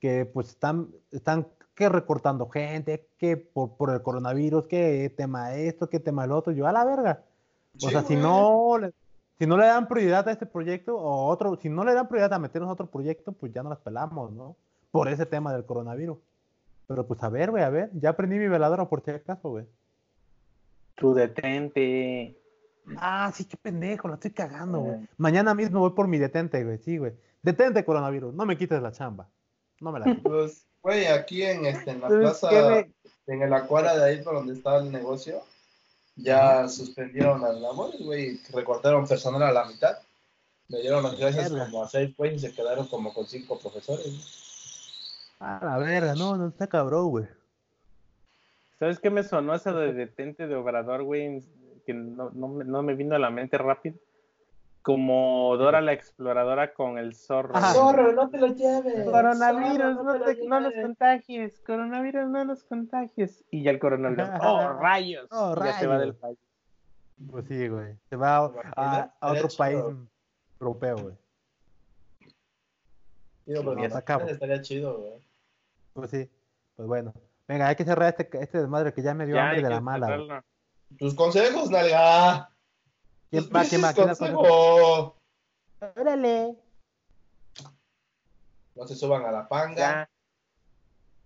que pues están, están que recortando gente, que por, por el coronavirus, que tema esto, que tema el otro, yo a la verga. O Sí, sea, si no, le, si no le dan prioridad a este proyecto o otro, si no le dan prioridad a meternos a otro proyecto, pues ya no las pelamos, ¿no? Por ese tema del coronavirus. Pero pues a ver, güey, a ver, ya aprendí mi veladora por si acaso, güey. Tú detente. Ah, sí, qué pendejo, la estoy cagando, güey. Eh. Mañana mismo voy por mi detente, güey, sí, güey. Detente coronavirus, no me quites la chamba. No me la quites. Pues, güey, aquí en, este, en la ¿Sabes plaza, en el acuario de ahí por donde estaba el negocio, ya suspendieron las labores, güey, recortaron personal a la mitad. Le dieron las gracias como a seis, güey, y se quedaron como con cinco profesores. güey. A la verga, no, no está cabrón, güey. ¿Sabes qué me sonó eso de detente de Obrador, güey? Que no, no, me- no me vino a la mente rápido. Como Dora la exploradora con el zorro. Güey. Zorro, no te lo lleves. Coronavirus, Zorro, no, te no nos contagies. Coronavirus, no nos contagies. Y ya el coronavirus. ¡Oh, rayos! Oh, ya se va rayos. del país. Pues sí, güey. Se va a, a- a otro país europeo, güey. Pero Ya no, acabo. estaría chido, güey. Pues sí, pues bueno. Venga, hay que cerrar este, este desmadre que ya me dio Ya hambre de la mala. güey. Tus consejos, nalga. ¿Quién va? ¿Quién va? consejos. Órale. No se suban a la panga. Ya.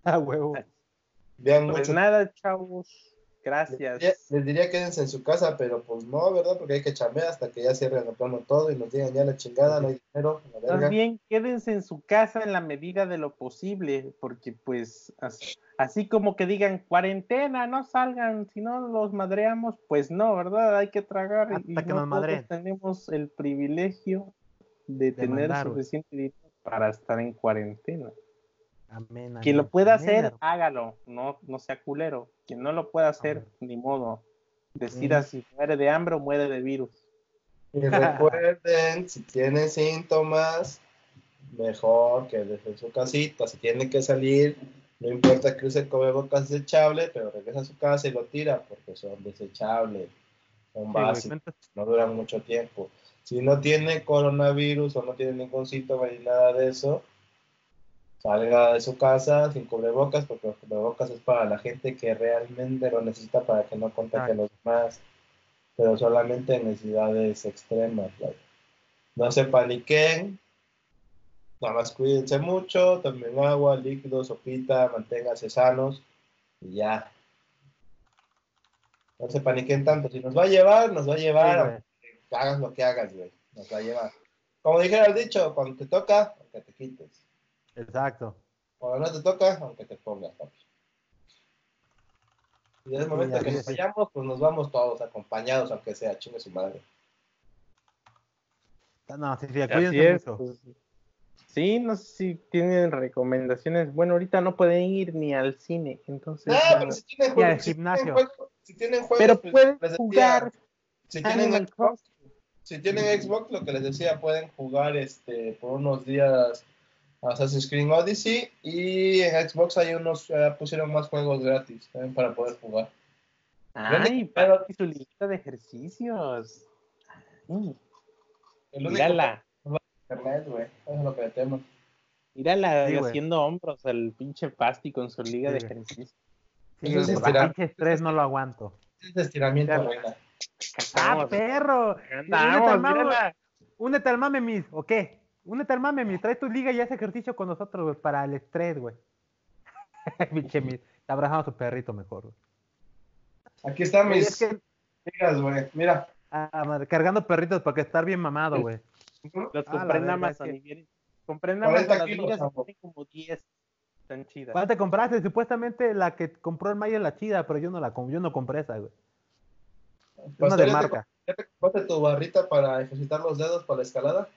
Ah, huevo. Vean Pues mucho. nada, chavos. Les Gracias. diría, les diría quédense en su casa, pero pues no, ¿verdad? Porque hay que chambear hasta que ya cierren el plano todo y nos digan ya la chingada, no hay dinero, la verga. Más bien, quédense en su casa en la medida de lo posible, porque pues as- así como que digan cuarentena, no salgan, si no los madreamos, pues no, ¿verdad? Hay que tragar. Hasta y que no nos madreen. tenemos el privilegio de, tener suficiente dinero para estar en cuarentena. Amén, Quien amén, lo pueda amén, hacer, hágalo, no, no sea culero. Quien no lo pueda hacer, ni modo. Decida si muere de hambre o muere de virus. Y recuerden, si tienen síntomas, mejor que en su casita. Si tienen que salir, no importa que use cubrebocas desechable, pero regresa a su casa y lo tira porque son desechables, son básicos, no duran mucho tiempo. Si no tiene coronavirus o no tiene ningún síntoma ni nada de eso, salga de su casa sin cubrebocas, porque los cubrebocas es para la gente que realmente lo necesita para que no contagie a los demás, pero solamente en necesidades extremas. like. No se paniquen, nada más cuídense mucho, tomen agua, líquidos, sopita, manténganse sanos y ya. No se paniquen tanto, si nos va a llevar, nos va a llevar, Sí, hagas lo que hagas, güey, nos va a llevar. Como dijera el dicho, cuando te toca, aunque te quites. Exacto. Cuando no te toca, aunque te pongas, papi. Y en el momento que nos vayamos, pues nos vamos todos acompañados, aunque sea chingue su madre. No, sí, sí, es, mucho. pues, sí, no sé si tienen recomendaciones. Bueno, ahorita no pueden ir ni al cine, entonces. No, ya- pero si tienen Y al juegos, si gimnasio. tienen juegos, si tienen juegos, pero pues, pueden les decía, jugar si tienen Xbox, si tienen Xbox, lo que les decía, pueden jugar este por unos días Assassin's Creed Odyssey y en Xbox hay unos, eh, pusieron más juegos gratis también para poder jugar. Ay, pero- Pati, su lista de ejercicios. Ay, El único mírala, internet, güey, eso es lo que tenemos. mírala Sí, güey. haciendo hombros al pinche Pasti con su liga de Sí, güey. ejercicios. Sí, Eso es güey, estirar. pinche estrés no lo aguanto. Es estiramiento, reina. ¡Ah, perro! andamos, únete al mame, mis, ¿o qué? Únete al mame, mis. Trae tu liga y haz ejercicio con nosotros, güey, para el estrés, güey. Pinche mis. Te abrazamos a tu perrito mejor, güey. Aquí están mis es que, ligas, güey. Mira, ah, madre, cargando perritos para que estar bien mamado, güey. Los Ah, compré y vienen- Compré Amazon 40 las ligas como 10. Están chidas. ¿Cuál te compraste? Supuestamente la que compró el Maya es la chida, pero yo no la com- yo no compré esa, güey. Es una de ¿ya te marca. ¿Ya te compraste tu barrita para ejercitar los dedos para la escalada?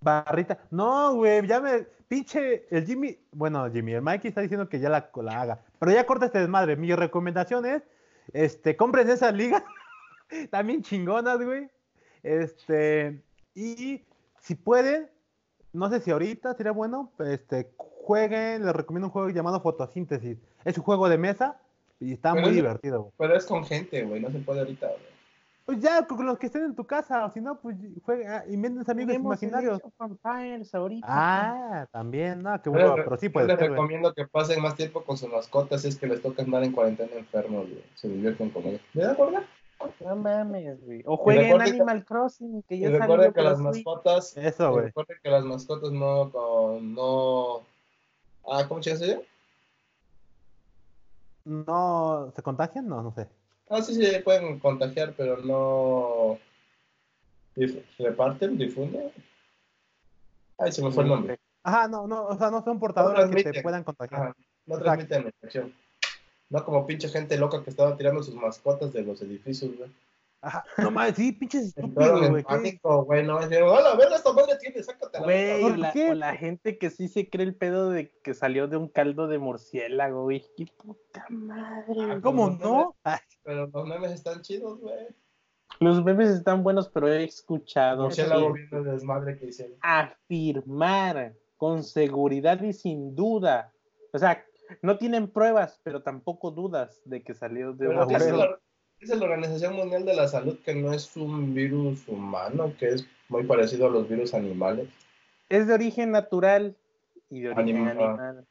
Barrita. No, güey, ya me. Pinche. El Jimmy. Bueno, Jimmy, el Mikey está diciendo que ya la, la haga. Pero ya corta este desmadre. Mi recomendación es. Este, compren esas ligas. También chingonas, güey. Este. Y si pueden. No sé si ahorita sería bueno. Este. Jueguen. Les recomiendo un juego llamado Fotosíntesis. Es un juego de mesa. Y está Pero muy es- divertido, güey. Pero es con gente, güey, no se puede ahorita, güey. Pues ya, con los que estén en tu casa. O si no, pues juega. Inventen amigos Juguemos el imaginarios. Ahorita. Ah, también, no, qué bueno, les- pero sí yo puede les ser, güey. recomiendo que pasen más tiempo con sus mascotas si es que les toca andar en cuarentena enfermos, güey. Se divierten con ellos. ¿Me da acuerdo? No mames, güey. O jueguen que- Animal Crossing, que ya recuerden que las mascotas, Eso, güey. recuerden que las mascotas no, con- no, ah, ¿cómo se llama? ¿No se contagian? No, no sé. Ah, sí, sí, pueden contagiar, pero no reparten, difunden. Ay, se me fue el nombre. Ajá, no, no, o sea, no son portadores que te puedan contagiar. Ajá, no transmiten la infección. No como pinche gente loca que estaba tirando sus mascotas de los edificios, güey. Ajá, no mames, sí, pinches en güey. pánico, güey, no, dijeron, hola, ver esta madre tiene, sácatela. Güey, ¿Por o la, o la gente que sí se cree el pedo de que salió de un caldo de murciélago, güey. ¡Qué puta madre! Ah, ¿Cómo no? Pero los memes están chidos, güey. Los memes están buenos, pero he escuchado Murciélago que viendo el desmadre que hicieron. afirmar con seguridad y sin duda. O sea, no tienen pruebas, pero tampoco dudas de que salió de Pero un dice la, Organización Mundial de la Salud que no es un virus humano, que es muy parecido a los virus animales. Es de origen natural y de origen Anima- animal.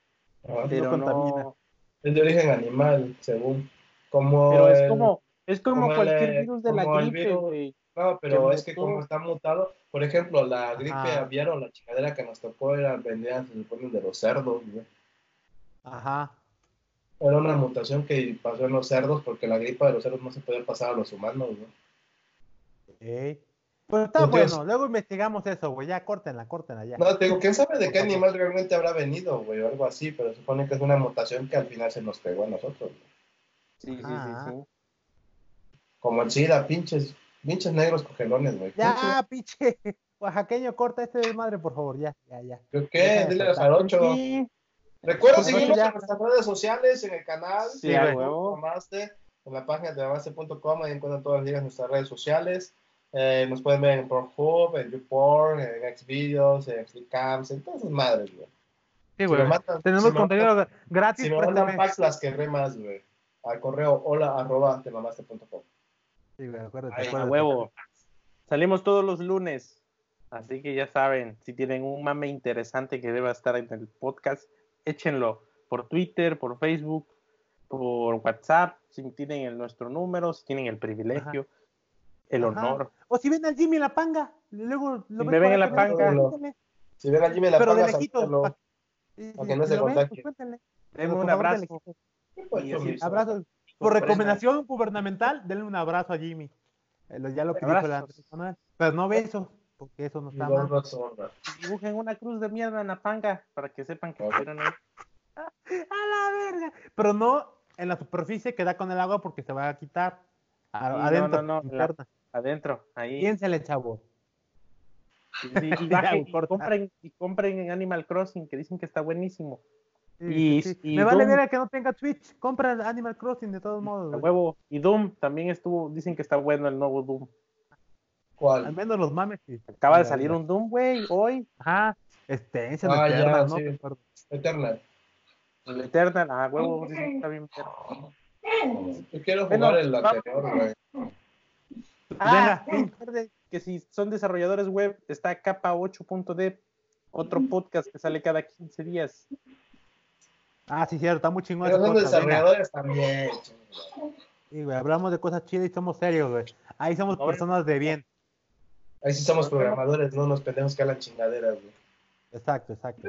Ajá. Pero contamina. no. Es de origen animal, según. Como Pero es el- como, es como, cualquier virus de la gripe, güey. No, pero es que como está mutado, por ejemplo, la gripe Ajá. aviar o la chingadera que nos tocó era vendida, se supone, de los cerdos, güey. Ajá. Era una mutación que pasó en los cerdos porque la gripa de los cerdos no se podía pasar a los humanos, güey. ok. Pues está Entonces- bueno, luego investigamos eso, güey. Ya, córtenla, córtenla ya. No, te digo, ¿quién sabe de qué animal realmente habrá venido, güey? O algo así, pero se supone que es una mutación que al final se nos pegó a nosotros, güey. Sí, sí, Ajá. sí, sí. Como el SIDA, pinches, pinches negros cogelones, güey. Ya, pinche. Oaxaqueño, corta este desmadre, por favor. Ya, ya, ya. ¿Qué? De Dile a. Jarocho. Sí, Recuerda Por seguirnos ya. en nuestras redes sociales, en el canal. Sí, en a Facebook, huevo. Mamaste, en la página de mamaste.com, ahí encuentran todas las ligas en nuestras redes sociales. Eh, nos pueden ver en Pornhub, en YouPorn, en Xvideos, en Xcams, en todas esas madres, güey. Sí, Si güey. me matan- Tenemos si contenido matan- gratis. Si me mandan packs, las querré más, güey. Al correo hola arroba temamaste.com. Sí, güey, acuérdate, Ay, acuérdate. huevo. Salimos todos los lunes. Así que ya saben, si tienen un mame interesante que deba estar en el podcast, échenlo por Twitter, por Facebook, por WhatsApp, si tienen el, nuestro número, si tienen el privilegio, el Ajá. honor. O si ven al Jimmy en la panga. Luego lo Si ven me ven por en la panga. cuéntenle. Si ven a Jimmy la Pero de paga, lejitos. salúdenlo. pa- y- Para que no se contagie. pues un abrazo. Abrazo. Por recomendación gubernamental, denle un abrazo a Jimmy. Eh, ya lo que dijo Abrazos. anterior, Pero no besos, porque eso no está mal. Dibujen una cruz de mierda en la panga para que sepan que estuvieron ahí. A la verga. Pero no en la superficie que da con el agua porque se va a quitar. A- Sí, no, adentro, no, no, interna. Adentro, ahí. Piénsele, chavo. Y, y- y bajen, y corta. compren, y compren en Animal Crossing, que dicen que está buenísimo. Sí, Me vale Doom. ver que no tenga Twitch. Compra Animal Crossing de todos modos. Huevo. Y Doom también estuvo, dicen que está bueno el nuevo Doom. Al ¿Cuál? menos los mames. sí. Acaba de Ya, salir ya. un Doom, güey, hoy. Ajá. Extension, Ah, ya, Eternal, ¿no? sí. Eternal. El Eternal, a huevo, que está bien. Yo quiero Bueno, jugar el vamos. anterior, güey. Ah, recuerde que si son desarrolladores web, está capa 8.dev, otro podcast que sale cada 15 días. Ah, sí, cierto. Está muy chingón. Pero ese son podcast, venga. desarrolladores también. chingada. Sí, güey, hablamos de cosas chidas y somos serios, güey. Ahí somos personas de bien. Ahí sí somos programadores, no unos pendejos que hablan chingaderas, güey. Exacto, exacto.